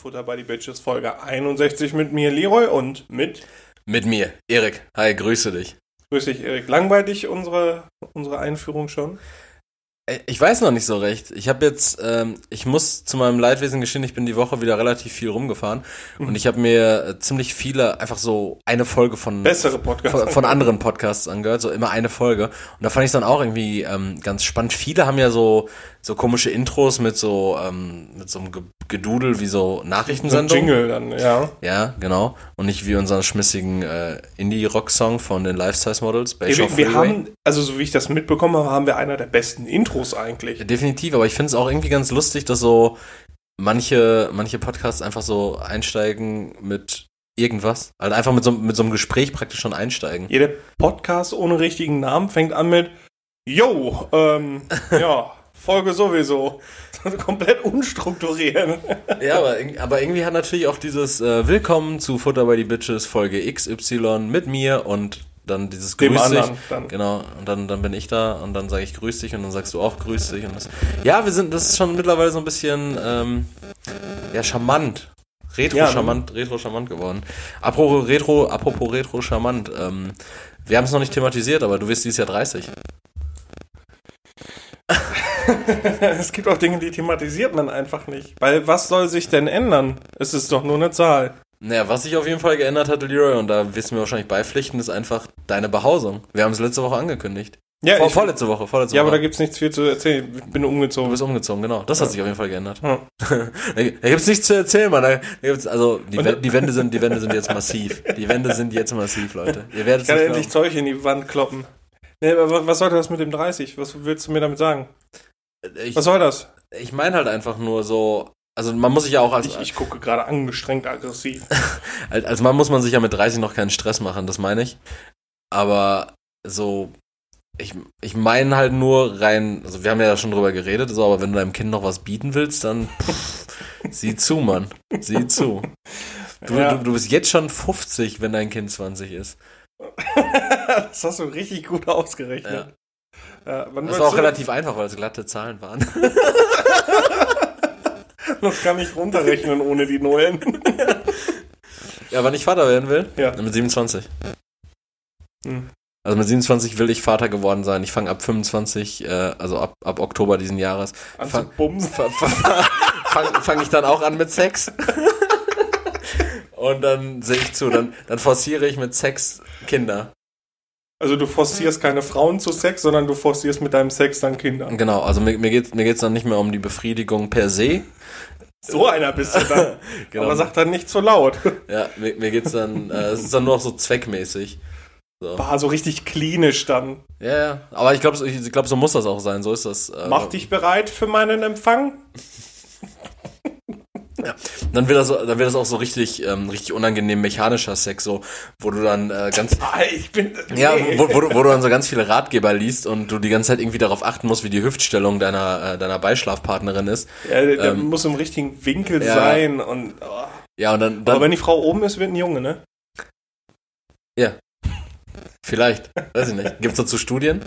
Futter by the Bitches Folge 61 mit mir, Leroy, und mit. Mit mir, Erik. Hi, grüße dich. Grüß dich, Erik. Langweilig unsere, unsere Einführung schon? Äh, ich weiß noch nicht so recht. Ich habe jetzt, ähm, ich muss zu meinem Leidwesen gestehen, ich bin die Woche wieder relativ viel rumgefahren mhm. und ich habe mir äh, ziemlich viele einfach so eine Folge von bessere Podcasts von, von, anderen Podcasts angehört, so immer eine Folge und da fand ich dann auch irgendwie ähm, ganz spannend. Viele haben ja so so komische Intros mit so ähm, mit so einem Gedudel wie so Nachrichtensendung. So Jingle dann, ja. Ja, genau. Und nicht wie unseren schmissigen äh, Indie-Rock-Song von den Life-Size Models. Ja, wir, wir haben, also so wie ich das mitbekommen habe, haben wir einer der besten Intros eigentlich. Definitiv, aber ich finde es auch irgendwie ganz lustig, dass so manche, manche Podcasts einfach so einsteigen mit irgendwas. Also einfach mit so, mit so einem Gespräch praktisch schon einsteigen. Jeder Podcast ohne richtigen Namen fängt an mit Yo, ähm, ja. Folge sowieso. Komplett unstrukturiert. ja, aber, aber, irgendwie hat natürlich auch dieses äh, Willkommen zu Futter by the Bitches Folge XY mit mir und dann dieses Dem Grüß dich. Dann. Genau, und dann, dann bin ich da und dann sage ich Grüß dich und dann sagst du auch Grüß dich. Und das, ja, wir sind, das ist schon mittlerweile so ein bisschen ähm, ja, charmant. Retro-charmant, ja, ne? retro-charmant geworden. Apropos Retro, apropos Retro-charmant, ähm, wir haben es noch nicht thematisiert, aber du wirst dieses Jahr 30. es gibt auch Dinge, die thematisiert man einfach nicht. Weil was soll sich denn ändern? Es ist doch nur eine Zahl. Naja, was sich auf jeden Fall geändert hat, Leroy, und da wirst du mir wahrscheinlich beipflichten, ist einfach deine Behausung. Wir haben es letzte Woche angekündigt. Ja, Vor, ich, vorletzte Woche, vorletzte ja, Woche. aber da gibt's nichts viel zu erzählen. Ich bin umgezogen. Du bist umgezogen, genau. Das ja. hat sich auf jeden Fall geändert. Ja. da gibt's nichts zu erzählen, Mann. Da gibt's, also die, die, Wände sind, die Wände sind jetzt massiv. Die Wände sind jetzt massiv, Leute. Ihr werdet ich kann endlich Zeug in die Wand kloppen. Nee, aber was sollte das mit dem 30? Was willst du mir damit sagen? Ich, Was soll das? Ich meine halt einfach nur so, also man muss sich ja auch als. Ich, ich gucke gerade angestrengt aggressiv. als, als Mann muss man sich ja mit 30 noch keinen Stress machen, das meine ich. Aber so, ich, ich meine halt nur rein, also wir haben ja schon drüber geredet, so, aber wenn du deinem Kind noch was bieten willst, dann pff, sieh zu, Mann. Sieh zu. Du, ja. du, du bist jetzt schon 50, wenn dein Kind 20 ist. das hast du richtig gut ausgerechnet. Ja. Ja, das war auch relativ einfach, weil es glatte Zahlen waren. das kann ich runterrechnen ohne die Nullen. ja, wann ich Vater werden will? Ja. Mit 27. Hm. Also mit 27 will ich Vater geworden sein. Ich fange ab 25, äh, also ab, ab Oktober diesen Jahres. An fang, Fange fang, fang ich dann auch an mit Sex. Und dann sehe ich zu, dann, dann forciere ich mit Sex Kinder. Also du forcierst keine Frauen zu Sex, sondern du forcierst mit deinem Sex dann Kinder. Genau, also mir, mir geht mir geht's dann nicht mehr um die Befriedigung per se. So einer bist du dann. genau. Aber sag dann nicht so laut. Ja, mir, mir geht's dann, äh, es ist dann nur noch so zweckmäßig. So. War so richtig klinisch dann. Ja, ja. Aber ich glaube, ich glaub, so muss das auch sein. So ist das. Äh, Mach dich bereit für meinen Empfang. Ja. Dann wird das, dann wird das auch so richtig, ähm, richtig unangenehm mechanischer Sex, so, wo du dann äh, ganz, ich bin, nee. ja, wo, wo, du, wo du dann so ganz viele Ratgeber liest und du die ganze Zeit irgendwie darauf achten musst, wie die Hüftstellung deiner, äh, deiner Beischlafpartnerin ist. Ja, der, ähm, muss im richtigen Winkel ja. sein und. Oh. Ja und dann, dann. Aber wenn die Frau oben ist, wird ein Junge, ne? Ja. Vielleicht, weiß ich nicht. Gibt's dazu Studien?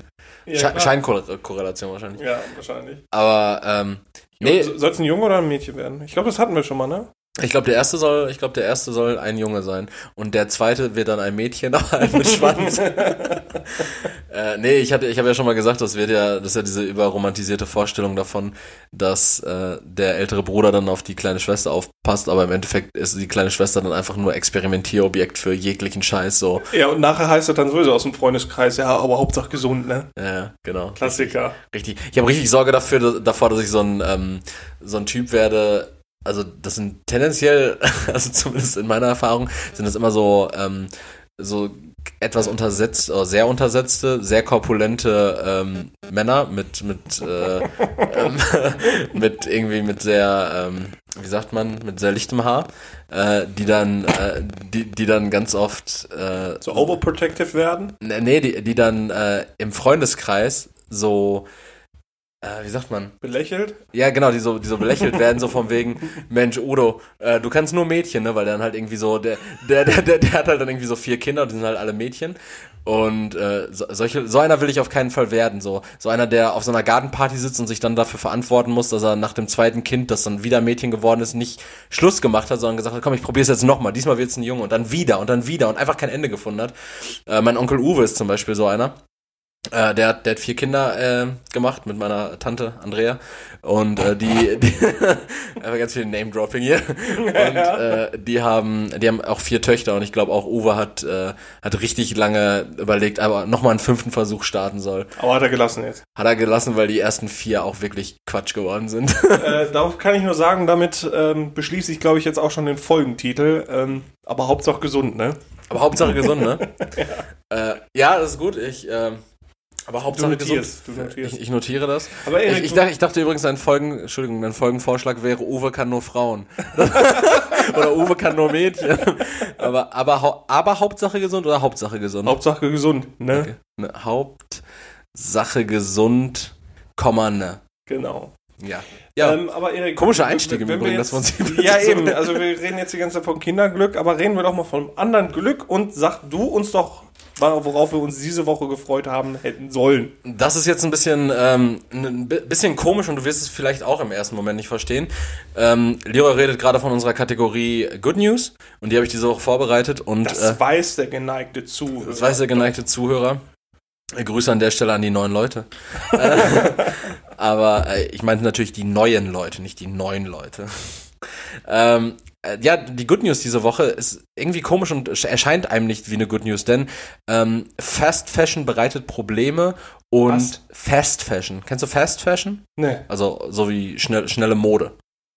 Ja, Sche Scheinkorrelation wahrscheinlich. Ja, wahrscheinlich. Aber ähm, Nee. Soll es ein Junge oder ein Mädchen werden? Ich glaube, das hatten wir schon mal, ne? Ich glaube, der erste soll, ich glaube, der erste soll ein Junge sein und der zweite wird dann ein Mädchen, aber halt mit Schwanz. äh, nee, ich hatte, ich habe ja schon mal gesagt, das wird ja, das ist ja diese überromantisierte Vorstellung davon, dass äh, der ältere Bruder dann auf die kleine Schwester aufpasst, aber im Endeffekt ist die kleine Schwester dann einfach nur Experimentierobjekt für jeglichen Scheiß so. Ja, und nachher heißt er dann sowieso aus dem Freundeskreis, ja, aber Hauptsache gesund, ne? Ja, genau. Klassiker. Richtig. Ich habe richtig Sorge dafür, davor, dass ich so ein ähm, so ein Typ werde also das sind tendenziell, also zumindest in meiner Erfahrung, sind das immer so, ähm, so etwas untersetzt, oder sehr untersetzte, sehr korpulente ähm, Männer mit mit äh, ähm, mit irgendwie mit sehr ähm, wie sagt man mit sehr lichtem Haar, äh, die dann äh, die die dann ganz oft äh, so overprotective werden. Nee, die die dann äh, im Freundeskreis so äh, wie sagt man? Belächelt? Ja, genau, die so, die so belächelt werden, so von wegen, Mensch, Udo, äh, du kannst nur Mädchen, ne? Weil der dann halt irgendwie so, der, der, der, der, der hat halt dann irgendwie so vier Kinder, die sind halt alle Mädchen. Und äh, so, solche, so einer will ich auf keinen Fall werden. So, so einer, der auf so einer Gartenparty sitzt und sich dann dafür verantworten muss, dass er nach dem zweiten Kind, das dann wieder Mädchen geworden ist, nicht Schluss gemacht hat, sondern gesagt hat, komm, ich probier's jetzt nochmal, diesmal wird's ein Junge und dann wieder und dann wieder und einfach kein Ende gefunden hat. Äh, mein Onkel Uwe ist zum Beispiel so einer. Äh, der, hat, der hat vier Kinder äh, gemacht mit meiner Tante Andrea und äh, die, die einfach ganz viel Name-Dropping hier und äh, die haben die haben auch vier Töchter und ich glaube auch Uwe hat äh, hat richtig lange überlegt, aber noch mal einen fünften Versuch starten soll. Aber hat er gelassen jetzt. Hat er gelassen, weil die ersten vier auch wirklich Quatsch geworden sind. äh, darauf kann ich nur sagen, damit ähm, beschließe ich, glaube ich, jetzt auch schon den Folgentitel. Ähm, aber Hauptsache gesund, ne? aber Hauptsache gesund, ne? ja. Äh, ja, das ist gut. Ich äh, aber Hauptsache notierst, gesund. du notierst. Ich, ich notiere das. Aber Erik, ich, ich, du- dachte, ich dachte übrigens, dein Folgen, Entschuldigung, dein Folgenvorschlag wäre, Uwe kann nur Frauen. oder Uwe kann nur Mädchen. Aber, aber, aber Hauptsache gesund oder Hauptsache gesund? Hauptsache gesund, ne? Okay. Ne, Hauptsache gesund, Komma, ne. Genau. Ja. Ja. Ähm, aber Erik, Komischer Einstieg im wir Übrigen, dass wir uns hier Ja, eben. Also wir reden jetzt die ganze Zeit von Kinderglück, aber reden wir doch mal von anderen Glück und sag du uns doch, worauf wir uns diese Woche gefreut haben hätten sollen. Das ist jetzt ein bisschen, ähm, ein bi- bisschen komisch und du wirst es vielleicht auch im ersten Moment nicht verstehen. Ähm, Leroy redet gerade von unserer Kategorie Good News und die habe ich diese Woche vorbereitet und Das äh, weiß der geneigte Zuhörer. das weiß der geneigte Zuhörer. Grüße an der Stelle an die neuen Leute. Äh, Aber äh, ich meinte natürlich die neuen Leute, nicht die neuen Leute. Ähm, äh, ja, die Good News diese Woche ist irgendwie komisch und ersch- erscheint einem nicht wie eine Good News, denn ähm, Fast Fashion bereitet Probleme und Was? Fast Fashion. Kennst du Fast Fashion? Ne. Also so wie schnell, schnelle Mode.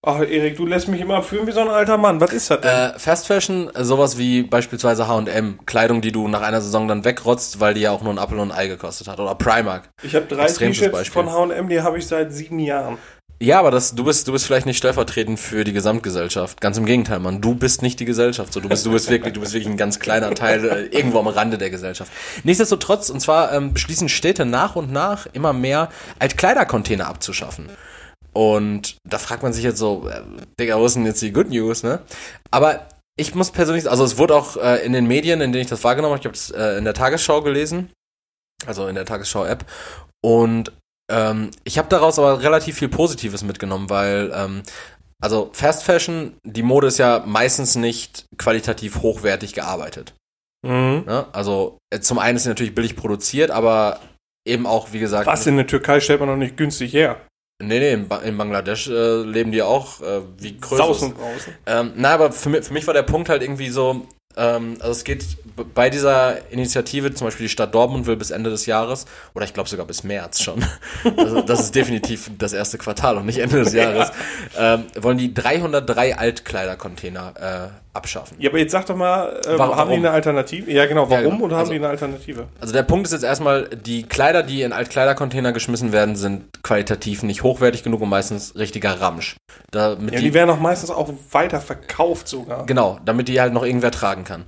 Ach, Erik, du lässt mich immer fühlen wie so ein alter Mann. Was ist das denn? Äh, Fast Fashion, äh, sowas wie beispielsweise H&M, Kleidung, die du nach einer Saison dann wegrotzt, weil die ja auch nur ein Apfel und ein Ei gekostet hat. Oder Primark. ich habe drei T-Shirts von H&M, die habe ich seit sieben Jahren. Ja, aber das, du bist, du bist vielleicht nicht stellvertretend für die Gesamtgesellschaft. Ganz im Gegenteil, Mann. Du bist nicht die Gesellschaft. So, du bist, du bist wirklich, du bist wirklich ein ganz kleiner Teil äh, irgendwo am Rande der Gesellschaft. Nichtsdestotrotz, und zwar ähm, beschließen Städte nach und nach immer mehr Altkleidercontainer abzuschaffen. Und da fragt man sich jetzt so, äh, Digga, wo ist denn jetzt die Good News, ne? Aber ich muss persönlich, also es wurde auch äh, in den Medien, in denen ich das wahrgenommen habe, ich habe es äh, in der Tagesschau gelesen, also in der Tagesschau-App, und ähm, ich habe daraus aber relativ viel Positives mitgenommen, weil ähm, also Fast Fashion, die Mode ist ja meistens nicht qualitativ hochwertig gearbeitet. Mhm. Ne? Also äh, zum einen ist sie natürlich billig produziert, aber eben auch, wie gesagt, Was in der Türkei stellt man noch nicht günstig her. nee, nee, in, ba in Bangladesch äh, leben die auch äh, wie größer. Sausen draußen. Ähm, na, aber für mich, für mich war der Punkt halt irgendwie so, also es geht bei dieser Initiative, zum Beispiel die Stadt Dortmund will bis Ende des Jahres, oder ich glaube sogar bis März schon, also das ist definitiv das erste Quartal und nicht Ende des Jahres, ähm, wollen die 303 Altkleidercontainer äh, abschaffen. Ja, aber jetzt sag doch mal, ähm, Warum- haben die eine Alternative? Ja, genau, warum Ja, genau. oder haben Also- die eine Alternative? Also der Punkt ist jetzt erstmal, die Kleider, die in Altkleidercontainer geschmissen werden, sind qualitativ nicht hochwertig genug und meistens richtiger Ramsch. Damit Ja, die, die werden auch meistens auch weiter verkauft sogar. genau, damit die halt noch irgendwer tragen kann.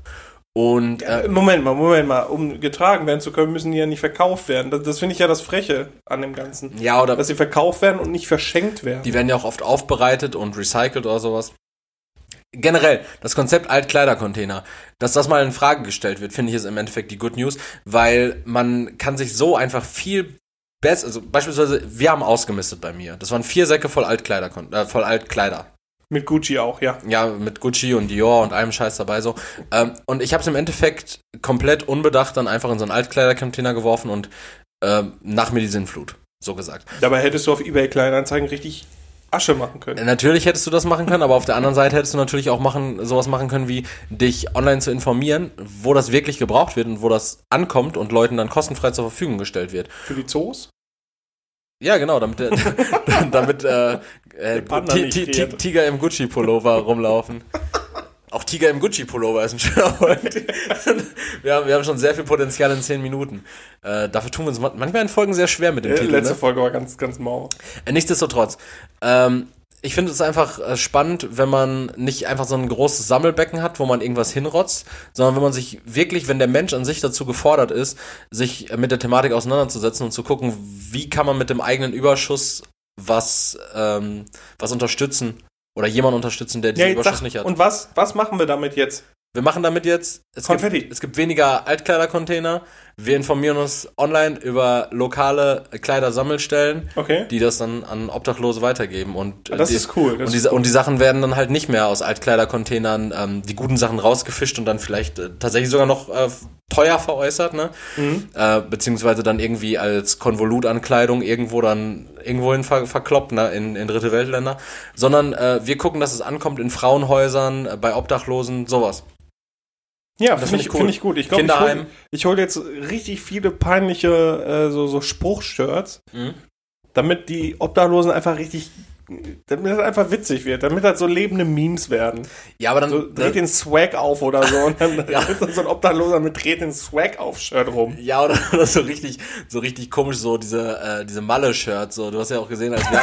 Und äh, Äh, Moment mal, Moment mal. Um getragen werden zu können, müssen die ja nicht verkauft werden. Das, das finde ich ja das Freche an dem Ganzen. ja, oder Dass sie verkauft werden und nicht verschenkt werden. Die werden ja auch oft aufbereitet und recycelt oder sowas. Generell, das Konzept Altkleidercontainer, dass das mal in Frage gestellt wird, finde ich ist im Endeffekt die Good News, weil man kann sich so einfach viel besser, also beispielsweise, wir haben ausgemistet bei mir. Das waren vier Säcke voll Altkleider, äh, voll Altkleider. Mit Gucci auch, ja. Ja, mit Gucci und Dior und allem Scheiß dabei so. Ähm, und ich habe es im Endeffekt komplett unbedacht dann einfach in so einen Altkleidercontainer geworfen und ähm, nach mir die Sinnflut, so gesagt. Dabei hättest du auf eBay Kleinanzeigen richtig Asche machen können. Natürlich hättest du das machen können, aber auf der anderen Seite hättest du natürlich auch machen, sowas machen können, wie dich online zu informieren, wo das wirklich gebraucht wird und wo das ankommt und Leuten dann kostenfrei zur Verfügung gestellt wird. Für die Zoos? Ja, genau, damit, äh, damit äh, äh. Tiger im Gucci-Pullover rumlaufen. Auch Tiger im Gucci-Pullover ist ein schöner Point. wir, haben, wir haben schon sehr viel Potenzial in 10 Minuten. Äh, dafür tun wir uns ma- manchmal in Folgen sehr schwer mit dem Äh, Titel. letzte Ne? Folge war ganz, ganz mau. Äh, Nichtsdestotrotz, ähm, ich finde es einfach äh, spannend, wenn man nicht einfach so ein großes Sammelbecken hat, wo man irgendwas hinrotzt, sondern wenn man sich wirklich, wenn der Mensch an sich dazu gefordert ist, sich mit der Thematik auseinanderzusetzen und zu gucken, wie kann man mit dem eigenen Überschuss was, ähm, was unterstützen oder jemanden unterstützen, der diesen Ja, Überschuss sag, nicht hat. und was, was machen wir damit jetzt? Wir machen damit jetzt, es Konfetti. gibt, es gibt weniger Altkleidercontainer. Wir informieren uns online über lokale Kleidersammelstellen, Okay. die das dann an Obdachlose weitergeben. Und, äh, Das die, ist cool, das und, die, ist und die Sachen werden dann halt nicht mehr aus Altkleidercontainern ähm, die guten Sachen rausgefischt und dann vielleicht äh, tatsächlich sogar noch äh, teuer veräußert, ne? Mhm. Äh, beziehungsweise dann irgendwie als Konvolutankleidung irgendwo dann irgendwohin ver verkloppt, ne? in, in dritte Weltländer. Sondern äh, wir gucken, dass es ankommt in Frauenhäusern, äh, bei Obdachlosen, sowas. Ja, finde find ich, cool. find ich gut. Ich glaube, ich hole hol jetzt richtig viele peinliche äh, so, so Spruchshirts, Mhm. damit die Obdachlosen einfach richtig, damit das einfach witzig wird, damit das so lebende Memes werden. Ja, aber dann, So, dreht den Swag auf oder so und dann Ja. ist dann so ein Obdachloser mit dreht den Swag auf Shirt rum. Ja, oder, oder so richtig, so richtig komisch, so diese, äh, diese Malle-Shirts, so. Du hast ja auch gesehen, als wir,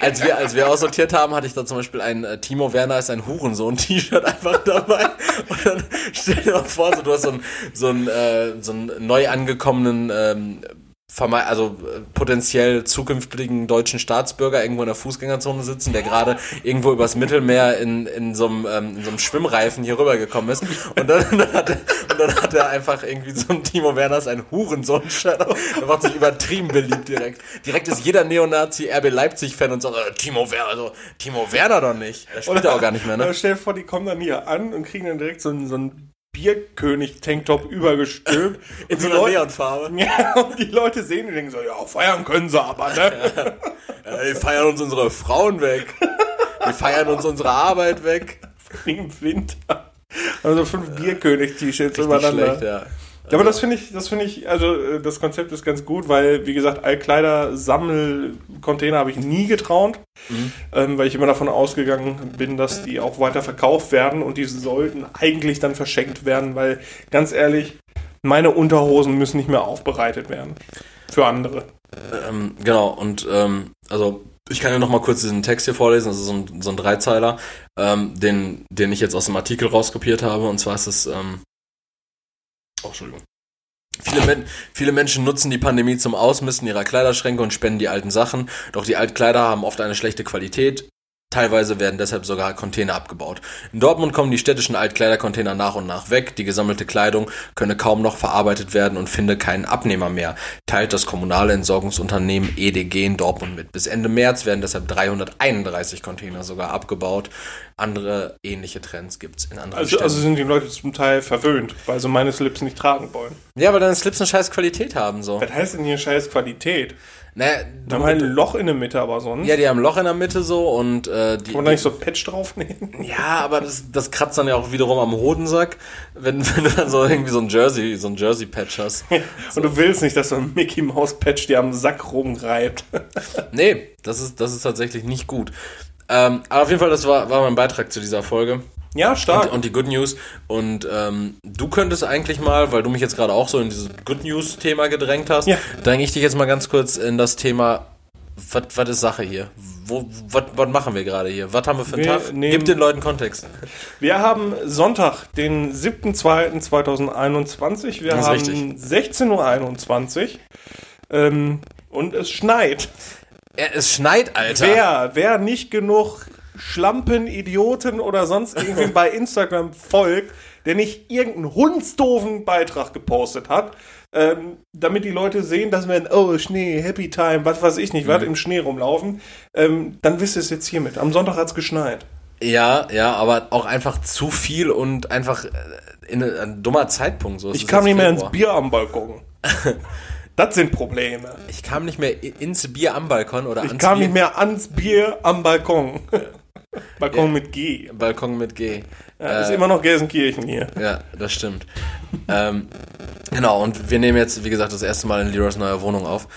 als wir, als wir aussortiert haben, hatte ich da zum Beispiel ein äh, Timo Werner ist ein Hurensohn-T-Shirt einfach dabei. Und dann stell dir mal vor, so, du hast so ein, so ein, äh, so einen neu angekommenen, ähm, also äh, potenziell zukünftigen deutschen Staatsbürger irgendwo in der Fußgängerzone sitzen, der gerade irgendwo übers Mittelmeer in, in, so einem, ähm, in so einem Schwimmreifen hier rübergekommen ist. Und dann, dann, hat, er, und dann hat er einfach irgendwie so ein Timo Werners ein Hurensohn-Shirt. Er macht sich übertrieben beliebt direkt. Direkt ist jeder Neonazi RB Leipzig-Fan und sagt, äh, Timo Werner, also Timo Werner doch nicht. Er spielt ja auch gar nicht mehr, ne? Oder stell dir vor, die kommen dann hier an und kriegen dann direkt so so einen Bierkönig-Tanktop übergestülpt. In Und so die einer Leute-. Ja, und die Leute sehen und denken so, ja, feiern können sie aber, ne? Ja, wir feiern uns unsere Frauen weg. Wir feiern uns unsere Arbeit weg. Im Winter. Also fünf Bierkönig-T-Shirts übereinander. schlecht, ja. Ja, aber das finde ich, das finde ich, also äh, das Konzept ist ganz gut, weil, wie gesagt, Altkleider-Sammelcontainer habe ich nie getraut, Mhm. ähm, weil ich immer davon ausgegangen bin, dass die auch weiter verkauft werden und die sollten eigentlich dann verschenkt werden, weil, ganz ehrlich, meine Unterhosen müssen nicht mehr aufbereitet werden. Für andere. Ähm, genau, und ähm, also ich kann ja noch mal kurz diesen Text hier vorlesen, das ist so ein, so ein Dreizeiler, ähm, den, den ich jetzt aus dem Artikel rauskopiert habe, und zwar ist es, ähm, oh, Entschuldigung. Viele, Men viele Menschen nutzen die Pandemie zum Ausmisten ihrer Kleiderschränke und spenden die alten Sachen, doch die Altkleider haben oft eine schlechte Qualität. Teilweise werden deshalb sogar Container abgebaut. In Dortmund kommen die städtischen Altkleidercontainer nach und nach weg. Die gesammelte Kleidung könne kaum noch verarbeitet werden und finde keinen Abnehmer mehr, teilt das kommunale Entsorgungsunternehmen EDG in Dortmund mit. Bis Ende März werden deshalb 331 Container sogar abgebaut. Andere ähnliche Trends gibt's in anderen Also, Städten. also sind die Leute zum Teil verwöhnt, weil sie meine Slips nicht tragen wollen. ja, weil deine Slips eine scheiß Qualität haben, so. Was heißt denn hier scheiß Qualität? Naja, Da haben halt ein Loch in der Mitte, aber sonst. ja, die haben ein Loch in der Mitte so und äh, die, Kann man da nicht so Patch draufnehmen? Ja, aber das, das kratzt dann ja auch wiederum am Hodensack, wenn, wenn du dann so irgendwie so ein Jersey, so ein Jersey-Patch hast. Und du willst nicht, dass so ein Mickey Mouse Patch dir am Sack rumreibt. Nee, das ist, das ist tatsächlich nicht gut. Ähm, aber auf jeden Fall, das war, war mein Beitrag zu dieser Folge. Ja, stark. Und, und die Good News. Und ähm, du könntest eigentlich mal, weil du mich jetzt gerade auch so in dieses Good News-Thema gedrängt hast, Ja. dränge ich dich jetzt mal ganz kurz in das Thema, was ist Sache hier? Was machen wir gerade hier? Was haben wir für einen Wir Tag? nehmen- Gib den Leuten Kontext. Wir haben Sonntag, den 7.2.2021. Wir Das haben richtig. 16.21 Uhr. Ähm, und es schneit. Ja, es schneit, Alter. Wer, wer nicht genug Schlampen, Idioten oder sonst irgendwie bei Instagram folgt, der nicht irgendeinen hundsdoofen Beitrag gepostet hat, ähm, damit die Leute sehen, dass wir, oh, Schnee, Happy Time, was weiß ich nicht, Mhm. was im Schnee rumlaufen, ähm, dann wisst ihr es jetzt hiermit. Am Sonntag hat's geschneit. Ja, ja, aber auch einfach zu viel und einfach äh, in ein, ein dummer Zeitpunkt. So, Ich kam nicht mehr ins. Bier am Balkon. das sind Probleme. Ich kam nicht mehr ins Bier am Balkon oder Ich ans kam Bier nicht mehr ans Bier am Balkon. Balkon mit G. Balkon mit G. Ja, ist Äh, immer noch Gelsenkirchen hier. Ja, das stimmt. ähm, genau, und wir nehmen jetzt, wie gesagt, das erste Mal in Leroys neuer Wohnung auf.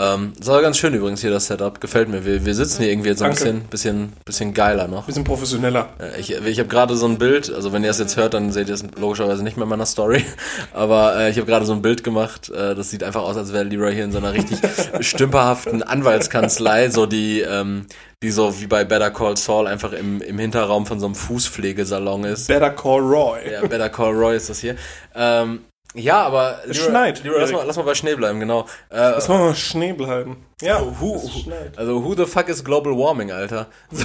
Ähm, ist aber ganz schön übrigens hier das Setup. Gefällt mir. Wir, wir sitzen hier irgendwie jetzt ein Danke. bisschen, bisschen, bisschen geiler noch. Bisschen professioneller. Äh, Ich, ich habe gerade so ein Bild, also wenn ihr es jetzt hört, dann seht ihr es logischerweise nicht mehr in meiner Story, aber äh, ich habe gerade so ein Bild gemacht, äh, das sieht einfach aus, als wäre Leroy hier in so einer richtig stümperhaften Anwaltskanzlei, so die, ähm, die so wie bei Better Call Saul einfach im, im Hinterraum von so einem Fußpflegesalon ist. Better Call Roy. Ja, Better Call Roy ist das hier. Ähm, ja, aber Es schneit, Leroy, lass, mal, lass mal bei Schnee bleiben, genau. Äh, Lass mal mal Schnee bleiben. Ja, es hu- schneit. also who the fuck is global warming, Alter?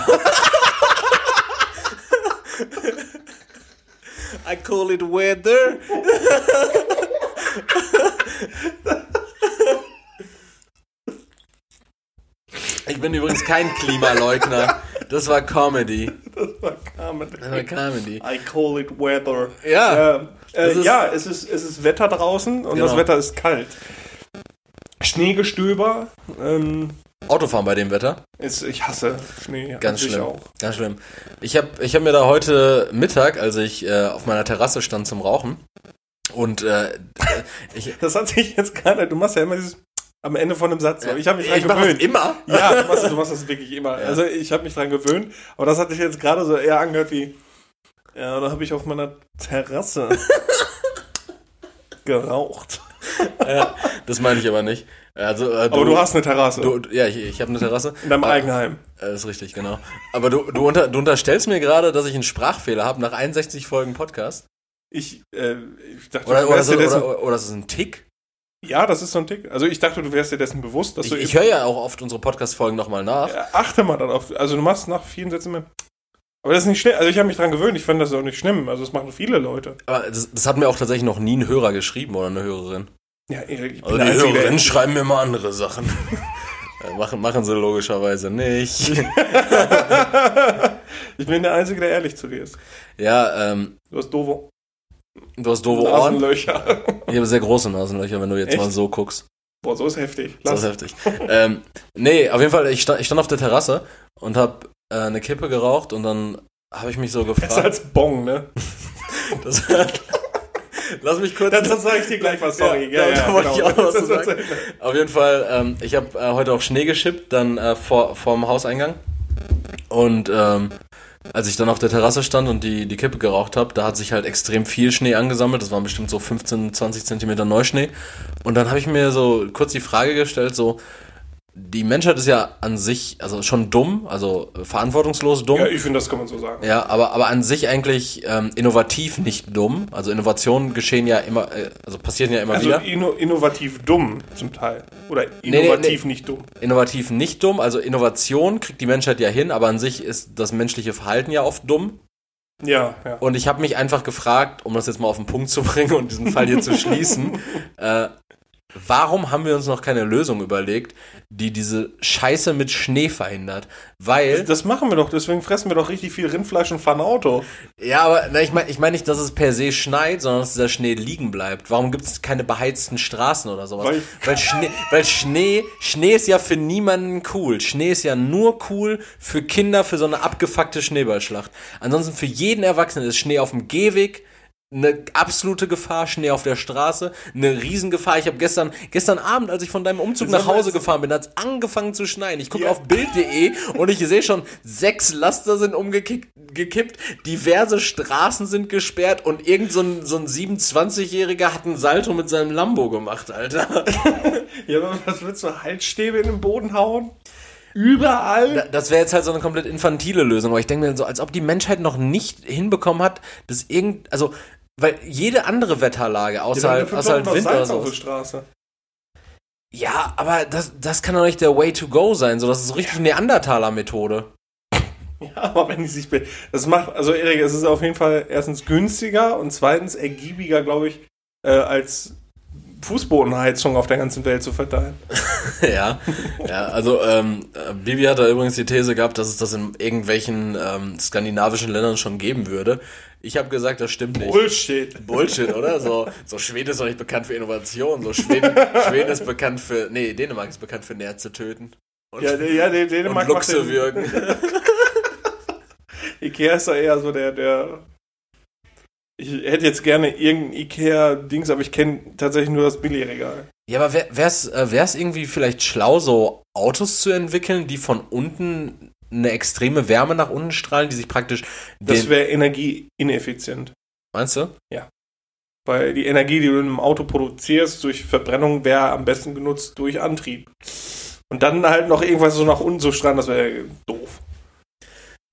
I call it weather. Ich bin übrigens kein Klimaleugner. Das war Comedy. Das war Comedy. Das war Comedy. I call it weather. Ja. Das äh, ja, es ist, es ist Wetter draußen und Genau. das Wetter ist kalt. Schneegestöber. Ähm, Autofahren bei dem Wetter. ist, ich hasse Schnee. an Ganz schlimm. Auch. Ganz schlimm. Ich habe ich hab mir da heute Mittag, als ich äh, auf meiner Terrasse stand zum Rauchen, und äh, ich, Das hat sich jetzt gerade. Du machst ja immer dieses am Ende von einem Satz. Ich habe mich dran ich gewöhnt. immer. Ja, du machst, du machst das wirklich immer. Also ich habe mich dran gewöhnt, aber das hat sich jetzt gerade so eher angehört wie. Ja, da habe ich auf meiner Terrasse geraucht. Ja, das meine ich aber nicht. Also, äh, Aber du hast eine Terrasse Du, du- ja, ich, ich habe eine Terrasse. in deinem Ah, Eigenheim. äh, ist richtig, genau. Aber du, du, unter, du unterstellst mir gerade, dass ich einen Sprachfehler habe nach 61 Folgen Podcast. Ich, äh, ich dachte, Oder, du oder, so, dir dessen. oder, oder ist es ein Tick? ja, das ist so ein Tick. Also ich dachte, du wärst dir dessen bewusst, dass Ich, du. ich höre ja auch oft unsere Podcast-Folgen nochmal nach. Ja, achte mal darauf. Also du machst nach vielen Sätzen immer. Aber das ist nicht schlimm. Also ich habe mich dran gewöhnt. Ich fand das auch nicht schlimm. Also das machen viele Leute. Aber das, das hat mir auch tatsächlich noch nie ein Hörer geschrieben oder eine Hörerin. Ja, Erik, ich bin Also die Hörerinnen schreiben mir immer andere Sachen. Äh, machen, machen sie logischerweise nicht. ich bin der Einzige, der ehrlich zu dir ist. Ja, ähm, Du hast doofe du hast doofe Ohren. Nasenlöcher. Ich habe sehr große Nasenlöcher, wenn du jetzt Echt? mal so guckst. Boah, so ist heftig. Lass. ist heftig. ähm, nee, auf jeden Fall, ich stand, ich stand auf der Terrasse und habe äh, eine Kippe geraucht und dann habe ich mich so Besser gefragt. als Bong, ne? Das, lass mich kurz. Das, das sage ich dir gleich mal, sorry. Ja, da wollte ich auch noch was Das- das- sagen. Auf jeden Fall, ähm, ich habe äh, heute auch Schnee geschippt, dann äh, vor vorm Hauseingang. Und ähm, als ich dann auf der Terrasse stand und die, die Kippe geraucht habe, da hat sich halt extrem viel Schnee angesammelt. Das waren bestimmt so 15, 20 Zentimeter Neuschnee. Und dann habe ich mir so kurz die Frage gestellt, so, die Menschheit ist ja an sich, also schon dumm, also äh, verantwortungslos dumm. Ja, ich finde, das kann man so sagen. Ja, aber, aber an sich eigentlich ähm, innovativ nicht dumm. Also Innovationen geschehen ja immer, äh, also passieren ja immer Also wieder. inno innovativ dumm zum Teil. Oder nee, innovativ nee. nicht dumm. Innovativ nicht dumm. Also Innovation kriegt die Menschheit ja hin, aber an sich ist das menschliche Verhalten ja oft dumm. Ja, ja. Und ich habe mich einfach gefragt, um das jetzt mal auf den Punkt zu bringen und diesen Fall hier zu schließen, äh, warum haben wir uns noch keine Lösung überlegt, die diese Scheiße mit Schnee verhindert? Weil Das machen wir doch, deswegen fressen wir doch richtig viel Rindfleisch und fahren Auto. Ja, aber na, ich meine ich mein nicht, dass es per se schneit, sondern dass dieser Schnee liegen bleibt. Warum gibt es keine beheizten Straßen oder sowas? Weil- Weil, Schnee, weil Schnee, Schnee ist ja für niemanden cool. Schnee ist ja nur cool für Kinder für so eine abgefuckte Schneeballschlacht. Ansonsten für jeden Erwachsenen ist Schnee auf dem Gehweg eine absolute Gefahr, Schnee auf der Straße, eine Riesengefahr. Ich habe gestern, gestern Abend, als ich von deinem Umzug nach Hause gefahren bin, hat es angefangen zu schneien. Ich gucke Ja. auf Bild.de und ich sehe schon, sechs Laster sind umgekippt, gekippt, diverse Straßen sind gesperrt und irgend so ein, so ein 27-Jähriger hat einen Salto mit seinem Lambo gemacht, Alter. Ja, aber was willst du, Halsstäbe in den Boden hauen? Überall? Das wäre jetzt halt so eine komplett infantile Lösung, aber ich denke mir so, als ob die Menschheit noch nicht hinbekommen hat, dass irgend, also, weil jede andere Wetterlage, außer halt, außer halt Winter oder Salz auf so. der Straße. Ja, aber das, das kann doch nicht der Way to go sein, so, das ist so richtig Neandertaler-Methode. Ja, aber wenn die sich. be- Das macht. Also, Erik, es ist auf jeden Fall erstens günstiger und zweitens ergiebiger, glaube ich, äh, als Fußbodenheizung auf der ganzen Welt zu verteilen. ja, ja, also ähm, äh, Bibi hat da übrigens die These gehabt, dass es das in irgendwelchen ähm, skandinavischen Ländern schon geben würde. Ich habe gesagt, das stimmt nicht. Bullshit. Bullshit, oder? So, so Schweden ist doch nicht bekannt für Innovation. So Schweden, Schweden ist bekannt für, nee, Dänemark ist bekannt für Nerze töten. Und, Ja, ja, der und Dänemark macht Luchse den- würgen. Ikea ist da eher so der, der. Ich hätte jetzt gerne irgendein Ikea-Dings, aber ich kenne tatsächlich nur das Billigregal. Ja, aber wäre es äh, irgendwie vielleicht schlau, so Autos zu entwickeln, die von unten eine extreme Wärme nach unten strahlen, die sich praktisch. Das wäre energieineffizient. meinst du? Weil die Energie, die du in einem Auto produzierst, durch Verbrennung, wäre am besten genutzt durch Antrieb. Und dann halt noch irgendwas so nach unten zu strahlen, das wäre doof.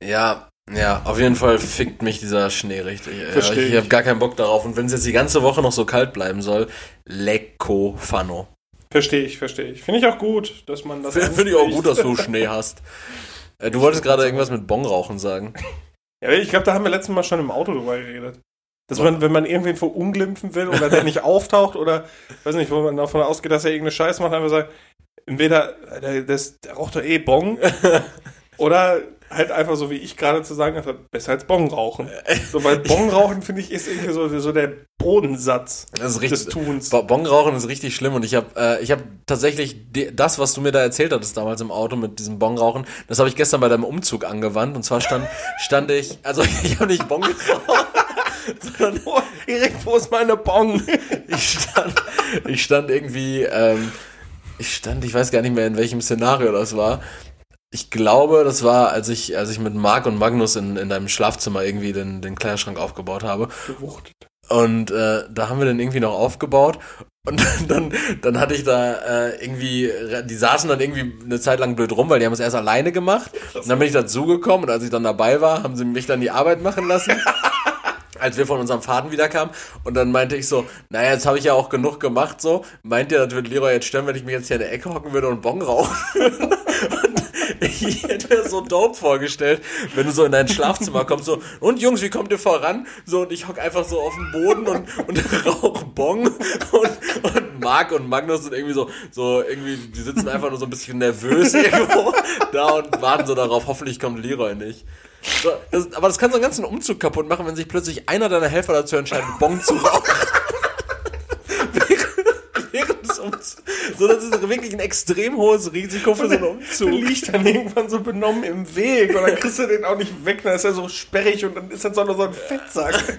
Ja, ja, auf jeden Fall fickt mich dieser Schnee richtig. Ja, Versteh ich ich. habe gar keinen Bock darauf. Und wenn es jetzt die ganze Woche noch so kalt bleiben soll, lecko fano. Verstehe ich, verstehe ich. Finde ich auch gut, dass man das. Finde ich auch gut, dass du Schnee hast. Äh, Du wolltest gerade irgendwas mit Bongrauchen sagen. Ja, ich glaube, da haben wir letztes Mal schon im Auto drüber geredet. Dass man, wenn man irgendwen verunglimpfen will oder der nicht auftaucht oder, weiß nicht, wo man davon ausgeht, dass er irgendeine Scheiß macht, einfach sagt, entweder, äh, der, das, der raucht doch eh Bong, oder halt einfach so, wie ich gerade zu sagen hatte, besser als Bong rauchen. So, weil Bong rauchen, finde ich, ist irgendwie so, so der Bodensatz Das ist des richtig. Tuns. Bo- Bongrauchen ist richtig schlimm und ich habe äh, ich habe tatsächlich das, was du mir da erzählt hattest damals im Auto mit diesem Bongrauchen, das habe ich gestern bei deinem Umzug angewandt und zwar stand stand ich, also ich habe nicht Bong geraucht, sondern Oh, Erik, wo ist meine Bong? ich stand ich stand irgendwie ähm, ich stand, ich weiß gar nicht mehr in welchem Szenario das war. Ich glaube, das war, als ich, als ich mit Marc und Magnus in, in deinem Schlafzimmer irgendwie den, den Kleiderschrank aufgebaut habe. Gewuchtet. Und äh, da haben wir den irgendwie noch aufgebaut. Und dann, dann hatte ich da äh, irgendwie, die saßen dann irgendwie eine Zeit lang blöd rum, weil die haben es erst alleine gemacht. Und dann bin ich dazugekommen und als ich dann dabei war, haben sie mich dann die Arbeit machen lassen. Als wir von unserem Faden wiederkamen und dann meinte ich so, naja, jetzt habe ich ja auch genug gemacht, so. Meint ihr, das wird Leroy jetzt stören, wenn ich mich jetzt hier in der Ecke hocken würde und Bon rauchen würde? Und ich hätte mir so dope vorgestellt, wenn du so in dein Schlafzimmer kommst, so, und Jungs, wie kommt ihr voran? So, und ich hock einfach so auf dem Boden und, und rauche Bong und, und Marc und Magnus sind irgendwie so, so, irgendwie, die sitzen einfach nur so ein bisschen nervös irgendwo da und warten so darauf, hoffentlich kommt Leroy nicht. So, das, aber das kann so einen ganzen Umzug kaputt machen, wenn sich plötzlich einer deiner Helfer dazu entscheidet, Bong zu rauchen. während, während des Umzugs. So, das ist wirklich ein extrem hohes Risiko für so einen Der Umzug. liegt dann irgendwann so benommen im Weg und dann kriegst du den auch nicht weg, dann ist er so sperrig und dann ist das so ein Fettsack.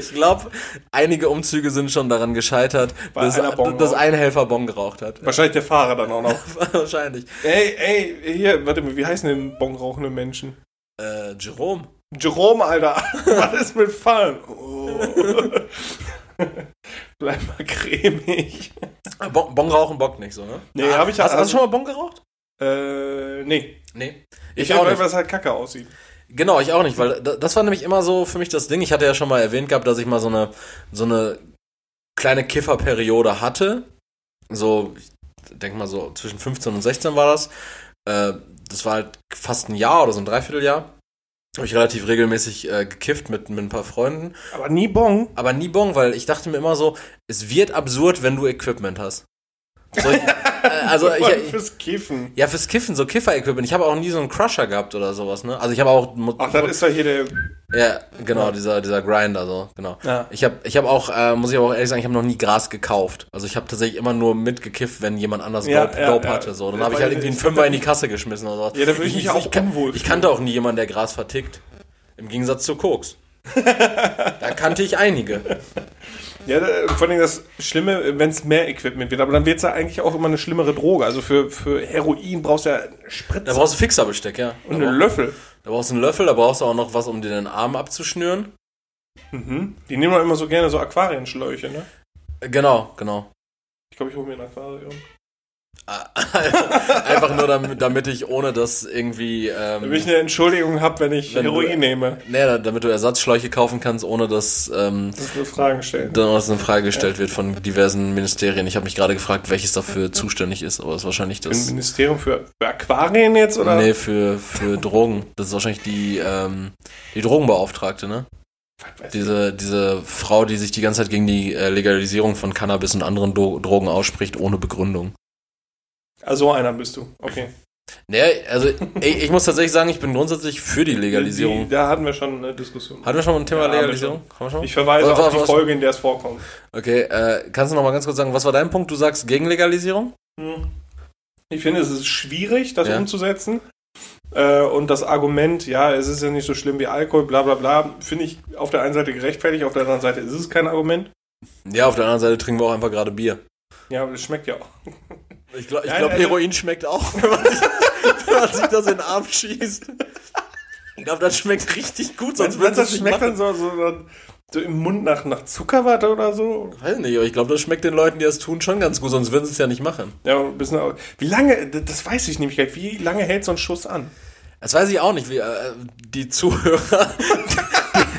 Ich glaube, einige Umzüge sind schon daran gescheitert, Weil dass, dass ein Helfer Bong geraucht hat. Wahrscheinlich der Fahrer dann auch noch. Wahrscheinlich. Ey, ey, hier, warte mal, wie heißen denn bongrauchende Menschen? Äh, Jerome. Jerome, Alter, was ist mit Fallen? Oh. Bleib mal cremig. Bon, Bong rauchen bockt nicht so, ne? Nee, hab ich- hast, hast also- du schon mal Bong geraucht? Äh, nee. Nee. Ich, Ich auch nicht. weil es halt kacke aussieht. Genau, ich auch nicht, weil da- das war nämlich immer so für mich das Ding. Ich hatte ja schon mal erwähnt gehabt, dass ich mal so eine, so eine kleine Kifferperiode hatte. So, ich denke mal so zwischen 15 und 16 war das. Äh, das war halt fast ein Jahr oder so ein Dreivierteljahr. Habe ich relativ regelmäßig äh, gekifft mit, mit ein paar Freunden. Aber nie Bong. Aber nie Bong, weil ich dachte mir immer so, es wird absurd, wenn du Equipment hast. So, also ich, ich, Fürs Kiffen. ja, fürs Kiffen, so Kiffer-Equipment. Ich habe auch nie so einen Crusher gehabt oder sowas, ne? Also ich habe auch Ach, das ist ja hier der. ja, genau, Ja. dieser, dieser Grinder, so, genau. Ja. Ich habe ich hab auch, äh, muss ich aber auch ehrlich sagen, ich habe noch nie Gras gekauft. Also ich habe tatsächlich immer nur mitgekifft, wenn jemand anders Ja, Dope, ja, Dope hatte. So. Dann habe ich halt irgendwie einen ich- Fünfer in die Kasse geschmissen oder sowas. Ja, da würde ich mich auch ich, unwohl ich kannte auch nie jemanden, der Gras vertickt. Im Gegensatz zu Koks. da kannte ich einige. Ja, da- vor allem das Schlimme, wenn es mehr Equipment wird. Aber dann wird es ja eigentlich auch immer eine schlimmere Droge. Also für, für Heroin brauchst du ja Spritze Da brauchst du Fixerbesteck, ja. Da, und einen brauch, Löffel. da brauchst du einen Löffel, da brauchst du auch noch was, um dir den Arm abzuschnüren. Mhm. Die nehmen doch immer so gerne so Aquarienschläuche, ne? Genau, genau. Ich glaube, ich hole mir ein Aquarium. Einfach nur damit, damit ich ohne das irgendwie. Ähm, Damit ich eine Entschuldigung habe, wenn ich Wenn du- Heroin nehme. Nee, damit du Ersatzschläuche kaufen kannst, ohne dass ähm, Das nur Fragen stellen. dann was in Frage gestellt wird von diversen Ministerien. Ich habe mich gerade gefragt, welches dafür zuständig ist, aber es ist wahrscheinlich das. Ministerium für, für Aquarien jetzt, oder? Nee, für, für Drogen. Das ist wahrscheinlich die, ähm, die Drogenbeauftragte, ne? Diese, diese Frau, die sich die ganze Zeit gegen die äh, Legalisierung von Cannabis und anderen Drogen ausspricht, ohne Begründung. Ah, so einer bist du. Okay. Nee, also ich, ich muss tatsächlich sagen, ich bin grundsätzlich für die Legalisierung. Die, da hatten wir schon eine Diskussion. Hatten wir schon mal ein Thema Ja, Legalisierung? Ich verweise Was- auf was- die was- Folge, in der es vorkommt. Okay, äh, kannst du noch mal ganz kurz sagen, was war dein Punkt? Du sagst gegen Legalisierung? Hm. Ich finde, es ist schwierig, das Ja. umzusetzen. Äh, und das Argument, ja, es ist ja nicht so schlimm wie Alkohol, bla bla bla, finde ich auf der einen Seite gerechtfertigt, auf der anderen Seite ist es kein Argument. Ja, auf der anderen Seite trinken wir auch einfach gerade Bier. Ja, aber das schmeckt ja auch. Ich glaube, ich glaub, also- Heroin schmeckt auch, wenn man, sich, wenn man sich das in den Arm schießt. Ich glaube, das schmeckt richtig gut, sonst sie das nicht schmeckt machen. dann so, so, so im Mund nach, nach Zuckerwatte oder so. Weiß nicht, aber ich glaube, das schmeckt den Leuten, die das tun, schon ganz gut, sonst würden sie es ja nicht machen. Ja, ein bisschen. Wie lange, das weiß ich nämlich gar nicht, wie lange hält so ein Schuss an? Das weiß ich auch nicht, wie äh, die Zuhörer,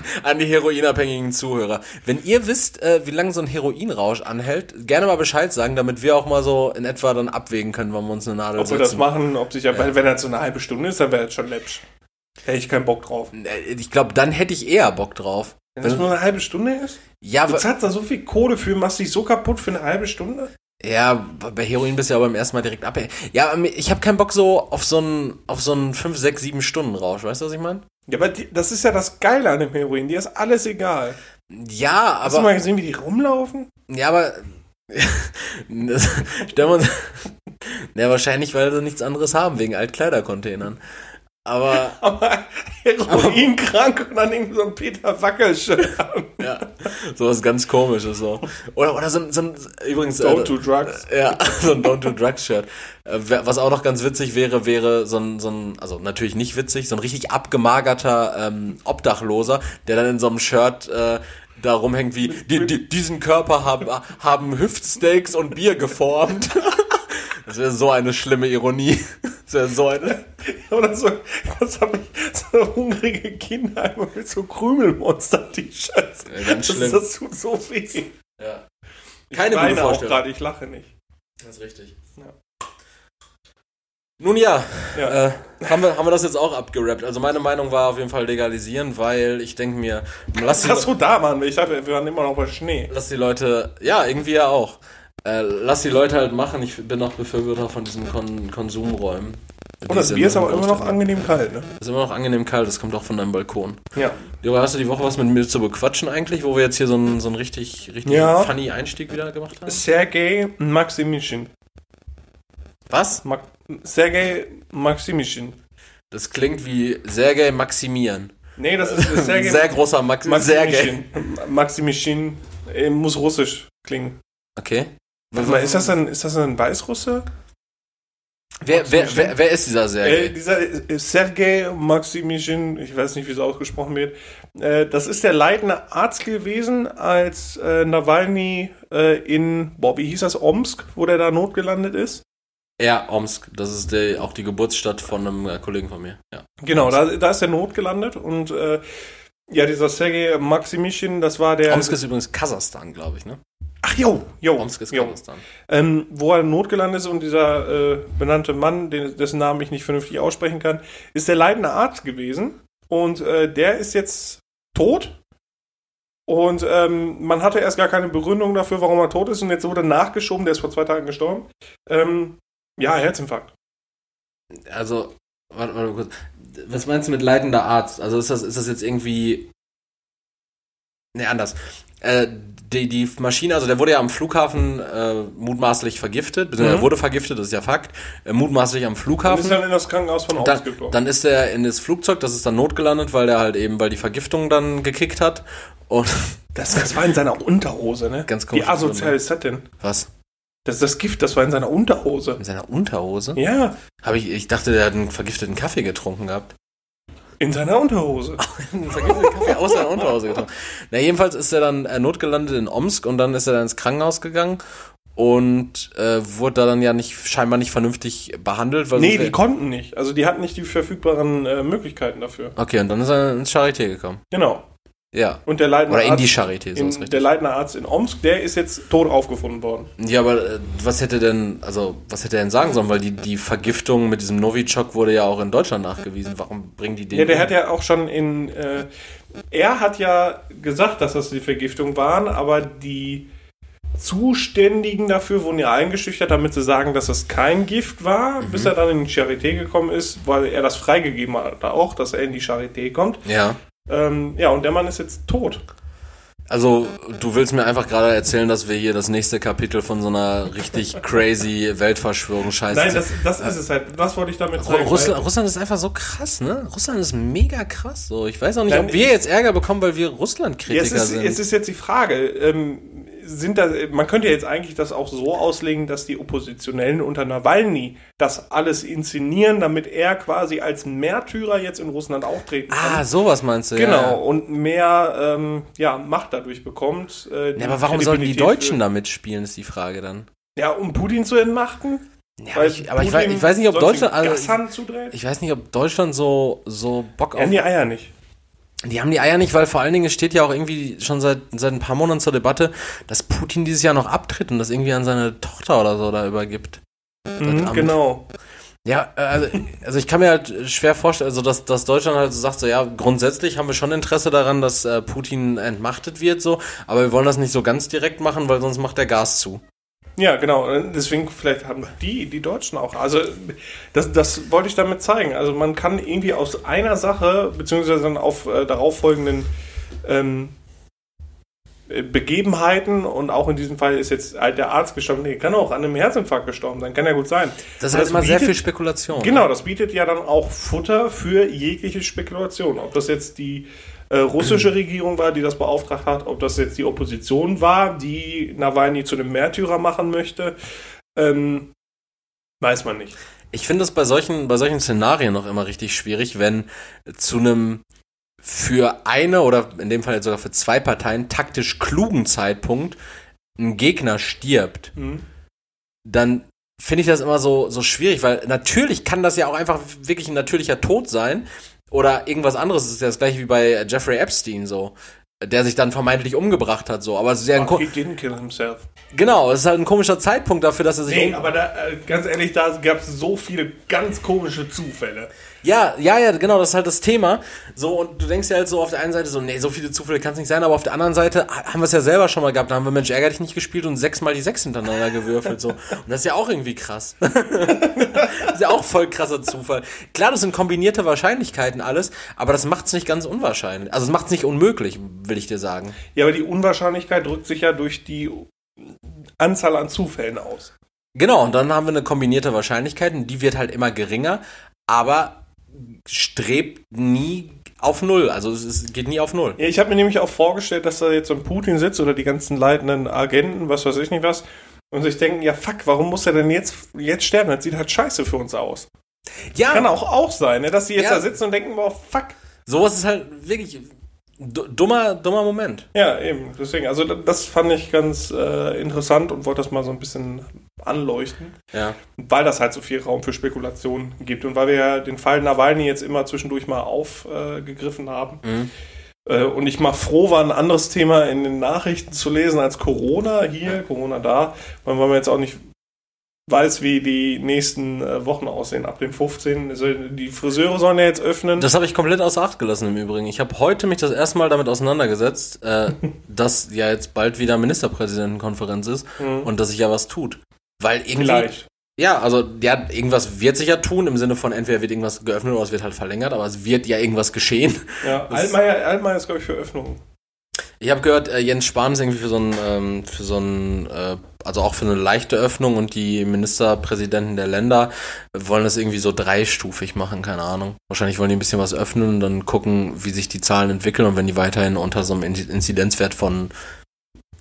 an die heroinabhängigen Zuhörer. Wenn ihr wisst, äh, wie lange so ein Heroinrausch anhält, gerne mal Bescheid sagen, damit wir auch mal so in etwa dann abwägen können, wann wir uns eine Nadel Ob wir setzen. das machen, ob sich ja, weil wenn das so eine halbe Stunde ist, dann wäre das schon läppsch. Hätte ich keinen Bock drauf. Äh, Ich glaube, dann hätte ich eher Bock drauf. Wenn das nur eine halbe Stunde ist? Ja, Du zahlst da so viel Kohle für, machst dich so kaputt für eine halbe Stunde? ja, bei Heroin bist du ja beim ersten Mal direkt ab. Ja, aber ich habe keinen Bock so auf so einen auf so einen 5, 6, 7 Stunden Rausch, weißt du, was ich meine? Ja, aber die, das ist ja das Geile an dem Heroin. Dir ist alles egal. Ja, Hast du aber mal gesehen, wie die rumlaufen? ja, aber das, stellen wir uns Ja, wahrscheinlich, weil sie nichts anderes haben wegen Altkleidercontainern. Aber Aber Heroin krank und dann irgendwie so ein Peter Wackel-Shirt. ja, sowas ganz komisches so. Oder oder so ein, so ein übrigens Don't äh, do drugs. Ja, so ein Don't Do Drugs Shirt. Äh, Was auch noch ganz witzig wäre, wäre so ein, so ein, also natürlich nicht witzig, so ein richtig abgemagerter ähm, Obdachloser, der dann in so einem Shirt äh, da rumhängt wie, die, die, diesen Körper haben, haben Hüftsteaks und Bier geformt. Das wäre so eine schlimme Ironie. Das wäre so eine. Oder so, was habe ich, so hungrige Kinder mit so Krümelmonster-T-Shirts. Ja, ganz das, schlimm. das tut so weh. Ja. Ich Keine gute weine auch gerade, ich lache nicht. Das ist richtig. Ja. Nun ja, Ja. Äh, haben, wir, haben wir das jetzt auch abgerappt. Also meine Meinung war auf jeden Fall legalisieren, weil ich denke mir, lass die, Ach so, da, Mann. Ich dachte, wir waren immer noch bei Schnee. lass die Leute, ja, irgendwie ja auch. Äh, lass die Leute halt machen. Ich bin noch Befürworter von diesen Kon Konsumräumen. Und das Die Bier ist aber immer noch angenehm kalt, ne? Ist immer noch angenehm kalt, das kommt auch von deinem Balkon. Ja. Jura, hast du die Woche was mit mir zu bequatschen eigentlich, wo wir jetzt hier so einen, so einen richtig, richtig Ja. funny Einstieg wieder gemacht haben? Sergei Maximishin. Was? Mak Sergei Maximishin. Das klingt wie Sergei Maximian. Nee, das ist Sergei Sehr großer Max Sergei. Maximishin. Maximishin äh, muss russisch klingen. Okay. Warte mal, ist das ein, ist das ein Weißrusse? Wer, wer, wer, wer ist dieser Äh, Sergei? dieser äh, Sergei Maximishin, ich weiß nicht, wie es ausgesprochen wird, äh, das ist der leitende Arzt gewesen, als äh, Nawalny äh, in, boah, wie hieß das, Omsk, wo der da notgelandet ist? Ja, Omsk. Das ist der, auch die Geburtsstadt von einem äh, Kollegen von mir. Ja. Genau, da, da ist er notgelandet und äh, ja, dieser Sergei Maximishin, das war der. Omsk ist übrigens Kasachstan, glaube ich, ne? Ach jo, jo, Omsk ist jo. Ähm, wo er notgelandet ist und dieser äh, benannte Mann, den, dessen Namen ich nicht vernünftig aussprechen kann, ist der leitende Arzt gewesen und äh, der ist jetzt tot. Und ähm, man hatte erst gar keine Begründung dafür, warum er tot ist und jetzt wurde nachgeschoben, der ist vor zwei Tagen gestorben. Ähm, ja, Herzinfarkt. Also, warte mal kurz. Was meinst du mit leitender Arzt? Also ist das, ist das jetzt irgendwie. Ne, anders. Äh, die, die Maschine, also der wurde ja am Flughafen äh, mutmaßlich vergiftet, beziehungsweise Mhm. er wurde vergiftet, das ist ja Fakt. Äh, mutmaßlich am Flughafen. ist dann in das Krankenhaus von dann, dann ist er in das Flugzeug, das ist dann notgelandet, weil der halt eben, weil die Vergiftung dann gekickt hat. Und Das, das war in seiner Unterhose, ne? Ganz Wie komisch. asozial ist das denn? was? Das, das Gift, das war in seiner Unterhose. In seiner Unterhose? Ja, Hab ich, ich dachte, der hat einen vergifteten Kaffee getrunken gehabt. In seiner Unterhose. einen vergifteten Kaffee aus seiner Unterhose getrunken. Na, jedenfalls ist er dann äh, notgelandet in Omsk und dann ist er dann ins Krankenhaus gegangen und äh, wurde da dann ja nicht scheinbar nicht vernünftig behandelt. Weil Nee, die konnten nicht. Also die hatten nicht die verfügbaren äh, Möglichkeiten dafür. Okay, und dann ist er ins Charité gekommen. Genau. Ja. Und der leitende Oder in die Arzt, Charité, so in, der leitende Arzt in Omsk, der ist jetzt tot aufgefunden worden. Ja, aber äh, was hätte denn, also was hätte er denn sagen sollen? Weil die, die Vergiftung mit diesem Novichok wurde ja auch in Deutschland nachgewiesen. Warum bringen die den? Ja, der um? hat ja auch schon in. Äh, er hat ja gesagt, dass das die Vergiftung waren, aber die Zuständigen dafür wurden ja eingeschüchtert, damit sie sagen, dass es kein Gift war, Mhm. bis er dann in die Charité gekommen ist, weil er das freigegeben hat, auch, dass er in die Charité kommt. ja. Ähm, ja, und der Mann ist jetzt tot. Also, du willst mir einfach gerade erzählen, dass wir hier das nächste Kapitel von so einer richtig crazy Weltverschwörung-Scheiße Nein, das, das ist es halt. Was wollte ich damit sagen? Russland, Russland ist einfach so krass, ne? Russland ist mega krass. So, ich weiß auch nicht, Nein, ob wir jetzt Ärger bekommen, weil wir Ja, Russland-Kritiker ist, sind. es ist jetzt die Frage. Ähm, sind da, man könnte ja jetzt eigentlich das auch so auslegen, dass die Oppositionellen unter Nawalny das alles inszenieren, damit er quasi als Märtyrer jetzt in Russland auftreten kann. Ah, sowas meinst du, Genau, ja. und mehr ähm, ja, Macht dadurch bekommt. Äh, Ja, aber warum sollen die Deutschen da mitspielen, ist die Frage dann. Ja, um Putin zu entmachten? Ja, aber ich, aber ich, weiß, ich weiß nicht, ob Deutschland, also, ich weiß nicht, ob Deutschland so, so Bock Ja, auf die Eier nicht. Die haben die Eier nicht, weil vor allen Dingen es steht ja auch irgendwie schon seit, seit ein paar Monaten zur Debatte, dass Putin dieses Jahr noch abtritt und das irgendwie an seine Tochter oder so da übergibt. Mhm, genau. Ja, äh, also, also ich kann mir halt schwer vorstellen, also dass, dass Deutschland halt so sagt, so ja, grundsätzlich haben wir schon Interesse daran, dass äh, Putin entmachtet wird, so, aber wir wollen das nicht so ganz direkt machen, weil sonst macht der Gas zu. Ja, genau. Deswegen vielleicht haben die, die Deutschen auch. Also das, das wollte ich damit zeigen. Also man kann irgendwie aus einer Sache, beziehungsweise dann auf äh, darauffolgenden ähm, äh, Begebenheiten und auch in diesem Fall ist jetzt halt der Arzt gestorben, nee, kann auch an einem Herzinfarkt gestorben sein, kann ja gut sein. Das ist Und halt immer sehr bietet- viel Spekulation. Genau, das bietet ja dann auch Futter für jegliche Spekulation. Ob das jetzt die äh, russische Regierung war, die das beauftragt hat, ob das jetzt die Opposition war, die Nawalny zu einem Märtyrer machen möchte, ähm, weiß man nicht. Ich finde es bei solchen, bei solchen Szenarien noch immer richtig schwierig, wenn zu einem für eine oder in dem Fall jetzt sogar für zwei Parteien taktisch klugen Zeitpunkt ein Gegner stirbt, Mhm. dann finde ich das immer so, so schwierig, weil natürlich kann das ja auch einfach wirklich ein natürlicher Tod sein oder irgendwas anderes. Das ist ja das gleiche wie bei Jeffrey Epstein so, der sich dann vermeintlich umgebracht hat so. Aber es ist ja ein Oh, he didn't kill himself. genau, es ist halt ein komischer Zeitpunkt dafür, dass er sich Nee, aber da, äh, ganz ehrlich, da gab es so viele ganz komische Zufälle. Ja, ja, ja, genau, das ist halt das Thema. So, und du denkst ja halt so auf der einen Seite so, nee, so viele Zufälle kann es nicht sein, aber auf der anderen Seite ha- haben wir es ja selber schon mal gehabt. Da haben wir Mensch ärger dich nicht gespielt und sechsmal die sechs hintereinander gewürfelt. So. Und das ist ja auch irgendwie krass. das ist ja auch voll krasser Zufall. Klar, das sind kombinierte Wahrscheinlichkeiten alles, aber das macht es nicht ganz unwahrscheinlich. Also es macht es nicht unmöglich, will ich dir sagen. Ja, aber die Unwahrscheinlichkeit drückt sich ja durch die Anzahl an Zufällen aus. Genau, und dann haben wir eine kombinierte Wahrscheinlichkeit und die wird halt immer geringer, aber strebt nie auf Null. Also es ist, geht nie auf Null. Ja, ich habe mir nämlich auch vorgestellt, dass da jetzt so ein Putin sitzt oder die ganzen leitenden Agenten, was weiß ich nicht was, und sich denken, ja fuck, warum muss er denn jetzt, jetzt sterben? Das sieht halt scheiße für uns aus. Ja, Kann auch auch sein, ne? dass die jetzt Ja. da sitzen und denken, boah, fuck. sowas ist halt wirklich du- dummer, dummer Moment. Ja, eben. Deswegen, also da- das fand ich ganz äh, interessant und wollte das mal so ein bisschen anleuchten, Ja. weil das halt so viel Raum für Spekulationen gibt und weil wir ja den Fall Nawalny jetzt immer zwischendurch mal aufgegriffen haben. Mhm. Äh, und ich mal froh war, ein anderes Thema in den Nachrichten zu lesen als Corona hier, Corona da, weil man jetzt auch nicht weiß, wie die nächsten äh, Wochen aussehen ab dem 15. Also die Friseure sollen ja jetzt öffnen. Das habe ich komplett außer Acht gelassen im Übrigen. Ich habe heute mich das erste Mal damit auseinandergesetzt, äh, dass ja jetzt bald wieder Ministerpräsidentenkonferenz ist und dass sich ja was tut. Weil irgendwie. Vielleicht. Ja, also ja, irgendwas wird sich ja tun, im Sinne von entweder wird irgendwas geöffnet oder es wird halt verlängert, aber es wird ja irgendwas geschehen. Ja, Altmaier, Altmaier ist, glaube ich, für Öffnung. Ich habe gehört, äh, Jens Spahn ist irgendwie für so ein, ähm, für so ein, äh, also auch für eine leichte Öffnung und die Ministerpräsidenten der Länder wollen das irgendwie so dreistufig machen, keine Ahnung. Wahrscheinlich wollen die ein bisschen was öffnen und dann gucken, wie sich die Zahlen entwickeln und wenn die weiterhin unter so einem In- Inzidenzwert von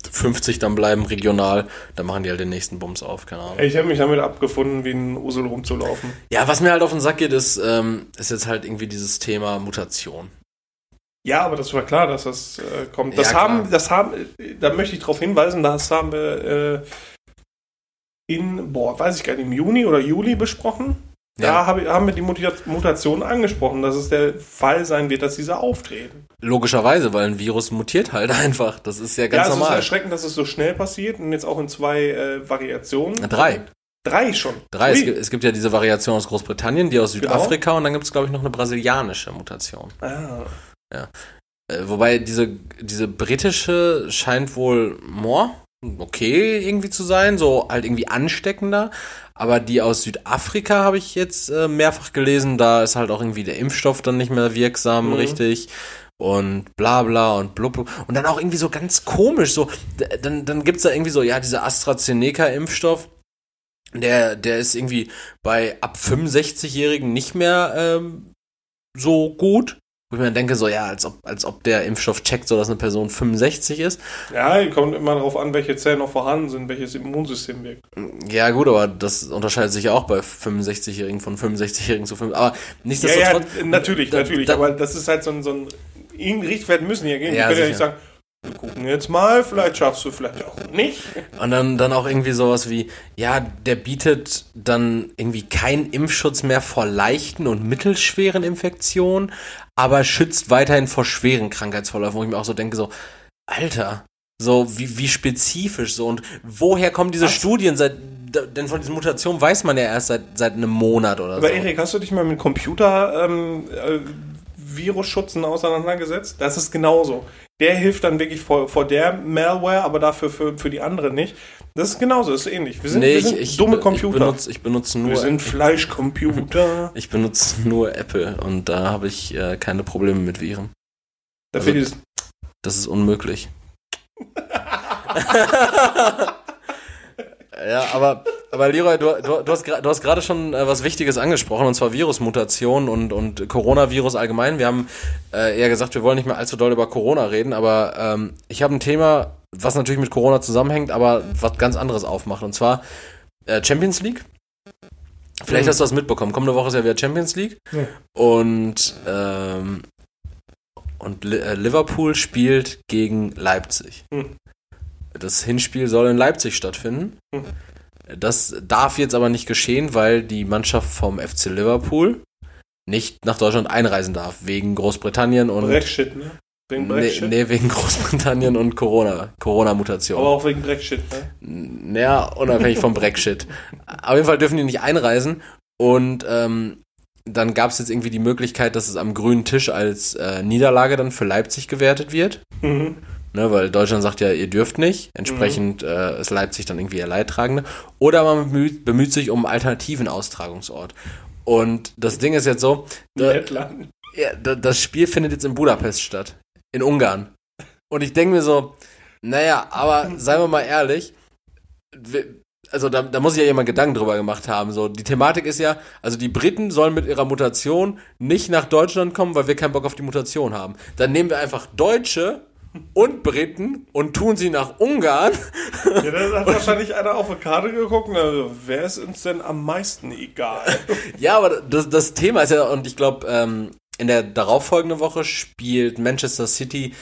50 dann bleiben, regional, dann machen die halt den nächsten Bums auf, keine Ahnung. Ich habe mich damit abgefunden, wie ein Usel rumzulaufen. Ja, was mir halt auf den Sack geht, ist, ähm, ist jetzt halt irgendwie dieses Thema Mutation. Ja, aber das war klar, dass das äh, kommt. Das Ja, klar. haben, das haben, da möchte ich darauf hinweisen, das haben wir äh, in, boah, weiß ich gar nicht, im Juni oder Juli besprochen. Da Ja. habe, haben wir die Muta- Mutation angesprochen, dass es der Fall sein wird, dass diese auftreten. Logischerweise, weil ein Virus mutiert halt einfach. Das ist ja ja, ganz es ist normal. erschreckend, dass es so schnell passiert und jetzt auch in zwei äh, Variationen. Drei. Drei schon. Drei. Es gibt, es gibt ja diese Variation aus Großbritannien, die aus Genau. Südafrika und dann gibt es, glaube ich, noch eine brasilianische Mutation. Ah. Äh, wobei diese, diese britische scheint wohl more, okay irgendwie zu sein, so halt irgendwie ansteckender. Aber die aus Südafrika habe ich jetzt äh, mehrfach gelesen, da ist halt auch irgendwie der Impfstoff dann nicht mehr wirksam, Mhm. richtig. Und bla bla und blub, blub. Und dann auch irgendwie so ganz komisch, so, dann, dann gibt's da irgendwie so, ja, dieser AstraZeneca-Impfstoff, der, der ist irgendwie bei ab 65-Jährigen nicht mehr ähm, so gut. Wo ich mir denke, so, ja, als ob, als ob der Impfstoff checkt, so dass eine Person 65 ist. Ja, kommt immer darauf an, welche Zellen noch vorhanden sind, welches Immunsystem wirkt. Ja, gut, aber das unterscheidet sich ja auch bei 65-Jährigen von 65-Jährigen zu 5. Aber Ja, nichtsdestotrotz. ja, natürlich, da- natürlich. da- aber das ist halt so ein, so ein Richtwert müssen ja gehen. Ja, können ja nicht sagen, wir gucken jetzt mal, vielleicht schaffst du vielleicht auch nicht. Und dann, dann auch irgendwie sowas wie, ja, der bietet dann irgendwie keinen Impfschutz mehr vor leichten und mittelschweren Infektionen, aber schützt weiterhin vor schweren Krankheitsverläufen, wo ich mir auch so denke, so, Alter, so wie, wie spezifisch so und woher kommen diese Was? Studien seit, denn von diesen Mutationen weiß man ja erst seit, seit einem Monat oder Aber so. Erik, hast du dich mal mit Computer ähm, äh, Virusschutzen auseinandergesetzt? Das ist genauso. Der hilft dann wirklich vor, vor der Malware, aber dafür für, für die andere nicht. Das ist genauso, ist ähnlich. Wir sind, nee, wir ich, sind ich, dumme ich Computer. benutze, ich benutze nur wir sind Fleischcomputer. ich benutze nur Apple und da habe ich äh, keine Probleme mit Viren. Dafür Also- ist Das ist unmöglich. ja, aber, aber Leroy, du, du, du hast du hast gerade schon äh, was Wichtiges angesprochen, und zwar Virusmutationen und, und Coronavirus allgemein. Wir haben äh, eher gesagt, wir wollen nicht mehr allzu doll über Corona reden, aber ähm, ich habe ein Thema, was natürlich mit Corona zusammenhängt, aber was ganz anderes aufmacht, und zwar äh, Champions League. Vielleicht Mhm. hast du das mitbekommen. Kommende Woche ist ja wieder Champions League. Ja. Und, ähm, und äh, Liverpool spielt gegen Leipzig. Hm. Das Hinspiel soll in Leipzig stattfinden. Das darf jetzt aber nicht geschehen, weil die Mannschaft vom FC Liverpool nicht nach Deutschland einreisen darf, wegen Großbritannien und. Brexit, ne? Wegen Nee, Brexit. nee, wegen Großbritannien und Corona, Corona-Mutation. Aber auch wegen Brexit, ne? Naja, unabhängig vom Brexit. Auf jeden Fall dürfen die nicht einreisen. Und ähm, dann gab es jetzt irgendwie die Möglichkeit, dass es am grünen Tisch als äh, Niederlage dann für Leipzig gewertet wird. Mhm. Ne, weil Deutschland sagt ja, ihr dürft nicht. Entsprechend äh, ist Leipzig dann irgendwie ihr Leidtragende. Oder man bemüht, bemüht sich um einen alternativen Austragungsort. Und das Ding ist jetzt so, da, ja, da, das Spiel findet jetzt in Budapest statt. In Ungarn. Und ich denke mir so, naja, aber seien wir mal ehrlich, wir- also da, da muss sich ja jemand Gedanken drüber gemacht haben. So, die Thematik ist ja, also die Briten sollen mit ihrer Mutation nicht nach Deutschland kommen, weil wir keinen Bock auf die Mutation haben. Dann nehmen wir einfach Deutsche und Briten und tun sie nach Ungarn. Ja, da hat wahrscheinlich einer auf eine Karte geguckt also, wer ist uns denn am meisten egal? Ja, aber das, das Thema ist ja, und ich glaube, ähm, in der darauffolgenden Woche spielt Manchester City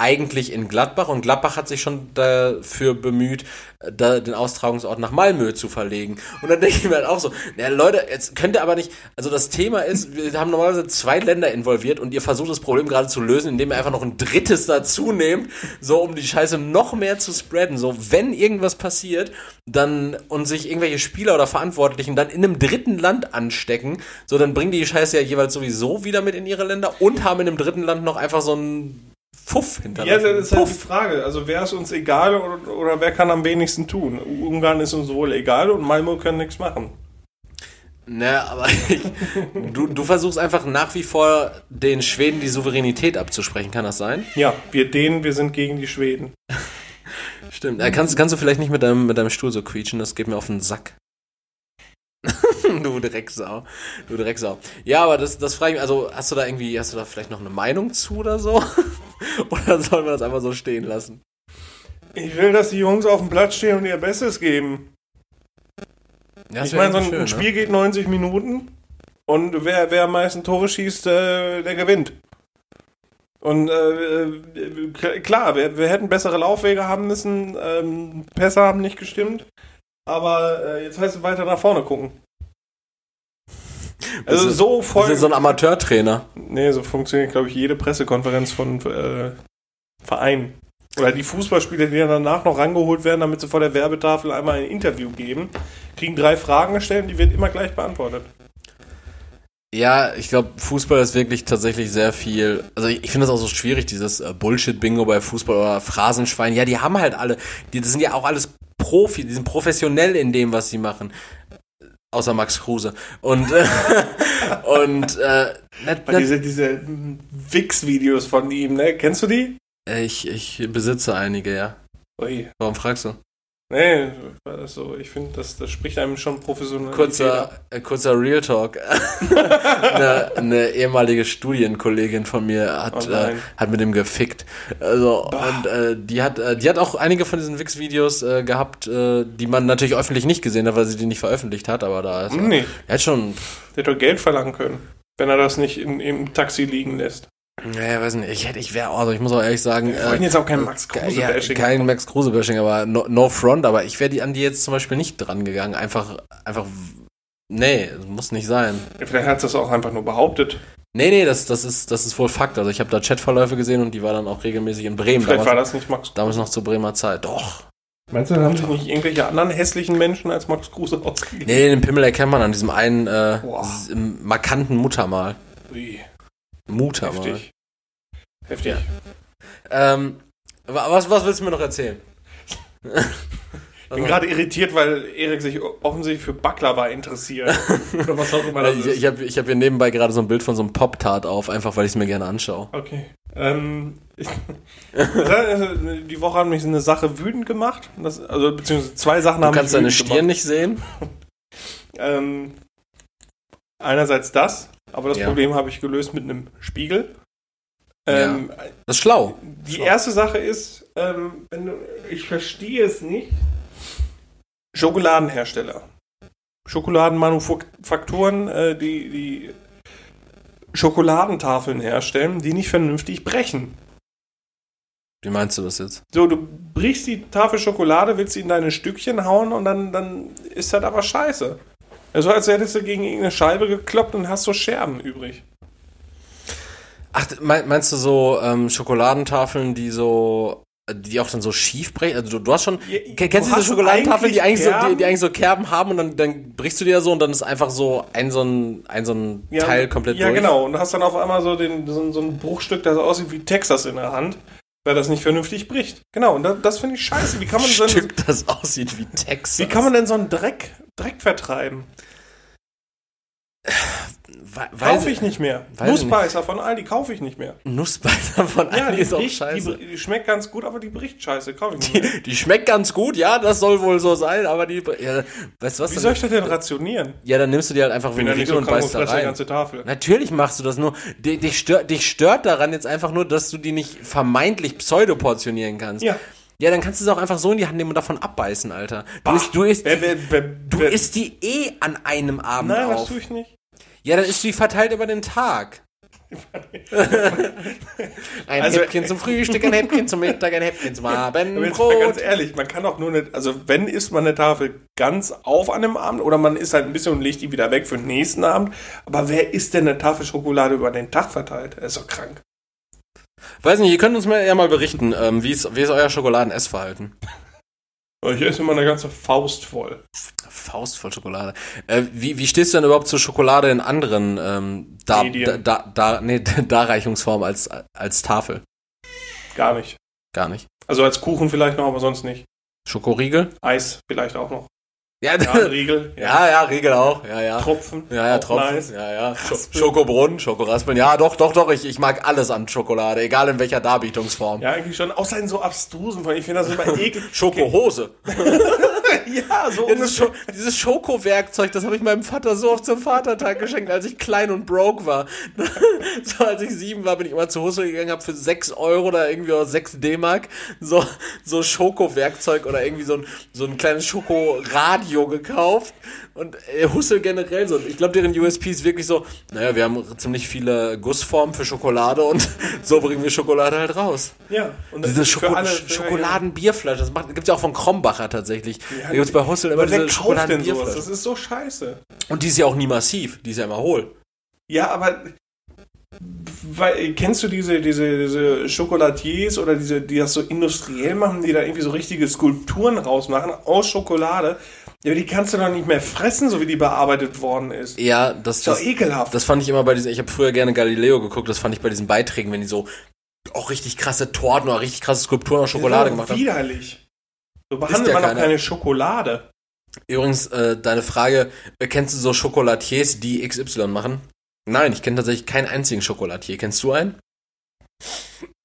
eigentlich in Gladbach und Gladbach hat sich schon dafür bemüht, da den Austragungsort nach Malmö zu verlegen. Und dann denke ich mir halt auch so, na Leute, jetzt könnt ihr aber nicht, also das Thema ist, wir haben normalerweise zwei Länder involviert und ihr versucht das Problem gerade zu lösen, indem ihr einfach noch ein drittes dazu nehmt, so um die Scheiße noch mehr zu spreaden. So, wenn irgendwas passiert, dann und sich irgendwelche Spieler oder Verantwortlichen dann in einem dritten Land anstecken, so dann bringen die Scheiße ja jeweils sowieso wieder mit in ihre Länder und haben in einem dritten Land noch einfach so einen Fuff Ja, hinterlassen. das ist halt die. Frage. Also wer ist uns egal oder, oder wer kann am wenigsten tun? Ungarn ist uns wohl egal und Malmö können nichts machen. Ne, aber ich, du, du versuchst einfach nach wie vor den Schweden die Souveränität abzusprechen, kann das sein? Ja, wir denen, wir sind gegen die Schweden. Stimmt. Äh, kannst, kannst du vielleicht nicht mit deinem, mit deinem Stuhl so quietschen, das geht mir auf den Sack. du Drecksau. Du Drecksau. Ja, aber das, das frage ich mich, also hast du da irgendwie, hast du da vielleicht noch eine Meinung zu oder so? oder sollen wir das einfach so stehen lassen? Ich will, dass die Jungs auf dem Platz stehen und ihr Bestes geben. Ja, ich meine, so ein, ein Spiel geht 90 Minuten und wer, wer am meisten Tore schießt, äh, der gewinnt. Und äh, äh, k- klar, wir, wir hätten bessere Laufwege haben müssen, ähm, Pässe haben nicht gestimmt, aber äh, jetzt heißt es weiter nach vorne gucken. Also Das ist- so Das voll. ist so ein Amateurtrainer. Nee, so funktioniert, glaube ich, jede Pressekonferenz von äh, Vereinen. Oder die Fußballspieler, die dann danach noch rangeholt werden, damit sie vor der Werbetafel einmal ein Interview geben, kriegen drei Fragen gestellt und die wird immer gleich beantwortet. Ja, ich glaube, Fußball ist wirklich tatsächlich sehr viel. Also ich, ich finde das auch so schwierig, dieses äh, Bullshit-Bingo bei Fußball oder Phrasenschwein. Ja, die haben halt alle, die das sind ja auch alles Profi, die sind professionell in dem, was sie machen. Außer Max Kruse. Und, äh, und äh, net, Weil diese, diese Wix-Videos von ihm, ne? Kennst du die? ich, ich besitze einige, ja. Ui. Warum fragst du? Nee, also ich finde, das, das spricht einem schon professionell. Kurzer, äh, kurzer Real Talk. eine, eine ehemalige Studienkollegin von mir hat, Oh äh, hat mit dem gefickt. Also, Bah. und äh, die hat, äh, die hat auch einige von diesen Wix-Videos äh, gehabt, äh, die man natürlich öffentlich nicht gesehen hat, weil sie die nicht veröffentlicht hat, aber da ist Nee, er hat schon, der hätte doch Geld verlangen können, wenn er das nicht in, im Taxi liegen lässt. Naja, weiß nicht, ich hätte, ich wäre, also ich muss auch ehrlich sagen, Wir wollten jetzt auch kein Max Ke- Kruse ja, kein. Max Kruse Bashing, aber no, no front, aber ich wäre die an die jetzt zum Beispiel nicht dran gegangen. Einfach, einfach, nee, das muss nicht sein. Vielleicht hat das auch einfach nur behauptet. Nee, nee, das, das ist, das ist wohl Fakt. Also ich habe da Chatverläufe gesehen und die war dann auch regelmäßig in Bremen. Vielleicht war Damals, das nicht Max damals noch zur Bremer Zeit. Doch. Meinst du, da haben sich nicht irgendwelche anderen hässlichen Menschen als Max Kruse ausgegeben? Nee, den Pimmel erkennt man an diesem einen äh, markanten Muttermal. Ui, Muttermal. heftig. Heftig. Ähm, wa- was, was willst du mir noch erzählen? Ich bin gerade irritiert, weil Erik sich offensichtlich für Baklava interessiert. Oder was auch immer das ich ist. ich habe ich hab hier nebenbei gerade so ein Bild von so einem Pop-Tart auf, einfach weil ich es mir gerne anschaue. Okay. Ähm, ich, die Woche hat mich eine Sache wütend gemacht. Das, also, beziehungsweise zwei Sachen Du haben kannst mich deine wütend Stirn nicht sehen. gemacht. Ähm, einerseits das, aber das Ja. Problem habe ich gelöst mit einem Spiegel. Ähm, Das ist schlau. Die Schlau. erste Sache ist, ähm, wenn du, ich verstehe es nicht. Schokoladenhersteller. Schokoladenmanufakturen, äh, die, die Schokoladentafeln herstellen, die nicht vernünftig brechen. Wie meinst du das jetzt? So, du brichst die Tafel Schokolade, willst sie in deine Stückchen hauen und dann, dann ist das aber scheiße. Also als hättest du gegen irgendeine Scheibe gekloppt und hast so Scherben übrig. Ach, mein- meinst du so ähm, Schokoladentafeln, die so, die auch dann so schief brechen? Also du, du hast schon, Ja, Ke- kennst du diese Schokoladentafeln, die eigentlich so, die, Kerben. die eigentlich so Kerben haben und dann, dann brichst du die ja so und dann ist einfach so ein so ein, ein, so ein Ja, Teil komplett Ja, durch? genau. Und du hast dann auf einmal so, den, so, so ein Bruchstück, das aussieht wie Texas in der Hand, weil das nicht vernünftig bricht. Genau, und das, das finde ich scheiße. Wie kann man, so, Stück, das aussieht wie Texas. wie kann man denn so einen Dreck, Dreck vertreiben? Kaufe ich nicht mehr. Nussbeißer von Aldi kaufe ich nicht mehr. Nussbeißer von Ja, Aldi die, ist auch bricht, die, scheiße. br- die schmeckt ganz gut, aber die bricht scheiße. Kaufe ich nicht mehr. Die, die schmeckt ganz gut, ja, das soll wohl so sein, aber die, ja, weißt du was? Wie soll ich das denn rationieren? ja, dann nimmst du dir halt einfach wie Bin einen ja nicht Riegel so und beißt da die rein. ganze Tafel. Natürlich machst du das nur. Dich, stört, dich stört daran jetzt einfach nur, dass du die nicht vermeintlich pseudo-portionieren kannst. Ja. Ja, dann kannst du es auch einfach so in die Hand nehmen und davon abbeißen, Alter. Du Bah, isst, du isst, Wer, wer, wer, du isst die eh an einem Abend Nein, das auf. tue ich nicht. Ja, dann ist die verteilt über den Tag. ein Also- Häppchen zum Frühstück, ein Häppchen zum Mittag, ein Häppchen zum Aber jetzt mal ganz ehrlich, man kann doch nur nicht, also wenn isst man eine Tafel ganz auf an einem Abend oder man isst halt ein bisschen und legt die wieder weg für den nächsten Abend. Aber wer isst denn eine Tafel Schokolade über den Tag verteilt? Das ist doch krank. Weiß nicht, ihr könnt uns mal, ja mal berichten, ähm, wie, ist, wie ist euer Schokoladen-Essverhalten? Ich esse immer eine ganze Faust voll. Faust voll Schokolade. Äh, wie, wie stehst du denn überhaupt zur Schokolade in anderen ähm, da, da, Medien. da, da, nee, Darreichungsformen als, als Tafel? Gar nicht. Gar nicht. Also als Kuchen vielleicht noch, aber sonst nicht. Schokoriegel? Eis vielleicht auch noch. Ja, Ja, Riegel. ja, ja, Riegel auch. Ja, ja. Tropfen. Ja, ja, Tropfen. nice. Ja, ja. Raspeln. Schokobrunnen, Schokoraspeln. Ja, doch, doch, doch. Ich, ich mag alles an Schokolade, egal in welcher Darbietungsform. Ja, eigentlich schon. Außer in so abstrusen, weil ich finde das immer eklig. Schokohose. ja, so Ja, dieses, Scho dieses Schokowerkzeug, das habe ich meinem Vater so oft zum Vatertag geschenkt, als ich klein und broke war. so als ich sieben war, bin ich immer zur Hose gegangen, habe für sechs Euro oder irgendwie auch sechs D-Mark so, so Schokowerkzeug oder irgendwie so ein, so ein kleines Schokoradio gekauft. Und äh, Hussel generell so. Ich glaube, deren USP ist wirklich so, naja, wir haben ziemlich viele Gussformen für Schokolade und so bringen wir Schokolade halt raus. Ja. Und Diese Schoko für- Schokoladenbierfleisch, das macht, gibt's ja auch von Krombacher tatsächlich. Ja, da gibt's bei Hussel immer diese? Schokoladenbierfleisch. Das ist so scheiße. Und die ist ja auch nie massiv, die ist ja immer hohl. Ja, aber weil, kennst du diese, diese, diese Chocolatiers oder diese, die das so industriell machen, die da irgendwie so richtige Skulpturen rausmachen aus Schokolade? Ja, aber die kannst du doch nicht mehr fressen, so wie die bearbeitet worden ist. Ja, das, Ist doch ekelhaft. das fand ich immer bei diesen, ich habe früher gerne Galileo geguckt, das fand ich bei diesen Beiträgen, wenn die so auch richtig krasse Torten oder richtig krasse Skulpturen aus Schokolade gemacht haben. widerlich. So behandelt ja man doch keine Schokolade. Übrigens, äh, deine Frage, äh, kennst du so Chocolatiers, die XY machen? Nein, ich kenne tatsächlich keinen einzigen Chocolatier. Kennst du einen?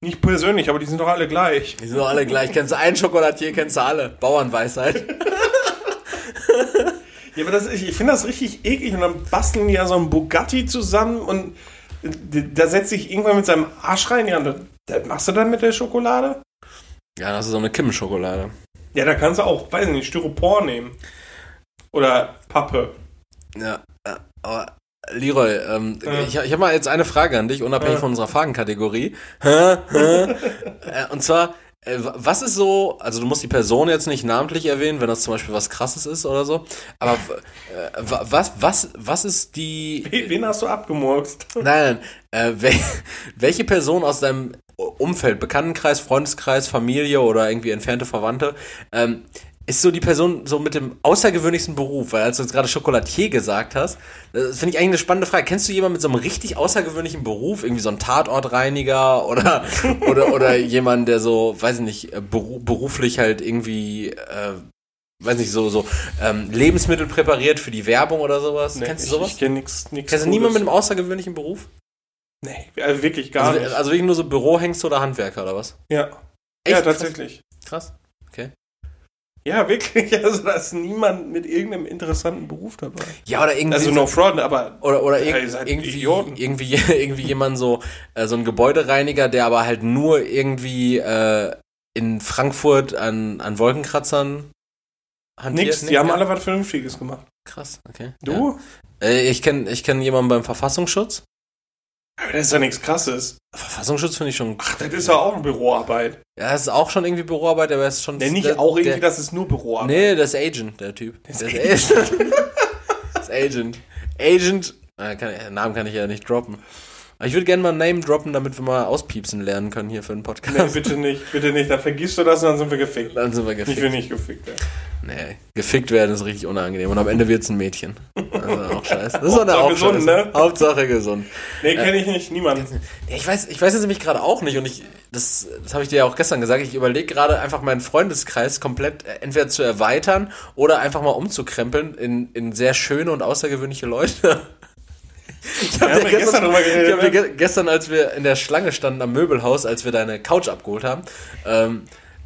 Nicht persönlich, aber die sind doch alle gleich. Die sind doch alle gleich. Kennst du einen Schokolatier, kennst du alle. Bauernweisheit. Ja, aber das, ich, ich finde das richtig eklig und dann basteln die ja so einen Bugatti zusammen und da setzt sich irgendwann mit seinem Arsch rein. Ja, das, das machst du dann mit der Schokolade? Ja, das ist so eine Kimmenschokolade. Ja, da kannst du auch, weiß nicht, Styropor nehmen. Oder Pappe. Ja, aber Leroy, ähm, Ja. ich, ich habe mal jetzt eine Frage an dich, unabhängig Ja. von unserer Fragenkategorie. Äh, Und zwar, äh, was ist so, also du musst die Person jetzt nicht namentlich erwähnen, wenn das zum Beispiel was Krasses ist oder so, aber äh, wa- was, was, was ist die, Wen wen hast du abgemurkst? nein, nein, äh, wel, welche Person aus deinem Umfeld, Bekanntenkreis, Freundeskreis, Familie oder irgendwie entfernte Verwandte, ähm, ist so die Person so mit dem außergewöhnlichsten Beruf, weil als du jetzt gerade Chocolatier gesagt hast, das finde ich eigentlich eine spannende Frage. Kennst du jemanden mit so einem richtig außergewöhnlichen Beruf, irgendwie so ein Tatortreiniger oder oder oder jemand, der so, weiß ich nicht, äh, beru beruflich halt irgendwie äh, weiß nicht, so, so ähm, Lebensmittel präpariert für die Werbung oder sowas. Kennst du sowas? Ich, ich kenne nichts. Nix Kennst du niemanden mit einem außergewöhnlichen Beruf? Nee, also wirklich gar Also, nicht. also wirklich nur so Bürohengst oder Handwerker oder was? ja. Echt? ja, tatsächlich. Krass. Okay. Ja, wirklich. Also da ist niemand mit irgendeinem interessanten Beruf dabei. Ja, oder irgendwie. Also so, no front, aber oder oder irg irgendwie, Idioten. irgendwie, irgendwie jemand so, äh, so ein Gebäudereiniger, der aber halt nur irgendwie äh, in Frankfurt an, an Wolkenkratzern hantiert. nix. Die haben alle was Vernünftiges gemacht. Krass, okay. Du? Ja. Äh, ich kenne ich kenn jemanden beim Verfassungsschutz. Aber das ist ja nichts krasses. Verfassungsschutz finde ich schon. Ach, das ist ja auch eine Büroarbeit. Ja, das ist auch schon irgendwie Büroarbeit, aber er ist schon. Der nicht der, auch irgendwie, der, das ist nur Büroarbeit. Nee, das ist Agent, der Typ. Der ist Agent. das ist Agent. Agent. Äh, kann, Namen kann ich ja nicht droppen. Ich würde gerne mal einen Name droppen, damit wir mal auspiepsen lernen können hier für einen Podcast. Nee, bitte nicht, bitte nicht. Dann vergisst du das und dann sind wir gefickt. Dann sind wir Ich gefickt. will nicht gefickt werden. Nee, gefickt werden ist richtig unangenehm. Und am Ende wird's ein Mädchen. Also auch scheiße. Das ist doch eine Hauptsache auch gesund, scheiße. ne? Hauptsache gesund. Nee, kenne ich nicht. Niemand. Ich weiß, ich weiß jetzt nämlich gerade auch nicht und ich, das, das habe ich dir ja auch gestern gesagt. Ich überlege gerade einfach meinen Freundeskreis komplett äh, entweder zu erweitern oder einfach mal umzukrempeln in, in sehr schöne und außergewöhnliche Leute. Ich habe ja gestern drüber ich geredet. hab dir ne? ge gestern, als wir in der Schlange standen am Möbelhaus, als wir deine Couch abgeholt haben, ähm,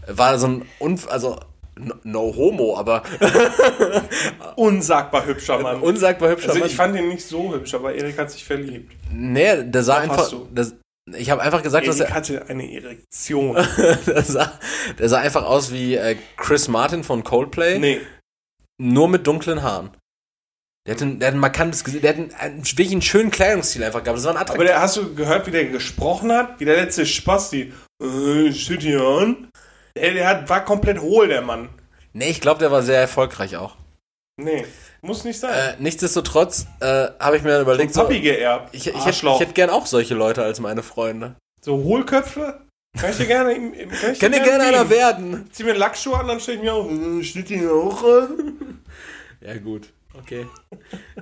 war so ein Unf also no, no homo, aber Unsagbar hübscher Mann. unsagbar hübscher also Mann. ich fand ihn nicht so hübsch, aber Erik hat sich verliebt. nee, der sah Doch, einfach. Das, ich habe einfach gesagt, dass Erik er, hatte eine Erektion. der, sah, der sah einfach aus wie äh, Chris Martin von Coldplay, nee. nur mit dunklen Haaren. Der hat ein, der hat ein markantes Gesicht, der hat einen, einen, wirklich einen schönen Kleidungsstil einfach gehabt. Das war ein Aber attraktiv. der, hast du gehört, wie der gesprochen hat? Wie der letzte Spasti. Äh, steht hier an? Der, der hat, war komplett hohl, der Mann. Nee, ich glaube, der war sehr erfolgreich auch. Nee, muss nicht sein. Äh, nichtsdestotrotz äh, habe ich mir dann überlegt, Von so, Papi geerbt. ich, ich, hätte, Arschloch. ich hätte gern auch solche Leute als meine Freunde. so Hohlköpfe? Kann ich dir gerne, kann ich Kann dir gerne einer geben? werden. Zieh mir Lackschuhe an, dann stehe ich mir auch, äh, steht hier auch an? Ja, gut. Okay.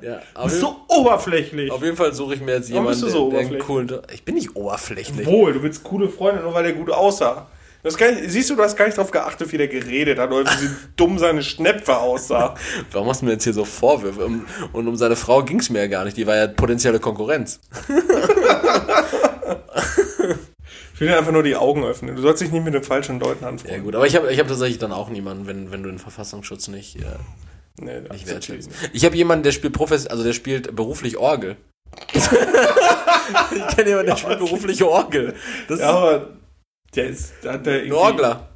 Ja, so oberflächlich. auf jeden Fall suche ich mir jetzt jemanden, du so der, der coolen. Ich bin nicht oberflächlich. Wohl, du willst coole Freunde, nur weil der gut aussah. Du hast gar nicht, siehst du, du hast gar nicht darauf geachtet, wie der geredet hat oder wie dumm seine Schnepfe aussah. Warum machst du mir jetzt hier so Vorwürfe? Und um seine Frau ging es mir ja gar nicht. Die war ja potenzielle Konkurrenz. Ich will dir einfach nur die Augen öffnen. Du sollst dich nicht mit den falschen Leuten Ja anfreunden. gut, aber ich habe ich hab tatsächlich dann auch niemanden, wenn, wenn du den Verfassungsschutz nicht, äh, Nee, nicht das wertschätzt. Ich habe jemanden, der spielt profes also der spielt beruflich Orgel. ich kenne jemanden, der spielt beruflich Orgel. Das Ja, aber der ist, hat der ist ein irgendwie, Orgler.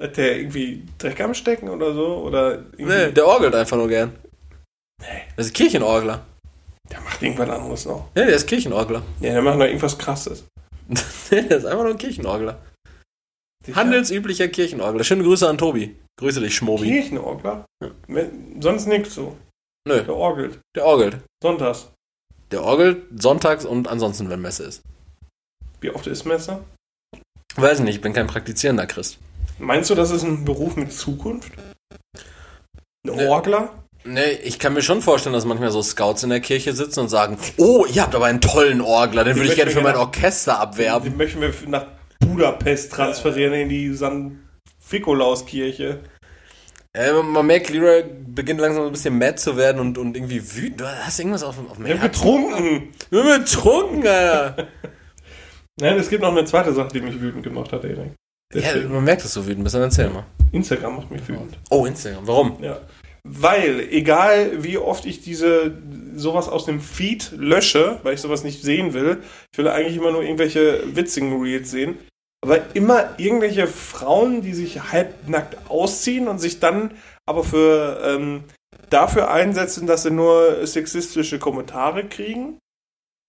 hat der irgendwie Dreck am Stecken oder so? Oder irgendwie, Nee, der orgelt einfach nur gern. Das ist Kirchenorgler. der macht irgendwas anderes noch. Ja, der ist Kirchenorgler. Ja, der macht noch irgendwas krasses. der ist einfach nur ein Kirchenorgler. Handelsüblicher Kirchenorgler. Schöne Grüße an Tobi. Grüße dich, Schmobi. Kirchenorgler? Wenn- Sonst nichts so. Nö, Der orgelt. der orgelt. Sonntags. Der orgelt sonntags und ansonsten, wenn Messe ist. Wie oft ist Messer? Weiß nicht, ich bin kein praktizierender Christ. Meinst du, das ist ein Beruf mit Zukunft? Ein Nee. Orgler? Nee, ich kann mir schon vorstellen, dass manchmal so Scouts in der Kirche sitzen und sagen, oh, ihr habt aber einen tollen Orgler, den Den würde ich gerne für mein Orchester Den abwerben. möchten wir nach Budapest transferieren in die San Fikolauskirche. Äh, man merkt, Leroy beginnt langsam ein bisschen mad zu werden und, und irgendwie wütend. Du hast irgendwas auf, auf dem Herzen. getrunken. Wir haben getrunken, Alter. Nein, es gibt noch eine zweite Sache, die mich wütend gemacht hat, Erik. Ja, man merkt, dass du wütend bist, dann erzähl mal. Instagram macht mich wütend. Oh, Instagram. Warum? Ja. Weil, egal wie oft ich diese sowas aus dem Feed lösche, weil ich sowas nicht sehen will, ich will eigentlich immer nur irgendwelche witzigen Reels sehen, aber immer irgendwelche Frauen, die sich halbnackt ausziehen und sich dann aber für ähm, dafür einsetzen, dass sie nur sexistische Kommentare kriegen.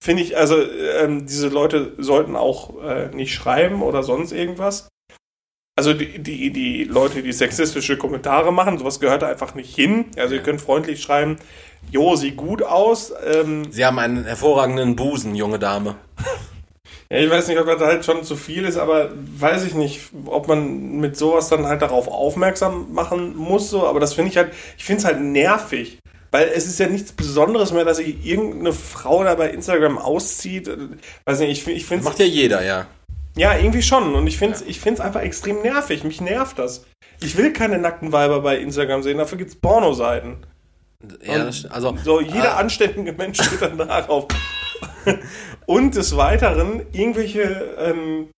Finde ich, also ähm, diese Leute sollten auch äh, nicht schreiben oder sonst irgendwas. Also die, die, die Leute, die sexistische Kommentare machen, sowas gehört da einfach nicht hin. Also ihr könnt freundlich schreiben, jo, sieht gut aus. Ähm, Sie haben einen hervorragenden Busen, junge Dame. ja, ich weiß nicht, ob das halt schon zu viel ist, aber weiß ich nicht, ob man mit sowas dann halt darauf aufmerksam machen muss. So. Aber das finde ich halt, ich finde es halt nervig. Weil es ist ja nichts Besonderes mehr, dass sich irgendeine Frau da bei Instagram auszieht. Weiß nicht, ich, ich finde Macht ja jeder, ja. Ja, irgendwie schon. Und ich finde es ich find's einfach extrem nervig. Mich nervt das. Ich will keine nackten Weiber bei Instagram sehen. Dafür gibt's Pornoseiten. ja also, So, jeder ah, anständige Mensch steht dann darauf. Und des Weiteren irgendwelche ähm,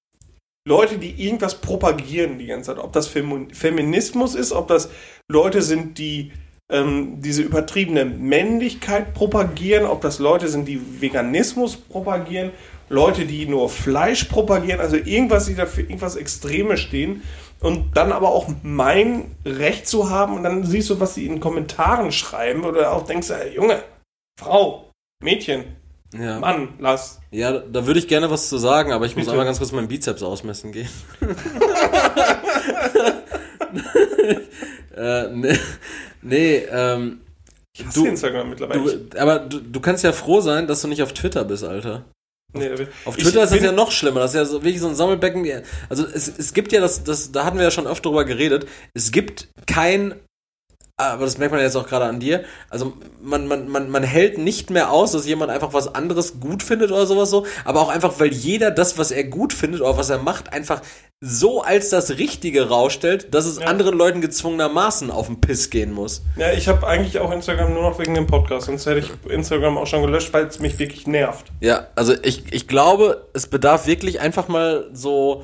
Leute, die irgendwas propagieren die ganze Zeit. Ob das Fem Feminismus ist, ob das Leute sind, die ähm, diese übertriebene Männlichkeit propagieren, ob das Leute sind, die Veganismus propagieren, Leute, die nur Fleisch propagieren, also irgendwas, die dafür irgendwas Extremes stehen und dann aber auch mein Recht zu haben und dann siehst du, was sie in Kommentaren schreiben oder auch denkst, ey, Junge, Frau, Mädchen, ja. Mann, lass. ja, da würde ich gerne was zu sagen, aber ich muss Bitte. einmal ganz kurz meinen Bizeps ausmessen gehen. äh, nee, nee ähm, Ich hasse Du- Instagram mittlerweile. du, aber du, du kannst ja froh sein, dass du nicht auf Twitter bist, Alter. Nee, Auf Twitter ist das ja noch schlimmer. Das ist ja so, wirklich so ein Sammelbecken. Also es, es gibt ja das, das, da hatten wir ja schon oft drüber geredet. Es gibt kein, aber das merkt man jetzt auch gerade an dir. Also man, man, man, man hält nicht mehr aus, dass jemand einfach was anderes gut findet oder sowas so. Aber auch einfach, weil jeder das, was er gut findet oder was er macht, einfach so als das Richtige rausstellt, dass es Ja. anderen Leuten gezwungenermaßen auf den Piss gehen muss. Ja, ich habe eigentlich auch Instagram nur noch wegen dem Podcast, sonst hätte ich Instagram auch schon gelöscht, weil es mich wirklich nervt. Ja, also ich, ich glaube, es bedarf wirklich einfach mal so,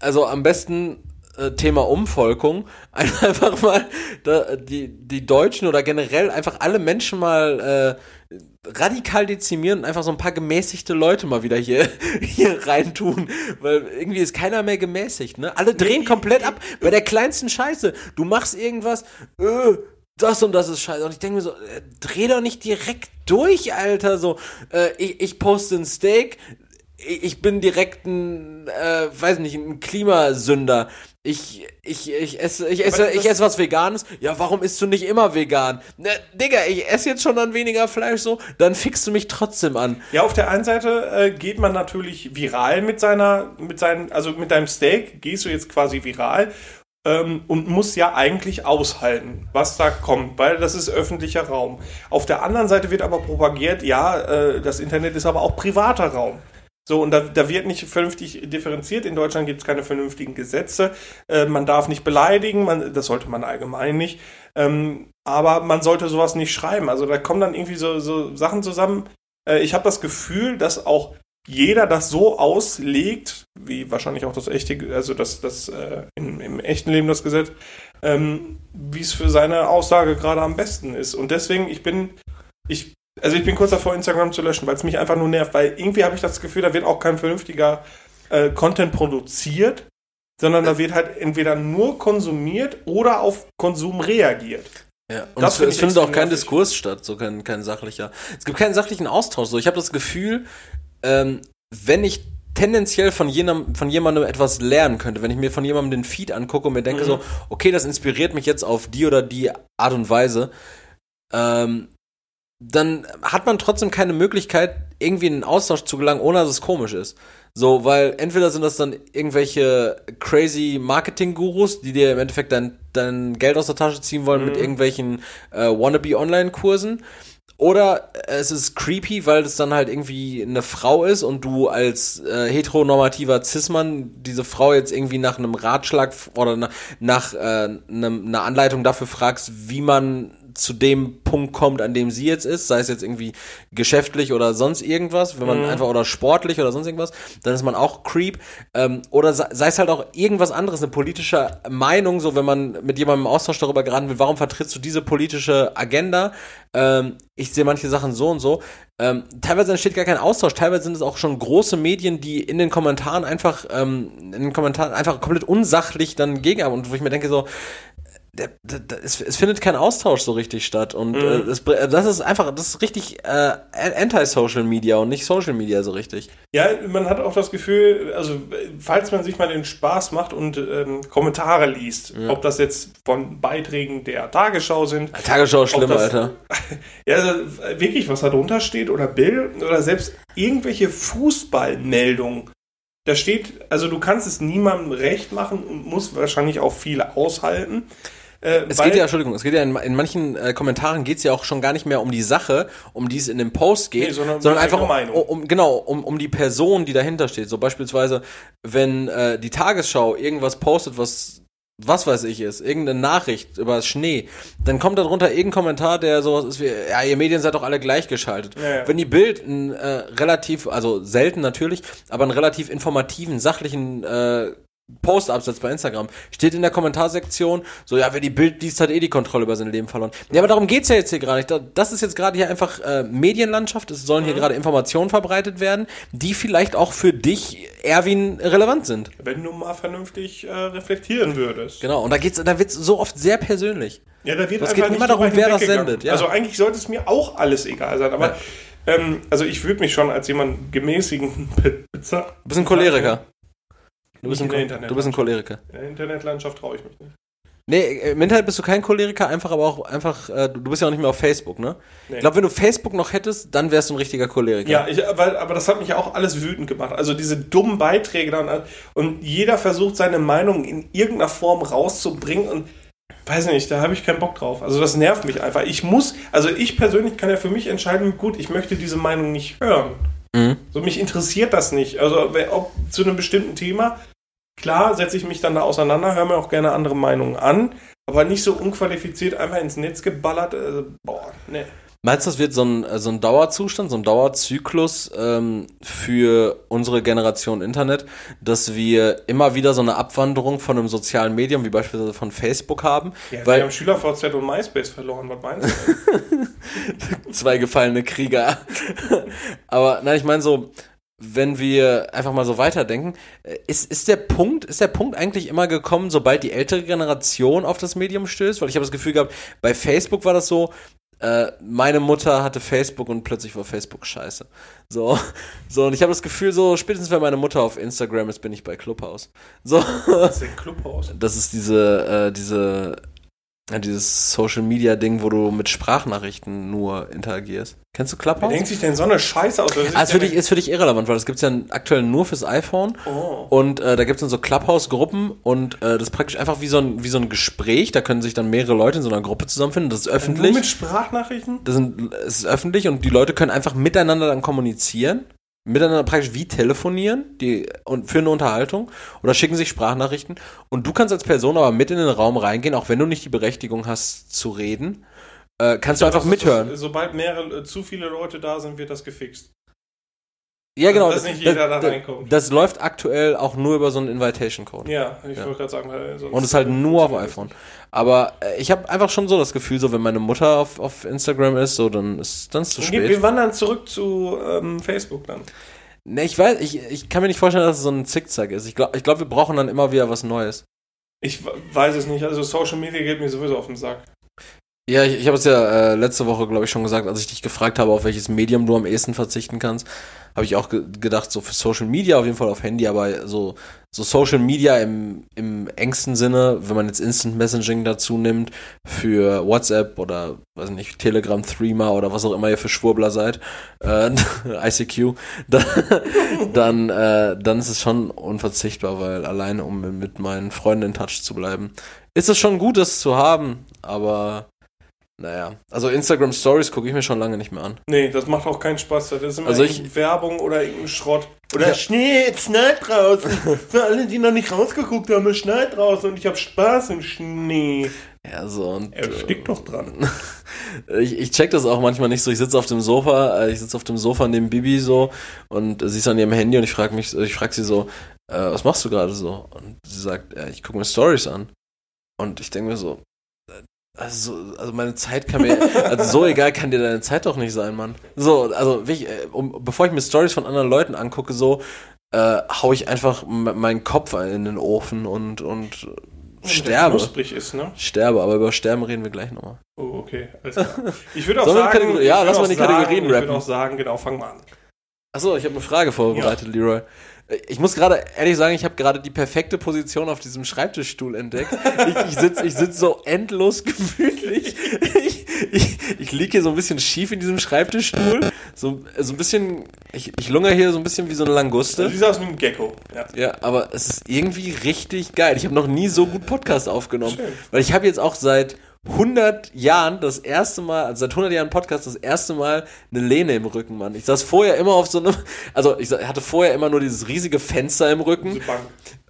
also am besten äh, Thema Umvolkung, einfach mal da, die, die Deutschen oder generell einfach alle Menschen mal äh, radikal dezimieren und einfach so ein paar gemäßigte Leute mal wieder hier, hier reintun, weil irgendwie ist keiner mehr gemäßigt, ne? Alle drehen komplett ab bei der kleinsten Scheiße. Du machst irgendwas, äh, das und das ist scheiße. Und ich denke mir so, äh, dreh doch nicht direkt durch, Alter. So, äh, ich, ich poste ein Steak, ich, ich bin direkt ein, äh, weiß nicht, ein Klimasünder. Ich, ich, ich esse, ich esse, ich esse was Veganes. Ja, warum isst du nicht immer vegan? Ne, Digga, ich esse jetzt schon dann weniger Fleisch so, dann fickst du mich trotzdem an. Ja, auf der einen Seite äh, geht man natürlich viral mit seiner, mit seinen, also mit deinem Steak gehst du jetzt quasi viral ähm, und musst ja eigentlich aushalten, was da kommt, weil das ist öffentlicher Raum. Auf der anderen Seite wird aber propagiert, ja, äh, das Internet ist aber auch privater Raum. So, und da, da wird nicht vernünftig differenziert. In Deutschland gibt es keine vernünftigen Gesetze. Äh, man darf nicht beleidigen, man, das sollte man allgemein nicht. Ähm, aber man sollte sowas nicht schreiben. Also da kommen dann irgendwie so, so Sachen zusammen. Äh, ich habe das Gefühl, dass auch jeder das so auslegt, wie wahrscheinlich auch das echte, also das, das äh, im, im echten Leben das Gesetz, ähm, wie es für seine Aussage gerade am besten ist. Und deswegen, ich bin, ich, also ich bin kurz davor, Instagram zu löschen, weil es mich einfach nur nervt, weil irgendwie habe ich das Gefühl, da wird auch kein vernünftiger äh, Content produziert, sondern da wird halt entweder nur konsumiert oder auf Konsum reagiert. Ja, und Das es, findet auch kein nervig. Diskurs statt, so kein, kein sachlicher. Es gibt keinen sachlichen Austausch. So, ich habe das Gefühl, ähm, wenn ich tendenziell von jemandem, von jemandem etwas lernen könnte, wenn ich mir von jemandem den Feed angucke und mir denke Mhm. so, okay, das inspiriert mich jetzt auf die oder die Art und Weise, ähm, dann hat man trotzdem keine Möglichkeit, irgendwie in einen Austausch zu gelangen, ohne dass es komisch ist. So, weil entweder sind das dann irgendwelche crazy Marketing-Gurus, die dir im Endeffekt dein, dein Geld aus der Tasche ziehen wollen mit irgendwelchen äh, Wannabe-Online-Kursen. Oder es ist creepy, weil es dann halt irgendwie eine Frau ist und du als äh, heteronormativer Cis-Mann diese Frau jetzt irgendwie nach einem Ratschlag oder nach, nach äh, einem, einer Anleitung dafür fragst, wie man zu dem Punkt kommt, an dem sie jetzt ist, sei es jetzt irgendwie geschäftlich oder sonst irgendwas, wenn man Mhm. einfach oder sportlich oder sonst irgendwas, dann ist man auch Creep. Ähm, oder sei, sei es halt auch irgendwas anderes, eine politische Meinung, so wenn man mit jemandem im Austausch darüber geraten will, warum vertrittst du diese politische Agenda? Ähm, ich sehe manche Sachen so und so. Ähm, teilweise entsteht gar kein Austausch, teilweise sind es auch schon große Medien, die in den Kommentaren einfach, ähm, in den Kommentaren einfach komplett unsachlich dann gegen haben und wo ich mir denke so, es, es findet kein Austausch so richtig statt und Mhm. äh, das, br- das ist einfach, das ist richtig äh, Anti-Social Media und nicht Social Media so richtig. Ja, man hat auch das Gefühl, also falls man sich mal den Spaß macht und ähm, Kommentare liest, ob das jetzt von Beiträgen der Tagesschau sind, Tagesschau ist schlimm, das- Alter. ja, also wirklich, was da drunter steht oder Bild oder selbst irgendwelche Fußballmeldungen. Da steht, also du kannst es niemandem recht machen und musst wahrscheinlich auch viel aushalten. Äh, Es geht ja, Entschuldigung, es geht ja in, in manchen äh, Kommentaren geht es ja auch schon gar nicht mehr um die Sache, um die es in dem Post geht, Nee, sondern sondern, einfach um, um genau um, um die Person, die dahinter steht. So beispielsweise, wenn äh, die Tagesschau irgendwas postet, was was weiß ich ist, irgendeine Nachricht über Schnee, dann kommt darunter irgendein Kommentar, der sowas ist wie, ja, ihr Medien seid doch alle gleichgeschaltet. Ja, ja. Wenn die Bild einen äh, relativ, also selten natürlich, aber einen relativ informativen, sachlichen äh, Post absetzt bei Instagram, steht in der Kommentarsektion, so, ja, wer die Bild liest, hat eh die Kontrolle über sein Leben verloren. Ja, aber darum geht's ja jetzt hier gerade nicht. Da- Das ist jetzt gerade hier einfach äh, Medienlandschaft. Es sollen hier gerade Informationen verbreitet werden, die vielleicht auch für dich, Erwin, relevant sind. wenn du mal vernünftig äh, reflektieren würdest. Genau. Und da geht's, da wird's so oft sehr persönlich. Ja, da wird Es geht immer darum, wer das sendet, ja. Also eigentlich sollte es mir auch alles egal sein, aber ähm, also ich würde mich schon als jemand gemäßigen bezeichnen. Du bist ein Choleriker. Du bist ein, du bist ein Choleriker. In der Internetlandschaft traue ich mich nicht. Nee, äh, im Internet bist du kein Choleriker, einfach aber auch einfach, äh, du bist ja auch nicht mehr auf Facebook, ne? Nee. Ich glaube, wenn du Facebook noch hättest, dann wärst du ein richtiger Choleriker. Ja, ich, aber, aber das hat mich auch alles wütend gemacht. Also diese dummen Beiträge dann und jeder versucht seine Meinung in irgendeiner Form rauszubringen und weiß nicht, da habe ich keinen Bock drauf. Also das nervt mich einfach. Ich muss, also ich persönlich kann ja für mich entscheiden, gut, ich möchte diese Meinung nicht hören. Mhm. So mich interessiert das nicht. Also ob zu einem bestimmten Thema, klar setze ich mich dann da auseinander, höre mir auch gerne andere Meinungen an, aber nicht so unqualifiziert einfach ins Netz geballert. Also, boah, ne. Meinst du, das wird so ein, äh, so ein Dauerzustand, so ein Dauerzyklus ähm, für unsere Generation Internet, dass wir immer wieder so eine Abwanderung von einem sozialen Medium, wie beispielsweise von Facebook haben? Ja, wir weil haben SchülerVZ und MySpace verloren, was meinst du? zwei gefallene Krieger. Aber nein, ich meine so, wenn wir einfach mal so weiterdenken, äh, ist, ist der Punkt, ist der Punkt eigentlich immer gekommen, sobald die ältere Generation auf das Medium stößt? Weil ich habe das Gefühl gehabt, bei Facebook war das so, äh, meine Mutter hatte Facebook und plötzlich war Facebook scheiße. So, so und ich habe das Gefühl, so spätestens wenn meine Mutter auf Instagram ist, bin ich bei Clubhouse. So, Das ist ein Clubhaus. das ist diese, äh, diese, ja, dieses Social Media Ding, wo du mit Sprachnachrichten nur interagierst. Kennst du Wer Clubhouse? denkt sich denn so eine Scheiße aus? Ah, ist, für dich, ist für dich irrelevant, weil das gibt's ja aktuell nur fürs iPhone. Oh. Und äh, da gibt's dann so Clubhouse-Gruppen und äh, das ist praktisch einfach wie so, ein, wie so ein Gespräch. Da können sich dann mehrere Leute in so einer Gruppe zusammenfinden. Das ist Nur öffentlich. mit Sprachnachrichten? Das sind, es ist öffentlich und die Leute können einfach miteinander dann kommunizieren. Miteinander praktisch wie telefonieren die, und für eine Unterhaltung oder schicken sich Sprachnachrichten. Und du kannst als Person aber mit in den Raum reingehen, auch wenn du nicht die Berechtigung hast zu reden. Äh, kannst du einfach mithören. Das, sobald mehrere, äh, zu viele Leute da sind, wird das gefixt. Ja, genau. dass nicht jeder da das, reinkommt. das läuft aktuell auch nur über so einen Invitation-Code. Ja, ich Ja. wollte gerade sagen, weil sonst Und es ist halt nur auf das iPhone. Aber äh, ich habe einfach schon so das Gefühl, so wenn meine Mutter auf, auf Instagram ist, so dann ist dann ist zu spät. Wir wandern zurück zu ähm, Facebook dann. Ne, ich weiß, ich, ich kann mir nicht vorstellen, dass es so ein Zickzack ist. Ich glaube, ich glaub, wir brauchen dann immer wieder was Neues. Ich weiß es nicht. Also Social Media geht mir sowieso auf den Sack. Ja, ich, ich habe es ja äh, letzte Woche, glaube ich, schon gesagt, als ich dich gefragt habe, auf welches Medium du am ehesten verzichten kannst, habe ich auch ge gedacht, so für Social Media auf jeden Fall auf Handy, aber so, so Social Media im, im engsten Sinne, wenn man jetzt Instant Messaging dazu nimmt, für WhatsApp oder, weiß nicht, Telegram, Threema oder was auch immer ihr für Schwurbler seid, äh, ICQ, dann, dann, äh, dann ist es schon unverzichtbar, weil alleine, um mit meinen Freunden in Touch zu bleiben, ist es schon gut, das zu haben, aber naja, also Instagram Stories gucke ich mir schon lange nicht mehr an. Nee, das macht auch keinen Spaß. Das ist immer Also ich- Werbung oder irgendein Schrott. Oder Ja. Schnee, es schneit draußen. Für alle, die noch nicht rausgeguckt haben, es schneit draußen und ich habe Spaß im Schnee. Ja, so und Er äh, stickt doch dran. ich, ich check das auch manchmal nicht so. Ich sitze auf dem Sofa, äh, ich sitze auf dem Sofa neben Bibi so und äh, sie ist an ihrem Handy und ich frage mich, ich frage sie so, äh, was machst du gerade so? Und sie sagt, ja, ich gucke mir Stories an. Und ich denke mir so, äh, also, so- also meine Zeit kann mir, also so egal kann dir deine Zeit doch nicht sein, Mann. So, also wirklich, äh, um, bevor ich mir Stories von anderen Leuten angucke, so äh, hau ich einfach meinen Kopf in den Ofen und und äh, sterbe. Knusprig ist, ne? Sterbe, aber über Sterben reden wir gleich nochmal. Oh, okay. Alles klar. Ich würde auch sagen, Kategori- ja, ich lass mal die sagen, Kategorien Ich rappen. würde auch sagen, genau, fang mal an. Achso, ich habe eine Frage vorbereitet, Leroy. Ich muss gerade ehrlich sagen, ich habe gerade die perfekte Position auf diesem Schreibtischstuhl entdeckt. Ich, ich sitze ich sitz so endlos gemütlich. Ich, ich, ich liege hier so ein bisschen schief in diesem Schreibtischstuhl. So, so ein bisschen, ich, ich lungere hier so ein bisschen wie so eine Du Languste. siehst aus wie ein Gecko. Ja. Ja, aber es ist irgendwie richtig geil. Ich habe noch nie so gut Podcast aufgenommen. Schön. Weil ich habe jetzt auch seit 100 Jahren das erste Mal, also seit 100 Jahren Podcast das erste Mal eine Lehne im Rücken, Mann. Ich saß vorher immer auf so einem, also ich hatte vorher immer nur dieses riesige Fenster im Rücken Diese Bank.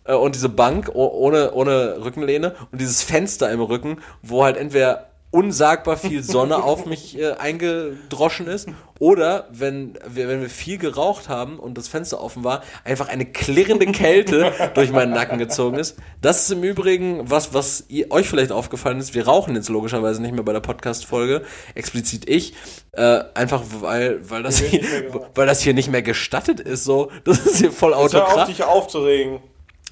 äh, und diese Bank oh- ohne, ohne Rückenlehne und dieses Fenster im Rücken, wo halt entweder unsagbar viel Sonne auf mich äh, eingedroschen ist oder wenn wir, wenn wir viel geraucht haben und das Fenster offen war, einfach eine klirrende Kälte durch meinen Nacken gezogen ist. Das ist im Übrigen was, was ihr, euch vielleicht aufgefallen ist. Wir rauchen jetzt logischerweise nicht mehr bei der Podcast-Folge, explizit ich, äh, einfach weil, weil, das hier, nicht mehr geraucht. weil das hier nicht mehr gestattet ist. So, das ist hier voll Hör auf, autokratisch. dich aufzuregen.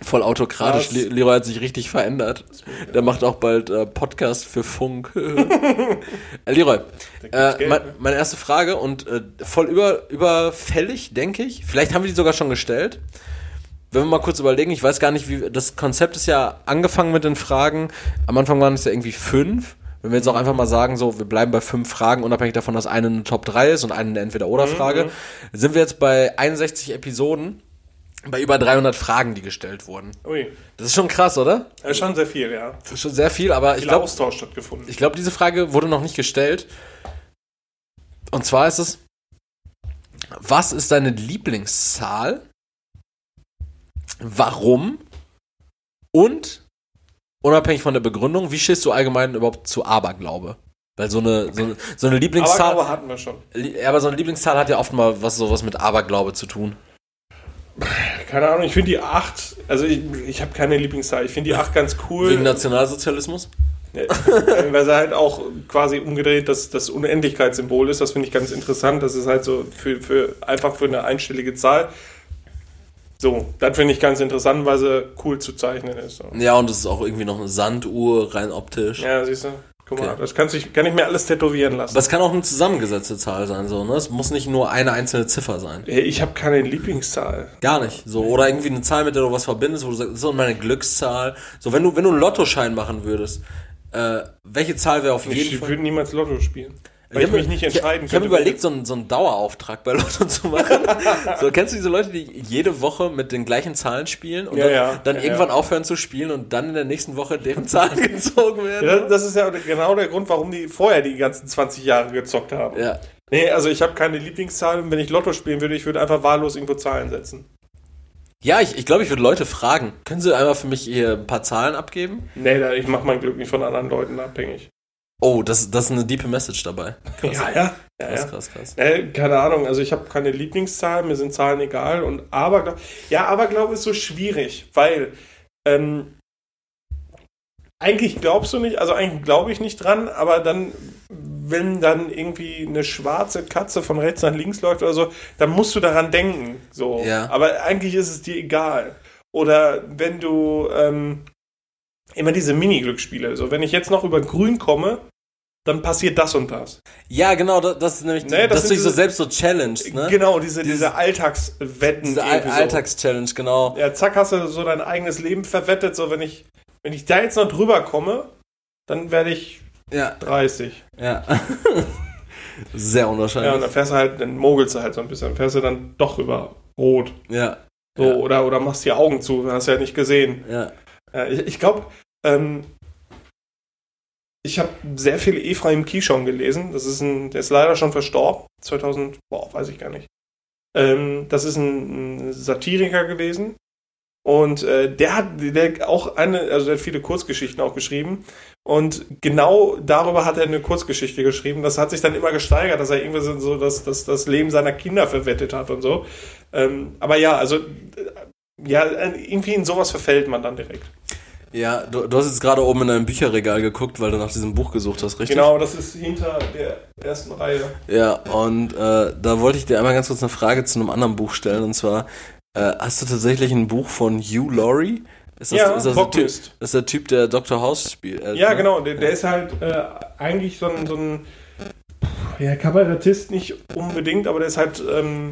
Voll autokratisch. Le Leroy hat sich richtig verändert. Der macht auch bald äh, Podcast für Funk. äh, Leroy, äh, mein, ne? meine erste Frage und äh, voll über, überfällig, denke ich. Vielleicht haben wir die sogar schon gestellt. Wenn wir mal kurz überlegen, ich weiß gar nicht, wie das Konzept ist ja angefangen mit den Fragen. Am Anfang waren es ja irgendwie fünf. Wenn wir jetzt auch einfach mal sagen, so, wir bleiben bei fünf Fragen, unabhängig davon, dass eine eine Top 3 ist und eine eine Entweder-Oder-Frage, sind wir jetzt bei 61 Episoden bei über 300 Fragen, die gestellt wurden. Ui. Das ist schon krass, oder? Das ist schon sehr viel, ja. Das ist schon sehr viel, aber ich glaube, Austausch stattgefunden. ich glaube, diese Frage wurde noch nicht gestellt. Und zwar ist es, was ist deine Lieblingszahl? Warum? Und, unabhängig von der Begründung, wie stehst du allgemein überhaupt zu Aberglaube? Weil so eine, so eine, so eine Lieblingszahl, Glaube hatten wir schon. Ja, aber so eine Lieblingszahl hat ja oft mal was, sowas mit Aberglaube zu tun. Keine Ahnung, ich finde die 8, also ich, ich habe keine Lieblingszahl. Ich finde die 8 ganz cool. Wegen Nationalsozialismus? Weil sie halt auch quasi umgedreht das, das Unendlichkeitssymbol ist. Das finde ich ganz interessant. Das ist halt so für, für einfach für eine einstellige Zahl. So, das finde ich ganz interessant, weil sie cool zu zeichnen ist. Ja, und es ist auch irgendwie noch eine Sanduhr, rein optisch. Ja, siehst du? Guck mal, Okay. das kann, sich, kann ich mir alles tätowieren lassen. Es kann auch eine zusammengesetzte Zahl sein, so, ne? Es muss nicht nur eine einzelne Ziffer sein. Ich habe keine Lieblingszahl. Gar nicht. So, oder irgendwie eine Zahl, mit der du was verbindest, wo du sagst, das ist so meine Glückszahl. So, wenn du, wenn du einen Lottoschein machen würdest, äh, welche Zahl wäre auf jeden Ich Fall. würde niemals Lotto spielen. Weil ich, hab mich nicht entscheiden Ich, ich habe überlegt, so einen, so einen Dauerauftrag bei Lotto zu machen. so, kennst du diese Leute, die jede Woche mit den gleichen Zahlen spielen und Ja, dann, ja. dann Ja, irgendwann aufhören zu spielen und dann in der nächsten Woche deren Zahlen gezogen werden? Das- ist ja genau der Grund, warum die vorher die ganzen 20 Jahre gezockt haben. Ja. Nee, also ich habe keine Lieblingszahl und wenn ich Lotto spielen würde, ich würde einfach wahllos irgendwo Zahlen setzen. Ja, ich, ich glaube, ich würde Leute fragen. Können Sie einmal für mich hier ein paar Zahlen abgeben? Nee, ich mache mein Glück nicht von anderen Leuten abhängig. Oh, das, das ist eine deepe Message dabei. Ja, ja. ja, Krass, ja. krass, krass. Äh, keine Ahnung, also ich habe keine Lieblingszahl, mir sind Zahlen egal und Aberglaube, ja, Aberglaube ist so schwierig, weil ähm, eigentlich glaubst du nicht, also eigentlich glaube ich nicht dran, aber dann, wenn dann irgendwie eine schwarze Katze von rechts nach links läuft oder so, dann musst du daran denken, so. Ja. Aber eigentlich ist es dir egal. Oder wenn du ähm, immer diese Mini-Glücksspiele, so wenn ich jetzt noch über Grün komme, dann passiert das und das. Ja, genau, das, das ist nämlich, Nee, das dass du dich so selbst so challenged, ne? Genau, diese, Dieses- diese Alltagswetten. Diese so. Alltagschallenge, genau. Ja, zack, hast du so dein eigenes Leben verwettet. So, wenn ich, wenn ich da jetzt noch drüber komme, dann werde ich Ja, 30. ja. Sehr Ja, und unwahrscheinlich. dann fährst du halt, dann mogelst du halt so ein bisschen. Dann fährst du dann doch über Rot. Ja, So, Ja. oder, oder machst die Augen zu, hast ja nicht gesehen. ja. Ja, ich ich glaube, ähm, ich habe sehr viel Ephraim Kishon gelesen. Das ist ein, der ist leider schon verstorben. 2000, boah, weiß ich gar nicht. Ähm, das ist ein, ein Satiriker gewesen. Und äh, der hat der auch eine, also der hat viele Kurzgeschichten auch geschrieben. Und genau darüber hat er eine Kurzgeschichte geschrieben. Das hat sich dann immer gesteigert, dass er irgendwie so das, das, das Leben seiner Kinder verwettet hat und so. Ähm, aber ja, also ja, irgendwie in sowas verfällt man dann direkt. Ja, du, du hast jetzt gerade oben in deinem Bücherregal geguckt, weil du nach diesem Buch gesucht hast, richtig? Genau, das ist hinter der ersten Reihe. Ja, und äh, da wollte ich dir einmal ganz kurz eine Frage zu einem anderen Buch stellen. Und zwar, äh, hast du tatsächlich ein Buch von Hugh Laurie? Ist das, Ja, ist das, der typ, das ist der Typ, der Dr. House spielt? Äh, Ja, ne? genau. Der, der ist halt äh, eigentlich so ein, so ein ja, Kabarettist nicht unbedingt, aber der ist halt ähm,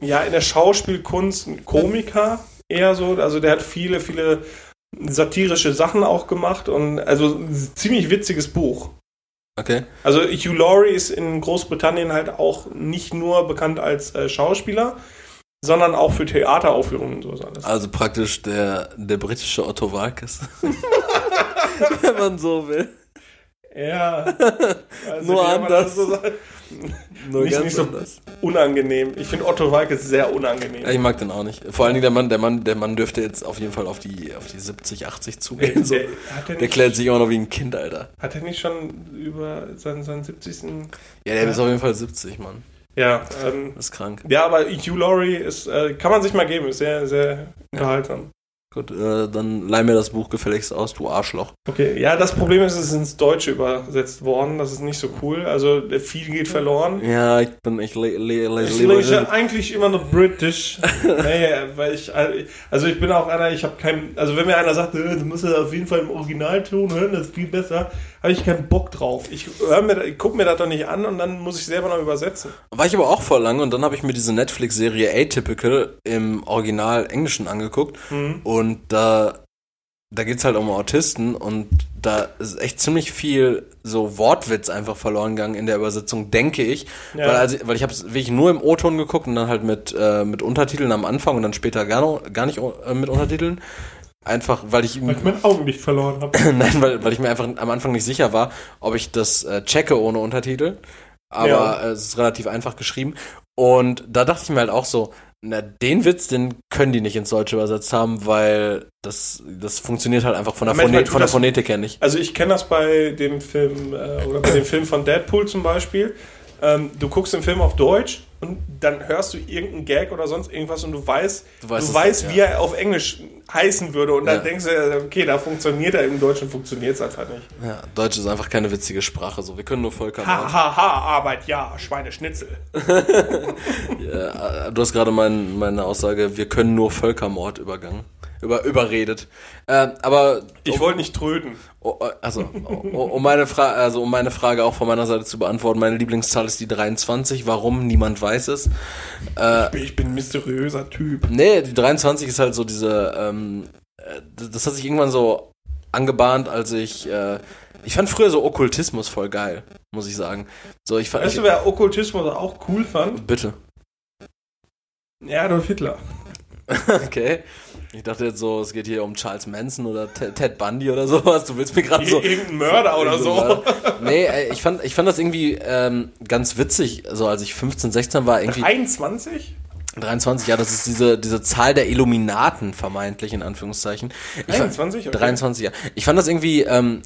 ja in der Schauspielkunst ein Komiker eher so. Also der hat viele, viele satirische Sachen auch gemacht und also ein ziemlich witziges Buch. Okay. Also Hugh Laurie ist in Großbritannien halt auch nicht nur bekannt als äh, Schauspieler, sondern auch für Theateraufführungen und sowas alles. Also praktisch der, der britische Otto Walkes. Wenn man so will. Ja. Also, Nur ja, anders. so Nur Nicht- nicht so- unangenehm. Ich finde Otto Walkes sehr unangenehm. Ja, ich mag den auch nicht. Vor allen Dingen der Mann, der Mann, der Mann dürfte jetzt auf jeden Fall auf die, auf die 70, 80 zugehen. So. der, er Der nicht, klärt sich immer noch wie ein Kind, Alter. hat er nicht schon über seinen, seinen 70. Ja, der ist auf jeden Fall 70, Mann. Ja, ähm, Das ist krank. ja, aber Hugh Laurie ist, äh, kann man sich mal geben, ist sehr, sehr unterhaltsam. Gut, äh, dann leih mir das Buch gefälligst aus, du Arschloch. Okay, ja, das Problem ist, es ist ins Deutsche übersetzt worden. Das ist nicht so cool. Also viel geht verloren. Ja, ich bin, ich le le le Ich lese eigentlich immer noch British. naja, weil ich, also ich bin auch einer, ich habe kein, also wenn mir einer sagt, äh, du musst das auf jeden Fall im Originalton hören, das ist viel besser, habe ich keinen Bock drauf. Ich mir, ich guck mir das doch nicht an und dann muss ich selber noch übersetzen. War ich aber auch voll lang und dann habe ich mir diese Netflix-Serie Atypical im Original Englischen angeguckt Mhm. und da, da geht's halt um Autisten und da ist echt ziemlich viel so Wortwitz einfach verloren gegangen in der Übersetzung, denke ich. Ja. Weil, also, weil ich habe es wirklich nur im O-Ton geguckt und dann halt mit, äh, mit Untertiteln am Anfang und dann später gar, noch, gar nicht äh, mit Untertiteln. Einfach, weil ich Weil ich mein Augenlicht verloren habe. Nein, weil, weil ich mir einfach am Anfang nicht sicher war, ob ich das äh, checke ohne Untertitel. Aber Ja. äh, es ist relativ einfach geschrieben. Und da dachte ich mir halt auch so, na, den Witz, den können die nicht ins Deutsche übersetzt haben, weil das, das funktioniert halt einfach von der, Phone von der das- Phonetik her nicht. Also ich kenne das bei dem Film äh, oder bei dem Film von Deadpool zum Beispiel. Ähm, du guckst den Film auf Deutsch und dann hörst du irgendeinen Gag oder sonst irgendwas und du weißt, Du du weißt weißt, es, ja. wie er auf Englisch heißen würde und dann Ja. denkst du, okay, da funktioniert er, im Deutschen funktioniert es einfach nicht. Ja, Deutsch ist einfach keine witzige Sprache, so. Wir können nur Völker. Ha, ha, ha, Arbeit, ja, Schweineschnitzel. Ja, äh, du hast gerade mein, meine Aussage, wir können nur Völkermord übergangen. Über, überredet. Äh, aber Ich wollte nicht tröden. Oh, oh, also, oh, um, meine Fra also, um meine Frage auch von meiner Seite zu beantworten, meine Lieblingszahl ist die 23. Warum? Niemand weiß es. Äh, Ich bin ein mysteriöser Typ. nee, die 23 ist halt so diese, ähm, äh, das hat sich irgendwann so angebahnt, als ich, äh, ich fand früher so Okkultismus voll geil, muss ich sagen. So, ich fand, Weißt du, ich, wer Okkultismus auch cool fand? bitte. Ja, Adolf Hitler. Okay. Ich dachte jetzt so, es geht hier um Charles Manson oder Ted Bundy oder sowas. Du willst mir gerade so. Irgendein Mörder oder so. Mörder. Nee, ich fand, ich fand das irgendwie ähm, ganz witzig, so als ich 15, 16 war, irgendwie 21? 23, ja, das ist diese, diese Zahl der Illuminaten, vermeintlich, in Anführungszeichen. Ich fand- 23? Okay. 23, ja. Ich fand das irgendwie ähm,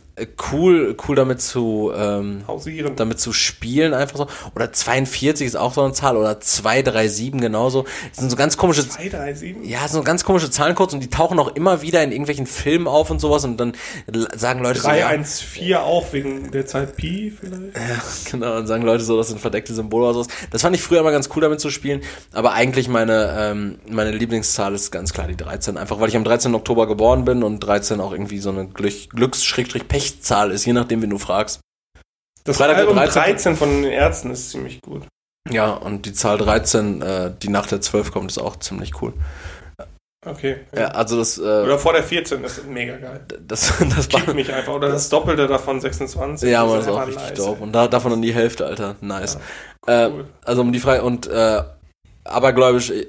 cool, cool damit zu, ähm, Hausieren. damit zu spielen, einfach so. Oder 42 ist auch so eine Zahl, oder 237 genauso. Das sind so ganz komische, 2, 3, 7? ja, so ganz komische Zahlencodes und die tauchen auch immer wieder in irgendwelchen Filmen auf und sowas und dann sagen Leute so, ja, 314 auch wegen der Zeit Pi vielleicht. Ja, genau, und sagen Leute so, das sind verdeckte Symbole oder sowas. Das fand ich früher immer ganz cool, damit zu spielen. Aber eigentlich meine, ähm, meine Lieblingszahl ist ganz klar die 13. Einfach weil ich am 13. Oktober geboren bin und 13 auch irgendwie so eine Glück Glücks-Pechzahl ist, je nachdem, wen du fragst. Das Freitag Album 13. 13 von den Ärzten ist ziemlich gut. Ja, und die Zahl 13, äh, die nach der 12 kommt, ist auch ziemlich cool. Okay. Ja, also das, äh, Oder vor der 14 ist mega geil. das, das war, Kickt mich einfach. Oder das Doppelte davon 26. ja, ist das ist auch richtig nice, dope. Und da, davon dann die Hälfte, Alter. Nice. Ja, Äh, cool. also um die Frage, und äh, abergläubisch äh,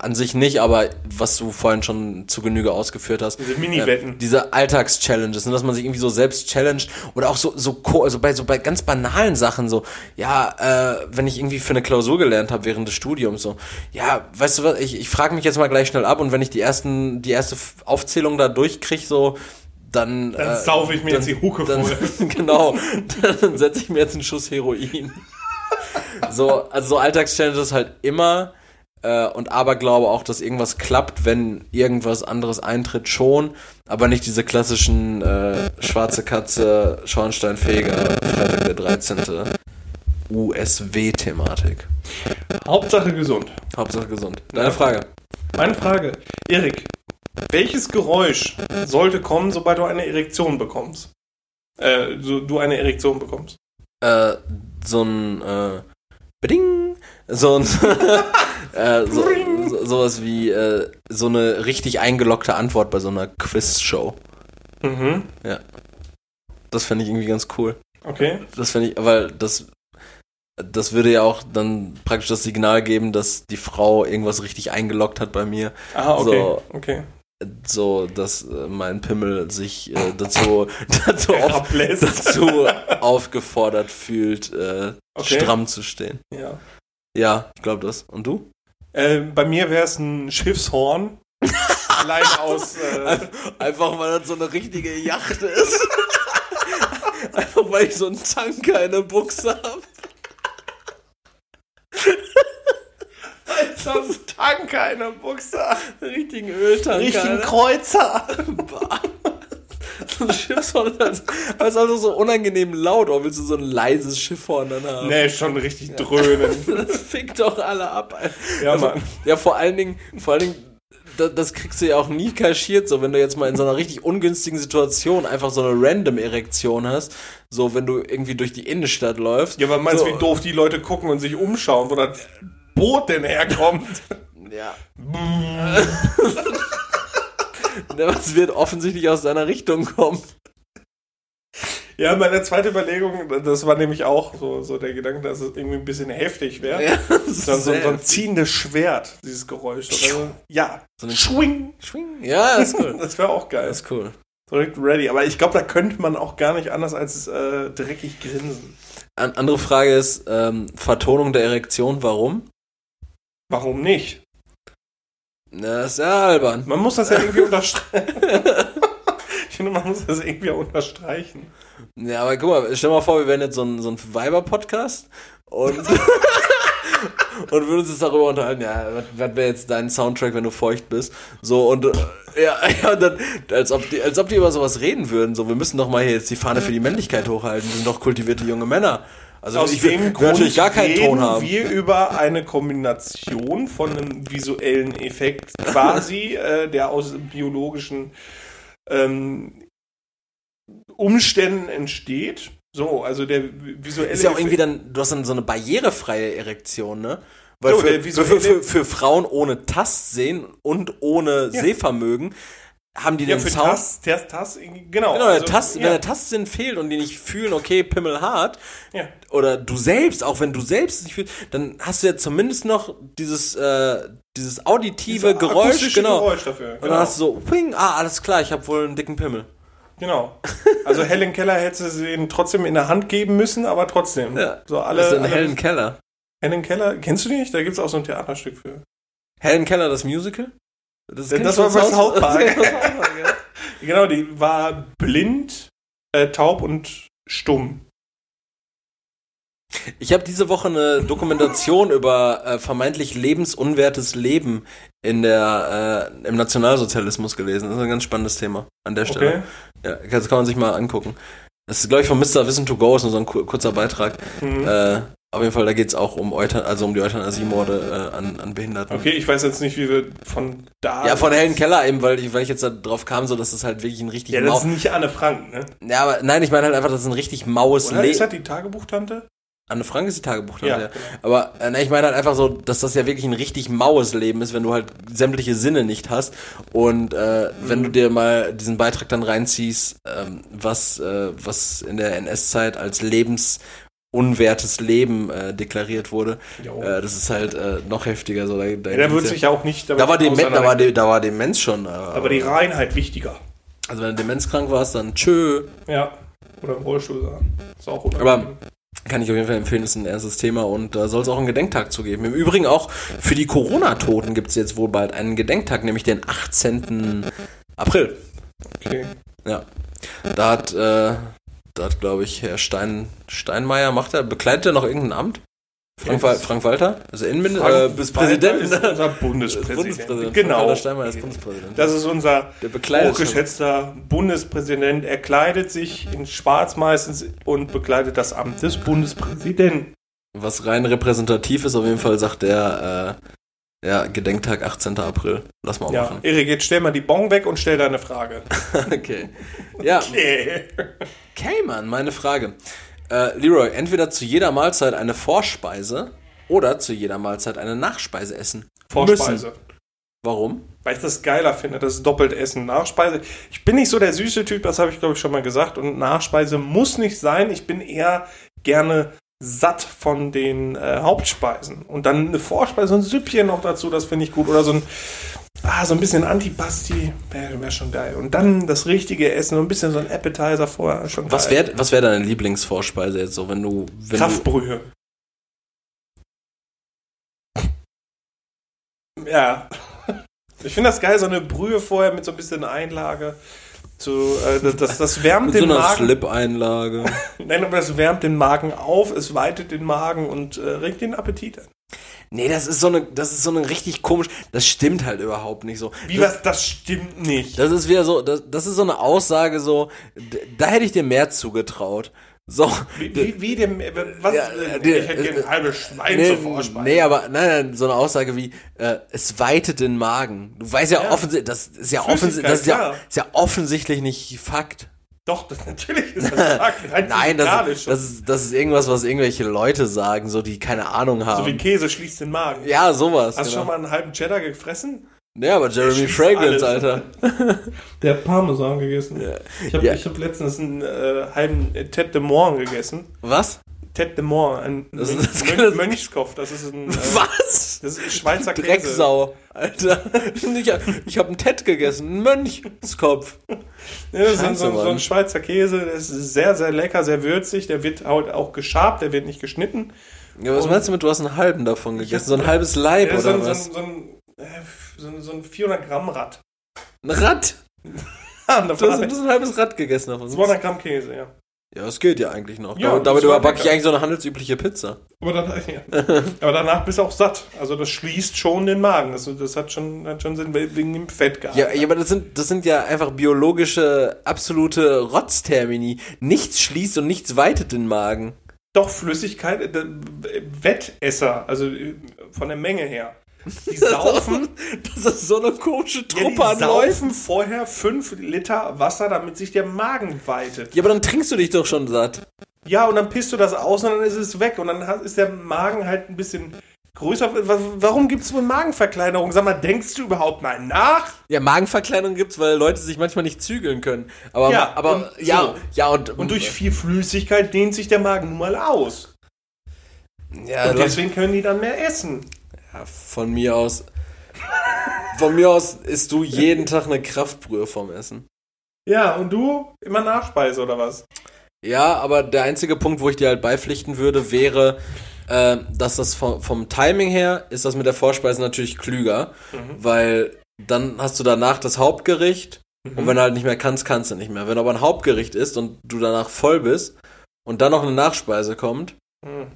an sich nicht, aber was du vorhin schon zu Genüge ausgeführt hast. Diese Mini-Wetten. Äh, diese Alltags-Challenges, ne, dass man sich irgendwie so selbst challenged oder auch so, so, also bei, so bei ganz banalen Sachen so, ja, äh, wenn ich irgendwie für eine Klausur gelernt habe während des Studiums so, ja, weißt du was, ich, ich frage mich jetzt mal gleich schnell ab und wenn ich die ersten, die erste Aufzählung da durchkriege, so, dann, Dann äh, saufe ich mir dann- jetzt die Hucke dann, voll. genau, dann setze ich mir jetzt einen Schuss Heroin. So, also so Alltagschallenges halt immer äh, und Aberglaube auch, dass irgendwas klappt, wenn irgendwas anderes eintritt, schon, aber nicht diese klassischen äh, schwarze Katze, Schornsteinfeger, Freitag der 13. USW-Thematik. Hauptsache gesund. Hauptsache gesund. Deine. Frage. Meine Frage, Erik, welches Geräusch sollte kommen, sobald du eine Erektion bekommst? Äh, so, du eine Erektion bekommst. Äh, so ein äh, Beding, so ein äh, so, so, sowas wie äh, so eine richtig eingeloggte Antwort bei so einer Quiz-Show. Mhm. Das fände ich irgendwie ganz cool. Okay. Das fände ich, weil das das würde ja auch dann praktisch das Signal geben, dass die Frau irgendwas richtig eingeloggt hat bei mir. Aha, okay. So. Okay. So, dass äh, mein Pimmel sich äh, dazu, dazu, auf, dazu aufgefordert fühlt, äh, Okay. stramm zu stehen. Ja. Ja, ich glaube das. Und du? Äh, bei mir wäre es ein Schiffshorn. Allein aus. Äh, Einfach weil das so eine richtige Yacht ist. Einfach weil ich so einen Tanker in der Buchse habe. Das Tanker in der Buchse. Richtigen Öltanker. Richtigen Alter. Kreuzer. so ein Schiffshorn es ist also so unangenehm laut. Oder willst du so ein leises Schiffhorn dann haben? Nee, schon richtig dröhnen. Das fickt doch alle ab. Alter. Ja, Also, Mann. Ja, vor allen Dingen, vor allen Dingen, das, das kriegst du ja auch nie kaschiert, so wenn du jetzt mal in so einer richtig ungünstigen Situation einfach so eine random Erektion hast, so wenn du irgendwie durch die Innenstadt läufst. Ja, aber meinst du, so, wie doof die Leute gucken und sich umschauen, wo das Boot denn herkommt? Ja. Es wird offensichtlich aus deiner Richtung kommen. Ja, meine zweite Überlegung, das war nämlich auch so, so der Gedanke, dass es irgendwie ein bisschen heftig wäre. Ja, So, so, ein ziehendes Schwert, dieses Geräusch. Oder. Ja, So eine- Schwing. Schwing. Ja, ist cool. Das wäre auch geil. Das ist cool. Direkt ready. Aber ich glaube, da könnte man auch gar nicht anders als äh, dreckig grinsen. An, andere Frage ist, ähm, Vertonung der Erektion, warum? Warum nicht? Na, das ist ja albern. Man muss das ja irgendwie unterstreichen. ich finde, man muss das irgendwie unterstreichen. Ja, aber guck mal, stell mal vor, wir wären jetzt so ein, so ein Weiber-Podcast und, und würden uns jetzt darüber unterhalten, ja, was, was wäre jetzt dein Soundtrack, wenn du feucht bist? So, und äh, ja, ja, dann, als ob, die, als ob die über sowas reden würden, so, wir müssen doch mal hier jetzt die Fahne für die Männlichkeit hochhalten, wir sind doch kultivierte junge Männer. Also Aus ich dem Grund natürlich gar keinen reden Ton haben. wir über eine Kombination von einem visuellen Effekt quasi, äh, der aus biologischen ähm, Umständen entsteht. So, also der visuelle Ist ja auch irgendwie dann, du hast dann so eine barrierefreie Erektion, ne? Weil So, für, für, für, für Frauen ohne Tastsehen und ohne Ja. Sehvermögen haben die ja, den für Sound. Tass, Tass, Tass, genau. Genau, also, der Tast, wenn ja, der Tastsinn fehlt und die nicht fühlen, okay, Pimmel hart, ja. oder du selbst, auch wenn du selbst nicht fühlst, dann hast du ja zumindest noch dieses, äh, dieses auditive Dieses Geräusch, genau. Geräusch dafür. Und Genau. dann hast du so, ping, ah, alles klar, ich habe wohl einen dicken Pimmel. genau. Also Helen Keller hätte sie ihn trotzdem in der Hand geben müssen, aber trotzdem. Ja. So alle, das ist in alle Helen Keller. Helen Keller, kennst du die nicht? Da gibt es auch so ein Theaterstück für. Helen Keller, das Musical? Das, Das war South Park. Das war South Park, ja. Genau, die war blind, äh, taub und stumm. Ich habe diese Woche eine Dokumentation über äh, vermeintlich lebensunwertes Leben in der, äh, im Nationalsozialismus gelesen. Das ist ein ganz spannendes Thema an der Stelle. Okay. Ja, das kann man sich mal angucken. Das ist, glaube ich, von Mr. Wissen to Go, ist nur so ein kur- kurzer Beitrag. Mhm. Äh, auf jeden Fall, da geht's auch um, Euthar also um die Euthanasiemorde äh, an, an Behinderten. Okay, ich weiß jetzt nicht, wie wir von da. Ja, von Helen Keller eben, weil ich, weil ich jetzt da drauf kam, so dass es halt wirklich ein richtig Ja, das mau ist nicht Anne Frank, ne? Ja, aber nein, ich meine halt einfach, das ist ein richtig maues Oder ist Leben. das die Tagebuchtante? Anne Frank ist die Tagebuch, Ja, ja. genau. Aber äh, ne, ich meine halt einfach so, dass das ja wirklich ein richtig maues Leben ist, wenn du halt sämtliche Sinne nicht hast. Und äh, wenn Mhm. du dir mal diesen Beitrag dann reinziehst, ähm, was, äh, was in der NS-Zeit als unwertes Leben äh, deklariert wurde. Äh, das ist halt äh, noch heftiger. So, da, da, Ja, wird sich ja auch nicht da war, Demen, da, war. De, da war Demenz schon. Äh, Aber die Reinheit wichtiger. also wenn du demenzkrank warst, dann tschö. Ja. Oder im Rollstuhl sein. Ist auch Aber unangenehm. kann ich auf jeden Fall empfehlen, ist ein ernstes Thema und da soll es auch einen Gedenktag zu geben. Im Übrigen auch für die Corona-Toten gibt es jetzt wohl bald einen Gedenktag, nämlich den 18. April. Okay. Ja. Da hat, äh, da hat glaube ich, Herr Stein, Steinmeier, macht er, bekleidet er noch irgendein Amt? Frank, Wal- Frank Walter? Also Innenminister? Äh, bis Präsident. Ist unser Bundespräsident. Bundespräsident. Frank Genau. Walter Steinmeier ist Bundespräsident. Das ist unser bekleidet schon. hochgeschätzter Bundespräsident. Er kleidet sich in Schwarz meistens und bekleidet das Amt des Bundespräsidenten. Was rein repräsentativ ist, auf jeden Fall sagt der, äh, ja, Gedenktag 18. April. Lass mal Ja, machen. Erik, jetzt stell mal die Bon weg und stell deine Frage. Okay. Ja, Okay. Okay, Mann, meine Frage. Äh, Leroy, entweder zu jeder Mahlzeit eine Vorspeise oder zu jeder Mahlzeit eine Nachspeise essen. Vorspeise. Warum? Weil ich das geiler finde, das doppelt Essen. Nachspeise. Ich bin nicht so der süße Typ, das habe ich glaube ich schon mal gesagt. Und Nachspeise muss nicht sein. Ich bin eher gerne satt von den äh, Hauptspeisen. Und dann eine Vorspeise, so ein Süppchen noch dazu, das finde ich gut. Oder so ein, ah, so ein bisschen Antipasti, wäre wär schon geil. Und dann das richtige Essen, so ein bisschen so ein Appetizer vorher, schon Was wäre was wär deine Lieblingsvorspeise jetzt so, wenn du. Wenn Kraftbrühe. Ja. Ich finde das geil, so eine Brühe vorher mit so ein bisschen Einlage. So, äh, das, das, das du, wärmt so den einer Magen. Slip-Einlage. Nein, aber das wärmt den Magen auf, es weitet den Magen und äh, regt den Appetit an. Nee, das ist so eine, das ist so eine richtig komisch. Das stimmt halt überhaupt nicht so. Wie das, was? Das stimmt nicht. das ist wieder so, das, das ist so eine Aussage so, da hätte ich dir mehr zugetraut. So. Wie, wie, wie dem, äh, was? Ja, äh, die- ich hätte gerne ein halbes Schwein Nee, zur Vorspeise. nee, aber nein, nein, so eine Aussage wie, äh, es weitet den Magen. Du weißt ja, Ja. offensichtlich, das ist ja, offensichtlich, das ist ja, ist ja offensichtlich nicht Fakt. Doch, das, natürlich ist das Fakt. Rein Nein, das, das, ist, das ist irgendwas, was irgendwelche Leute sagen, so die keine Ahnung haben. so wie Käse schließt den Magen. ja, sowas. Hast du genau. schon mal einen halben Cheddar gefressen? Ja, aber Jeremy Fragrance. Alter. Der hat Parmesan gegessen. Ich habe Ja. ich hab letztens einen äh, halben Tête de Mort gegessen. Was? Tête de Mort, ein Das- Mönch- das- Mönch- Mönchskopf. Das ist ein. Äh, Was? Das ist Schweizer Käse. Drecksau, Alter. Ich, hab- ich habe einen Ted gegessen, einen Mönchskopf. Ja, das ist so, so ein. Schweizer Käse. Der ist sehr, sehr lecker, sehr würzig. Der wird halt auch geschabt, der wird nicht geschnitten. Ja, was Und- meinst du mit, du hast einen halben davon gegessen? So ein halbes Leib Der ist so oder ein, was? ein, so ein, äh, so ein, so ein 400 Gramm Rad. Ein Rad? Du hast, du hast ein halbes Rad gegessen davon. 200 Gramm Käse, ja. Ja, das geht ja eigentlich noch. Ja, damit überbacke ich eigentlich so eine handelsübliche Pizza. Aber, dann, ja. Aber danach bist du auch satt. Also das schließt schon den Magen. Das, das hat, schon, hat schon Sinn wegen dem Fettgehalt. Ja, ja, aber das sind, das sind ja einfach biologische, absolute Rotztermini. Nichts schließt und nichts weitet den Magen. Doch, Flüssigkeit, äh, Wettesser, also äh, von der Menge her. Die saufen, Das ist so eine komische ja, Truppe die an Leuten. saufen vorher 5 Liter Wasser, damit sich der Magen weitet. Ja, aber dann trinkst du dich doch schon satt. Ja, und dann pisst du das aus und dann ist es weg. Und dann ist der Magen halt ein bisschen größer. Wa- Warum gibt es wohl Magenverkleinerung? Sag mal, denkst du überhaupt mal nach? Ja, Magenverkleinerung gibt's, weil Leute sich manchmal nicht zügeln können. Aber, Ja, aber und ja, so. ja und, Und durch viel Flüssigkeit dehnt sich der Magen nun mal aus. ja, Und deswegen können die dann mehr essen. Von mir aus von mir aus isst du jeden Tag eine Kraftbrühe vom Essen. Ja, und du immer Nachspeise oder was? Ja, aber der einzige Punkt, wo ich dir halt beipflichten würde, wäre, äh, dass das vom, vom Timing her ist das mit der Vorspeise natürlich klüger, weil dann hast du danach das Hauptgericht und wenn du halt nicht mehr kannst, kannst du nicht mehr. Wenn aber ein Hauptgericht ist und du danach voll bist und dann noch eine Nachspeise kommt, Mhm.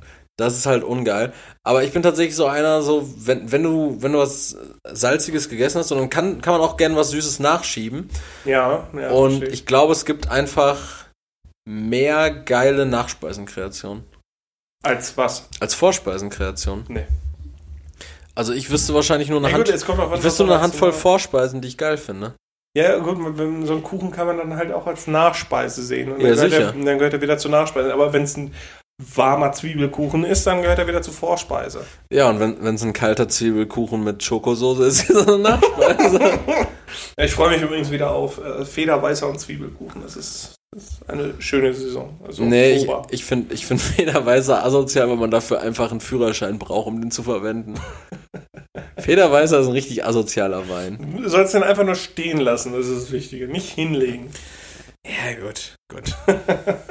Das ist halt ungeil. Aber ich bin tatsächlich so einer, so, wenn, wenn du, wenn du was Salziges gegessen hast, und dann kann, kann man auch gerne was Süßes nachschieben. Ja, ja. und verstehe ich glaube, es gibt einfach mehr geile Nachspeisenkreationen Als was? als Vorspeisenkreation. Nee. Also ich wüsste wahrscheinlich nur eine Ja, Hand, gut, ich wüsste nur eine Handvoll Vorspeisen, die ich geil finde. Ja, gut, so einen Kuchen kann man dann halt auch als Nachspeise sehen. Und Ja, dann, gehört sicher. er, dann gehört er wieder zur Nachspeise. Aber wenn es ein warmer Zwiebelkuchen ist, dann gehört er wieder zur Vorspeise. Ja, und wenn es ein kalter Zwiebelkuchen mit Schokosoße ist, ist es eine Nachspeise. Ich freue mich übrigens wieder auf äh, Federweißer und Zwiebelkuchen. Das ist Das ist eine schöne Saison. Also Nee, ich, ich finde ich find Federweißer asozial, weil man dafür einfach einen Führerschein braucht, um den zu verwenden. Federweißer ist ein richtig asozialer Wein. Du sollst den einfach nur stehen lassen, das ist das Wichtige. Nicht hinlegen. Ja, gut, gut.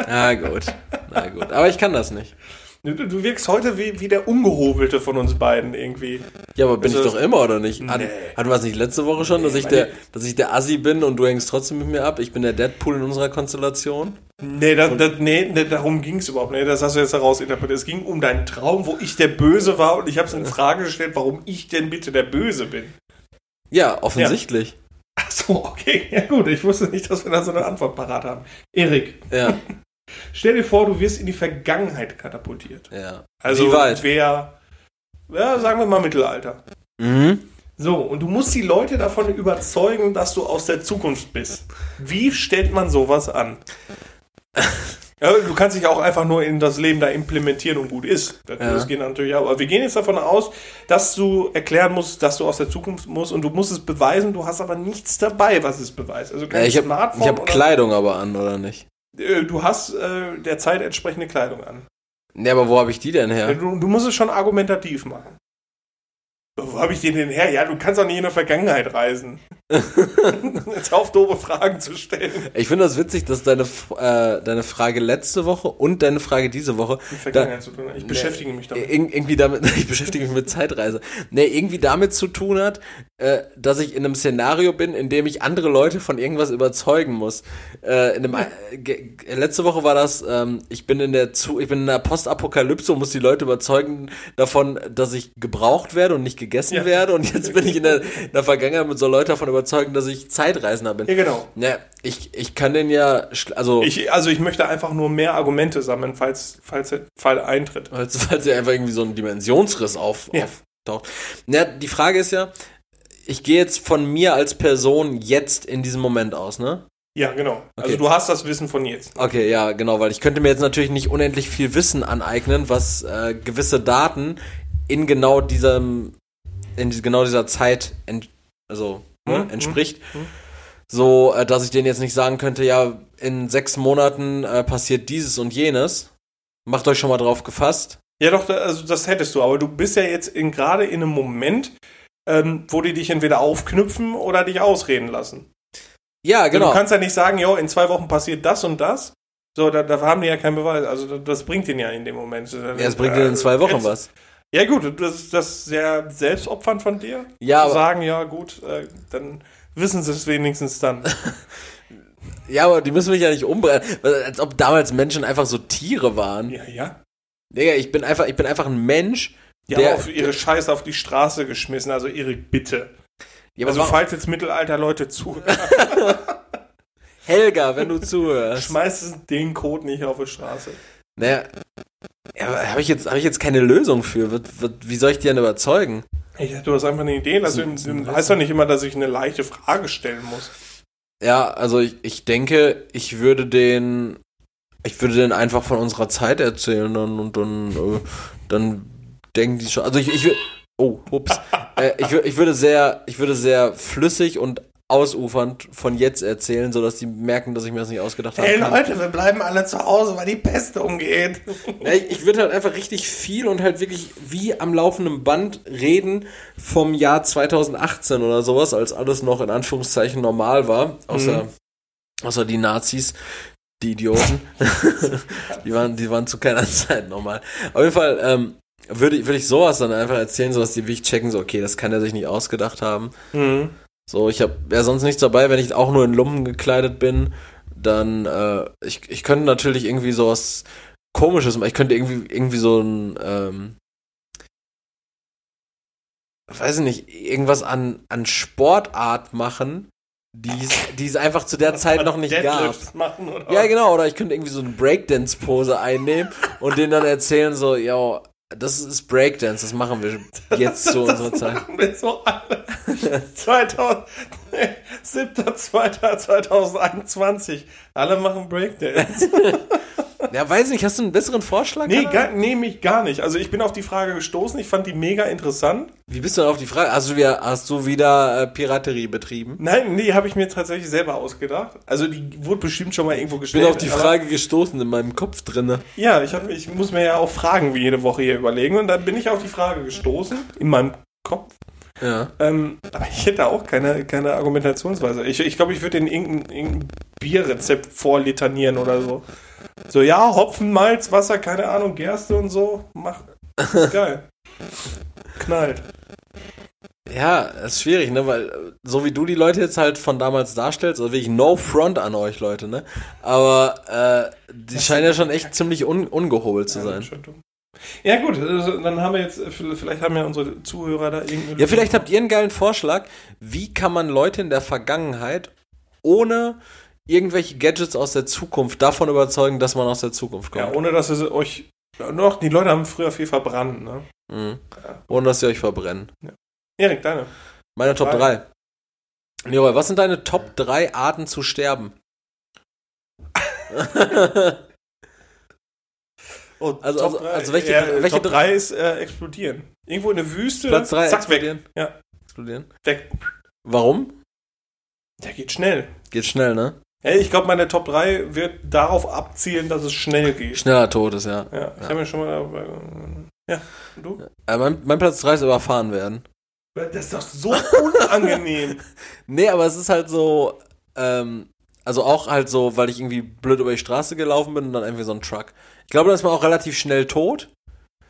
Na gut, na gut. Aber ich kann das nicht. Du, du wirkst heute wie, wie der Ungehobelte von uns beiden irgendwie. Ja, aber bin Also- ich doch immer, oder nicht? Hat, Nee. hatten wir es nicht letzte Woche schon, dass, Nee, ich der, dass ich der Assi bin und du hängst trotzdem mit mir ab? Ich bin der Deadpool in unserer Konstellation? Nee, das, das, nee, nee darum ging es überhaupt nicht. Das hast du jetzt herausinterpretiert. Es ging um deinen Traum, wo ich der Böse war und ich habe es in Frage gestellt, warum ich denn bitte der Böse bin. Ja, offensichtlich. Ach so, okay. Ja gut, ich wusste nicht, dass wir da so eine Antwort parat haben. Erik, Ja, stell dir vor, du wirst in die Vergangenheit katapultiert. ja. Also wer, ja, sagen wir mal Mittelalter. Mhm. So, und du musst die Leute davon überzeugen, dass du aus der Zukunft bist. Wie stellt man sowas an? Ja, du kannst dich auch einfach nur in das Leben da implementieren und gut ist. Das, Ja. geht natürlich auch. Aber wir gehen jetzt davon aus, dass du erklären musst, dass du aus der Zukunft musst und du musst es beweisen, du hast aber nichts dabei, was es beweist. Also kein Ja, ich habe hab Kleidung aber an, oder nicht? Äh, Du hast äh, der Zeit entsprechende Kleidung an. Ja, aber wo habe ich die denn her? Du, du musst es schon argumentativ machen. Wo habe ich den denn her? Ja, du kannst doch nicht in der Vergangenheit reisen. Jetzt auf doofe Fragen zu stellen. Ich finde das witzig, dass deine, äh, deine Frage letzte Woche und deine Frage diese Woche zu tun. hat. Ich beschäftige mich damit. Ir irgendwie damit, ich beschäftige mich mit Zeitreise. Ne, irgendwie damit zu tun hat, äh, dass ich in einem Szenario bin, in dem ich andere Leute von irgendwas überzeugen muss. Äh, in einem, äh, ge- letzte Woche war das, ähm, ich bin in der zu, ich bin in der Postapokalypse und muss die Leute überzeugen davon, dass ich gebraucht werde und nicht gegessen Ja. werde. Und jetzt bin ich in der, in der Vergangenheit mit so Leuten davon überzeugen, dass ich Zeitreisender bin. Ja, genau. Ne, ich, ich kann den ja, also Ich, also ich möchte einfach nur mehr Argumente sammeln, falls, falls der Fall eintritt. Weil falls ja einfach irgendwie so ein Dimensionsriss auf, Ja. auftaucht. Na, die Frage ist ja, ich gehe jetzt von mir als Person jetzt in diesem Moment aus, ne? Ja, genau. Also Okay. du hast das Wissen von jetzt. Okay, ja, genau, weil ich könnte mir jetzt natürlich nicht unendlich viel Wissen aneignen, was äh, gewisse Daten in genau diesem, in genau dieser Zeit ent, also, ne, Mhm, entspricht. mhm. So, äh, dass ich denen jetzt nicht sagen könnte, ja, in sechs Monaten äh, passiert dieses und jenes. Macht euch schon mal drauf gefasst. Ja, doch, also das hättest du. Aber du bist ja jetzt gerade in einem Moment, ähm, wo die dich entweder aufknüpfen oder dich ausreden lassen. Ja, Also genau. Du kannst ja nicht sagen, jo, in zwei Wochen passiert das und das. So, da, da haben die ja keinen Beweis. Also das, bringt den ja in dem Moment. Ja, es bringt dir in zwei Wochen was. Ja gut, das, das ist sehr selbstopfernd von dir. Ja, zu sagen, ja gut, äh, dann wissen sie es wenigstens dann. Ja, aber die müssen mich ja nicht umbringen. Als ob damals Menschen einfach so Tiere waren. ja, ja. Digga, ich bin einfach, ich bin einfach ein Mensch, Die der. haben auf ihre Scheiße auf die Straße geschmissen. Also Erik, bitte. ja, Also falls jetzt Mittelalter Leute zuhören, Helga, wenn du zuhörst. schmeißt den Code nicht auf die Straße. Naja, ja, habe ich, jetzt- hab ich jetzt keine Lösung für. Wird, wird, wie soll ich die denn überzeugen? Ich, du hast einfach eine Idee. Also, So- so ein heißt doch nicht immer, dass ich eine leichte Frage stellen muss. Ja, also ich, ich denke, ich würde den. Ich würde den einfach von unserer Zeit erzählen dann, und dann, äh, dann denken die schon. Also ich, ich würde. Oh, ups. äh, ich, ich würde sehr, ich würde sehr flüssig und ausufernd von jetzt erzählen, sodass die merken, dass ich mir das nicht ausgedacht habe. Hey Leute, wir bleiben alle zu Hause, weil die Pest umgeht. Ja, ich, ich würde halt einfach richtig viel und halt wirklich wie am laufenden Band reden vom Jahr 2018 oder sowas, als alles noch in Anführungszeichen normal war. Außer, außer die Nazis, die Idioten. die, waren, die waren zu keiner Zeit normal. Auf jeden Fall ähm, würde, ich- würde ich sowas dann einfach erzählen, sodass die wirklich checken, so, okay, das kann er sich nicht ausgedacht haben. Mhm. So, ich habe ja sonst nichts dabei, wenn ich auch nur in Lumpen gekleidet bin, dann äh, ich, ich könnte natürlich irgendwie sowas komisches machen. Ich könnte irgendwie irgendwie so ein ähm, weiß ich nicht, irgendwas an an Sportart machen, die es die es einfach zu der Zeit noch nicht gab. Deadlifts machen oder Ja, genau, oder ich könnte irgendwie so eine Breakdance Pose einnehmen und denen dann erzählen so, ja, das ist Breakdance, das machen wir jetzt zu unserer Zeit. machen wir so alle. 2000, 7.2.2021. Alle machen Breakdance. Ja, weiß nicht, hast du einen besseren Vorschlag? Nee, gar, nee, mich gar nicht. Also ich bin auf die Frage gestoßen, ich fand die mega interessant. Wie bist du denn auf die Frage? Hast du wieder, hast du wieder äh, Piraterie betrieben? Nein, nee, habe ich mir tatsächlich selber ausgedacht. Also die wurde bestimmt schon mal irgendwo Ich gestellt. bin auf die Frage gestoßen in meinem Kopf drinne. Ja, ich, hab, ich muss mir ja auch Fragen wie jede Woche hier überlegen und dann bin ich auf die Frage gestoßen, in meinem Kopf. Ja. Ähm, aber ich hätte auch keine, keine Argumentationsweise. Ich, ich glaube, ich würde in irgendein, irgendein Bierrezept vorlitanieren oder so. So, ja, Hopfen, Malz, Wasser, keine Ahnung, Gerste und so. Mach. Geil. Knallt. Ja, das ist schwierig, ne? Weil, so wie du die Leute jetzt halt von damals darstellst, also wirklich no front an euch, Leute, ne? Aber äh, die scheinen ja schon echt ziemlich un ungehobelt zu Ja, sein. schon dumm. Ja, gut, also, dann haben wir jetzt, äh, vielleicht haben ja unsere Zuhörer da irgendeine. Ja, vielleicht habt ihr einen geilen Vorschlag. Wie kann man Leute in der Vergangenheit ohne irgendwelche Gadgets aus der Zukunft davon überzeugen, dass man aus der Zukunft Ja, kommt? ohne dass es euch. Ja, Noch, die Leute haben früher viel verbrannt, ne? Mhm. Ohne dass sie euch verbrennen. Erik, deine. Meine Top Drei. 3. Leroy, was sind deine Top 3 Arten zu sterben? Oh, Also- Top also- drei. also welche- ja, welche Top drei- 3 ist äh, explodieren. Irgendwo in der Wüste. Platz 3 zack, weg. explodieren. Ja. Explodieren. Weg. Warum? Der geht schnell. Geht schnell, ne? Ja, ich glaube, meine Top 3 wird darauf abzielen, dass es schnell geht. Schneller Tod ist, ja. Ja, ich habe mir schon mal. äh, Ja, und du? Äh, mein, mein Platz 3 ist überfahren werden. Das ist doch so unangenehm. Nee, aber es ist halt so, ähm, also auch halt so, weil ich irgendwie blöd über die Straße gelaufen bin und dann irgendwie so ein Truck. Ich glaube, da ist man auch relativ schnell tot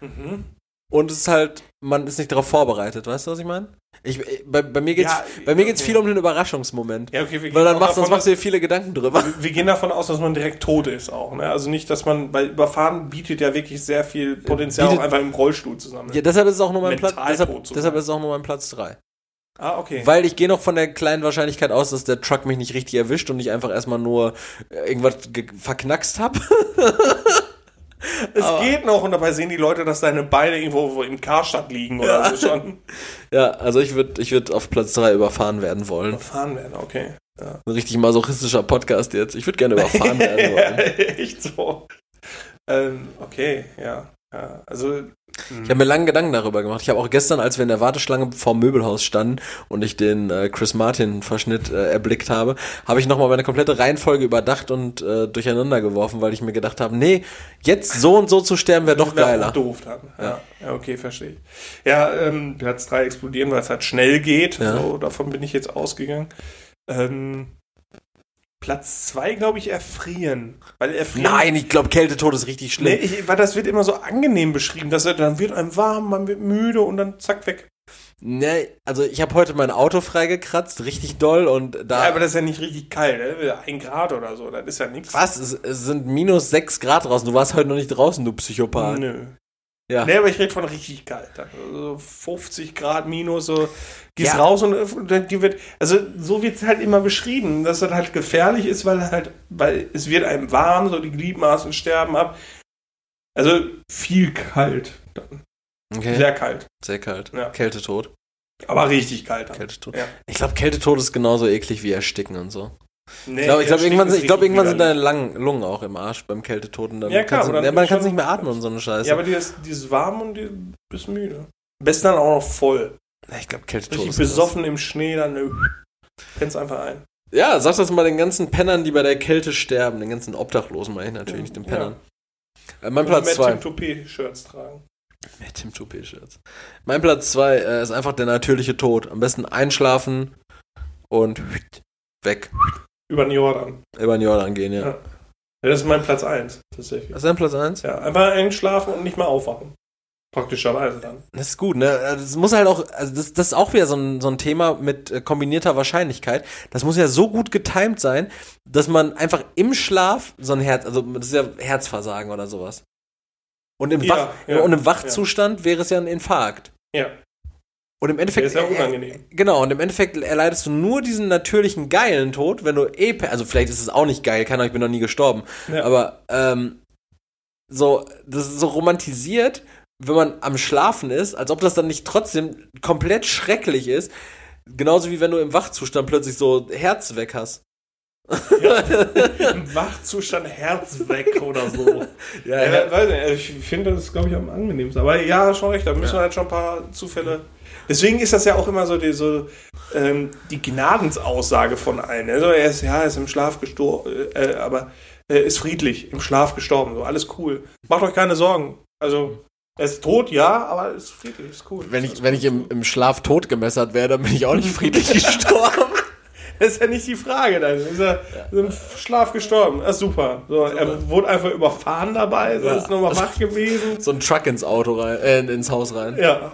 mhm. und es ist halt, man ist nicht darauf vorbereitet, weißt du, was ich meine? Ich, äh, bei, bei mir geht's, Ja, bei mir geht's okay. viel um den Überraschungsmoment. Ja, okay, wir Weil dann machst, sonst davon, machst du dir viele Gedanken drüber. wir gehen davon aus, dass man direkt tot ist auch. Ne? Also nicht, dass man, weil Überfahren bietet ja wirklich sehr viel Potenzial, Bietet- auch einfach im Rollstuhl zusammen. Ja, deshalb ist es auch nur mein Mental Platz, deshalb, deshalb ist es auch nur mein Platz 3. Ah, okay. Weil ich gehe noch von der kleinen Wahrscheinlichkeit aus, dass der Truck mich nicht richtig erwischt und ich einfach erstmal nur äh, irgendwas ge- verknackst hab. es aber- geht noch und dabei sehen die Leute, dass deine Beine irgendwo im Karstadt liegen oder Ja. so schon. ja, also ich würde ich würd auf Platz 3 überfahren werden wollen. Überfahren werden, okay. Ja. Ein richtig masochistischer Podcast jetzt. Ich würde gerne überfahren werden wollen. echt so. Ähm, okay, ja. Ja. Also, Ich habe mir lange Gedanken darüber gemacht. Ich habe auch gestern, als wir in der Warteschlange vorm Möbelhaus standen und ich den äh, Chris Martin Verschnitt äh, erblickt habe, habe ich nochmal meine komplette Reihenfolge überdacht und äh, durcheinander geworfen, weil ich mir gedacht habe, nee, jetzt so und so zu sterben wäre doch geiler. doof dann. Ja, ja okay, verstehe ich. Ja, ähm, Platz 3 explodieren, weil es halt schnell geht. Ja. So, davon bin ich jetzt ausgegangen. Ähm, Platz 2, glaube ich, erfrieren. Weil erfrieren. Nein, ich glaube, Kältetod ist richtig Nee, schlimm. ich, weil das wird immer so angenehm beschrieben, dass er dann wird einem warm, man wird müde und dann zack weg. Nee, also ich habe heute mein Auto freigekratzt, richtig doll und da. Ja, aber das ist ja nicht richtig kalt, ne? Ein Grad oder so, das ist ja nichts. was? Es, es sind minus 6 Grad draußen. Du warst heute noch nicht draußen, du Psychopath. Nö. Ja. Nee, aber ich rede von richtig kalt. Also 50 Grad minus, so gehst Ja. raus und äh, die wird, also so wird es halt immer beschrieben, dass das halt gefährlich ist, weil halt, weil es wird einem warm, so die Gliedmaßen sterben ab. Also viel kalt dann. Okay. Sehr kalt. Sehr kalt. Ja. Kältetod. Aber richtig kalt dann. Kältetod. Ja. Ich glaube, Kältetod ist genauso eklig wie Ersticken und so. Nee, Ich glaube, glaub, irgendwann, ist sind- ich glaub, irgendwann sind deine Lang Lungen auch im Arsch beim Kältetod. Und dann Ja, klar, kannst dann ja, man ist kann schon- nicht mehr atmen und so eine Scheiße. Ja, aber dieses, dieses warm und die bist müde. Besten dann auch noch voll. Ich glaube, Kältetod Richtig besoffen im Schnee, dann äh, pennst einfach ein. Ja, sag das mal den ganzen Pennern, die bei der Kälte sterben. Den ganzen Obdachlosen meine ich natürlich, nicht den Ja. Pennern. Äh, mein Also Platz mehr 2. Tim Toupet-Shirts tragen. Mehr Tim Toupet-Shirts. Mein Platz 2 äh, ist einfach der natürliche Tod. Am besten einschlafen und weg. Über den Jordan. Über den Jordan gehen, ja. Ja. Ja, das ist mein Platz 1, tatsächlich. Was ist dein Platz 1? Ja, einfach einschlafen und nicht mehr aufwachen. Praktischerweise dann. Das ist gut, ne? Das muss halt auch, also das, das ist auch wieder so ein, so ein Thema mit äh, kombinierter Wahrscheinlichkeit. Das muss ja so gut getimt sein, dass man einfach im Schlaf so ein Herz, also das ist ja Herzversagen oder sowas. Und im, Ja, Wach, ja, und im Wachzustand wäre es ja ein Infarkt. Ja, Und im der Endeffekt. ist ja unangenehm. Genau, und im Endeffekt erleidest du nur diesen natürlichen geilen Tod, wenn du eh, also vielleicht ist es auch nicht geil, keine Ahnung, ich bin noch nie gestorben, Ja. aber ähm, so, das ist so romantisiert, wenn man am Schlafen ist, als ob das dann nicht trotzdem komplett schrecklich ist, genauso wie wenn du im Wachzustand plötzlich so Herz weg hast. Im Wachzustand Herz weg oder so. Ja, Ja, ja. weiß nicht, also ich finde das, glaube ich, am angenehmsten. Aber ja, schon recht, da müssen wir halt schon ein paar Zufälle. Deswegen ist das ja auch immer so die, so, ähm, die Gnadensaussage von allen. Also er ist, ja, er ist im Schlaf gestorben, äh, aber er ist friedlich, im Schlaf gestorben. So, alles cool. Macht euch keine Sorgen. Also, er ist tot, ja, aber er ist friedlich, ist cool. Wenn ich, wenn ich im, im Schlaf tot gemessert wäre, dann bin ich auch nicht friedlich gestorben. Das ist ja nicht die Frage dann. Ist er im Schlaf gestorben. Das ist super. So, er wurde einfach überfahren dabei, so Ja. ist nochmal wach gewesen. So ein Truck ins Auto rein, äh, ins Haus rein. Ja.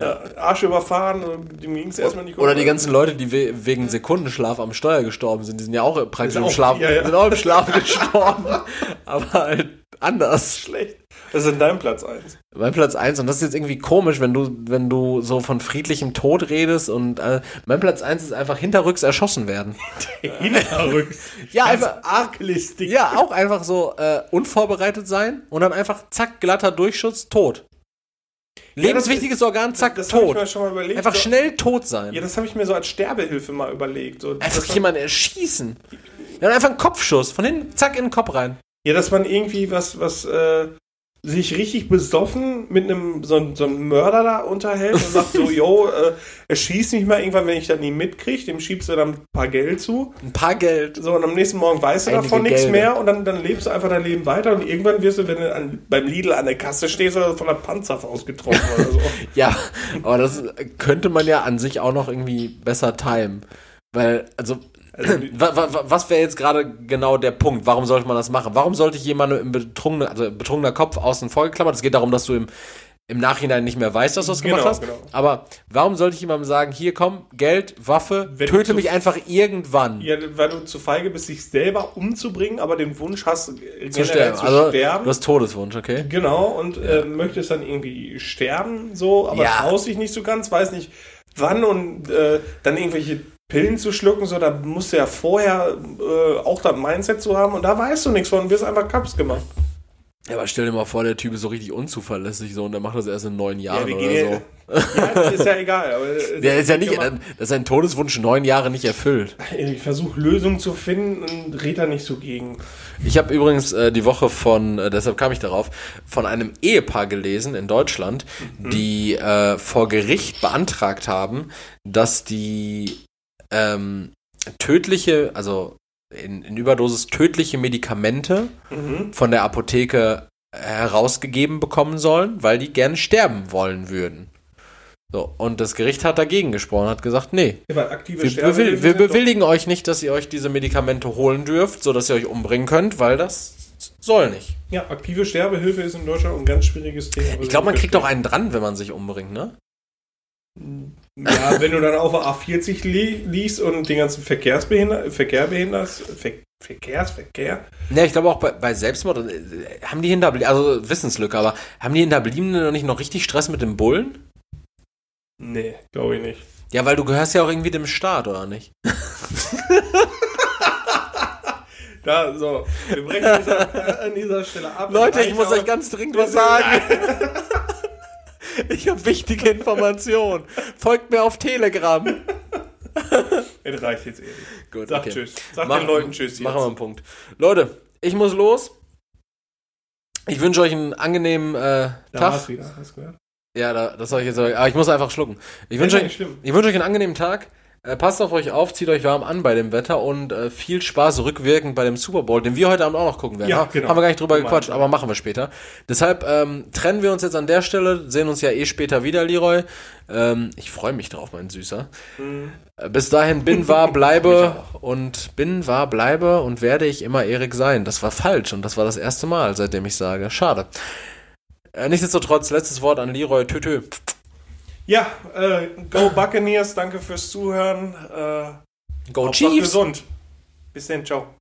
Ja. Arsch überfahren, dem ging es erstmal nicht gut. Oder die ganzen Leute, die we wegen Sekundenschlaf am Steuer gestorben sind, die sind ja auch praktisch im auch- Schlaf, ja, ja. sind auch im Schlaf gestorben. Aber halt anders. schlecht. Das ist in deinem Platz 1. Mein Platz 1, und das ist jetzt irgendwie komisch, wenn du, wenn du so von friedlichem Tod redest und äh, mein Platz 1 ist einfach hinterrücks erschossen werden. Hinterrücks. Ja, Ganz einfach- arglistig. Ja, auch einfach so äh, unvorbereitet sein und dann einfach zack, glatter Durchschutz, tot. Lebenswichtiges Organ, zack, das ich tot. mir schon mal überlegt. Einfach so, schnell tot sein. Ja, das habe ich mir so als Sterbehilfe mal überlegt. So, einfach jemanden erschießen. Ja, einfach einen Kopfschuss. Von hinten, zack, in den Kopf rein. ja, dass man irgendwie was, was, äh, sich richtig besoffen mit einem so, einem- so einem Mörder da unterhält und sagt so, yo, äh, er schießt mich mal irgendwann, wenn ich das nie mitkriege, dem schiebst du dann ein paar Geld zu. Ein paar Geld. So, und am nächsten Morgen weißt du Einige davon nichts mehr und dann, dann lebst du einfach dein Leben weiter und irgendwann wirst du, wenn du an, beim Lidl an der Kasse stehst, oder von der Panzerfaust getroffen oder so. Ja, aber das könnte man ja an sich auch noch irgendwie besser timen. Weil, also, Also was wäre jetzt gerade genau der Punkt? Warum sollte man das machen? Warum sollte ich jemanden im betrunkenen, also betrunkener Kopf außen vor geklammert? Es geht darum, dass du im, im Nachhinein nicht mehr weißt, dass du das Genau, gemacht hast. genau. Aber warum sollte ich jemandem sagen, hier komm, Geld, Waffe, Wenn töte mich einfach irgendwann Ja, weil du zu feige bist, dich selber umzubringen, aber den Wunsch hast, generell zu sterben? zu also, sterben. du hast Todeswunsch, okay? Genau, und äh, möchtest dann irgendwie sterben, so, aber Ja. traust dich nicht so ganz, weiß nicht wann und äh, dann irgendwelche Pillen zu schlucken, so, da musst du ja vorher äh, auch das Mindset zu haben und da weißt du nichts von, wirst einfach Kaps gemacht. Ja, aber stell dir mal vor, der Typ ist so richtig unzuverlässig so und der macht das erst in neun Jahren wir oder so. ja, das ist ja egal. Aber, Der ist ja nicht, das ist sein Todeswunsch neun Jahre nicht erfüllt. Ich versuche Lösungen zu finden und red da nicht so gegen. Ich habe übrigens äh, die Woche von, äh, deshalb kam ich darauf, von einem Ehepaar gelesen in Deutschland, die äh, vor Gericht beantragt haben, dass die ähm, tödliche, also in, in Überdosis tödliche Medikamente Mhm. von der Apotheke herausgegeben bekommen sollen, weil die gerne sterben wollen würden. So, und das Gericht hat dagegen gesprochen, hat gesagt, nee, Ja, wir, bewil wir bewilligen euch nicht, dass ihr euch diese Medikamente holen dürft, so dass ihr euch umbringen könnt, weil das soll nicht. Ja, aktive Sterbehilfe ist in Deutschland ein ganz schwieriges Thema. Ich glaube, man kriegt auch einen dran, wenn man sich umbringt, ne? Ja, wenn du dann auf der A40 li liegst und den ganzen Verkehrsbehinder Verkehr behinderst, Ver Verkehrsverkehr, Ja, ich glaube auch bei, bei Selbstmord äh, haben die Hinterbliebenen, also Wissenslücke, aber haben die Hinterbliebenen noch nicht noch richtig Stress mit dem Bullen? nee, glaube ich nicht. Ja, weil du gehörst ja auch irgendwie dem Staat, oder nicht? Da, so, wir brechen an dieser, an dieser Stelle ab. Leute, ich muss euch ganz dringend was sagen. Ich habe wichtige Informationen. Folgt mir auf Telegram. Es reicht jetzt ehrlich. Gut, Sag okay. Tschüss. Sag Mach- den Leuten Tschüss jetzt. Machen wir einen Punkt. Leute, ich muss los. Ich wünsche euch einen angenehmen äh, Da Tag. war's wieder, hast du gehört? Ja, da, das soll ich jetzt sagen. Aber ich muss einfach schlucken. Ich wünsche euch, nicht ich wünsche euch einen angenehmen Tag. Äh, passt auf euch auf, zieht euch warm an bei dem Wetter und äh, viel Spaß rückwirkend bei dem Super Bowl, den wir heute Abend auch noch gucken werden. Ja, genau. Haben wir gar nicht drüber gequatscht, aber machen wir später. Deshalb ähm, trennen wir uns jetzt an der Stelle, sehen uns ja eh später wieder, Leroy. Ähm, ich freue mich drauf, mein Süßer. Mhm. Äh, Bis dahin bin, war, bleibe und bin, war, bleibe und werde ich immer Erik sein. Das war falsch und das war das erste Mal, seitdem ich sage. Schade. Äh, nichtsdestotrotz, letztes Wort an Leroy. Tütü. Ja, äh, Go Buccaneers, danke fürs Zuhören. Äh, Go Chiefs! gesund. Bis dann, ciao.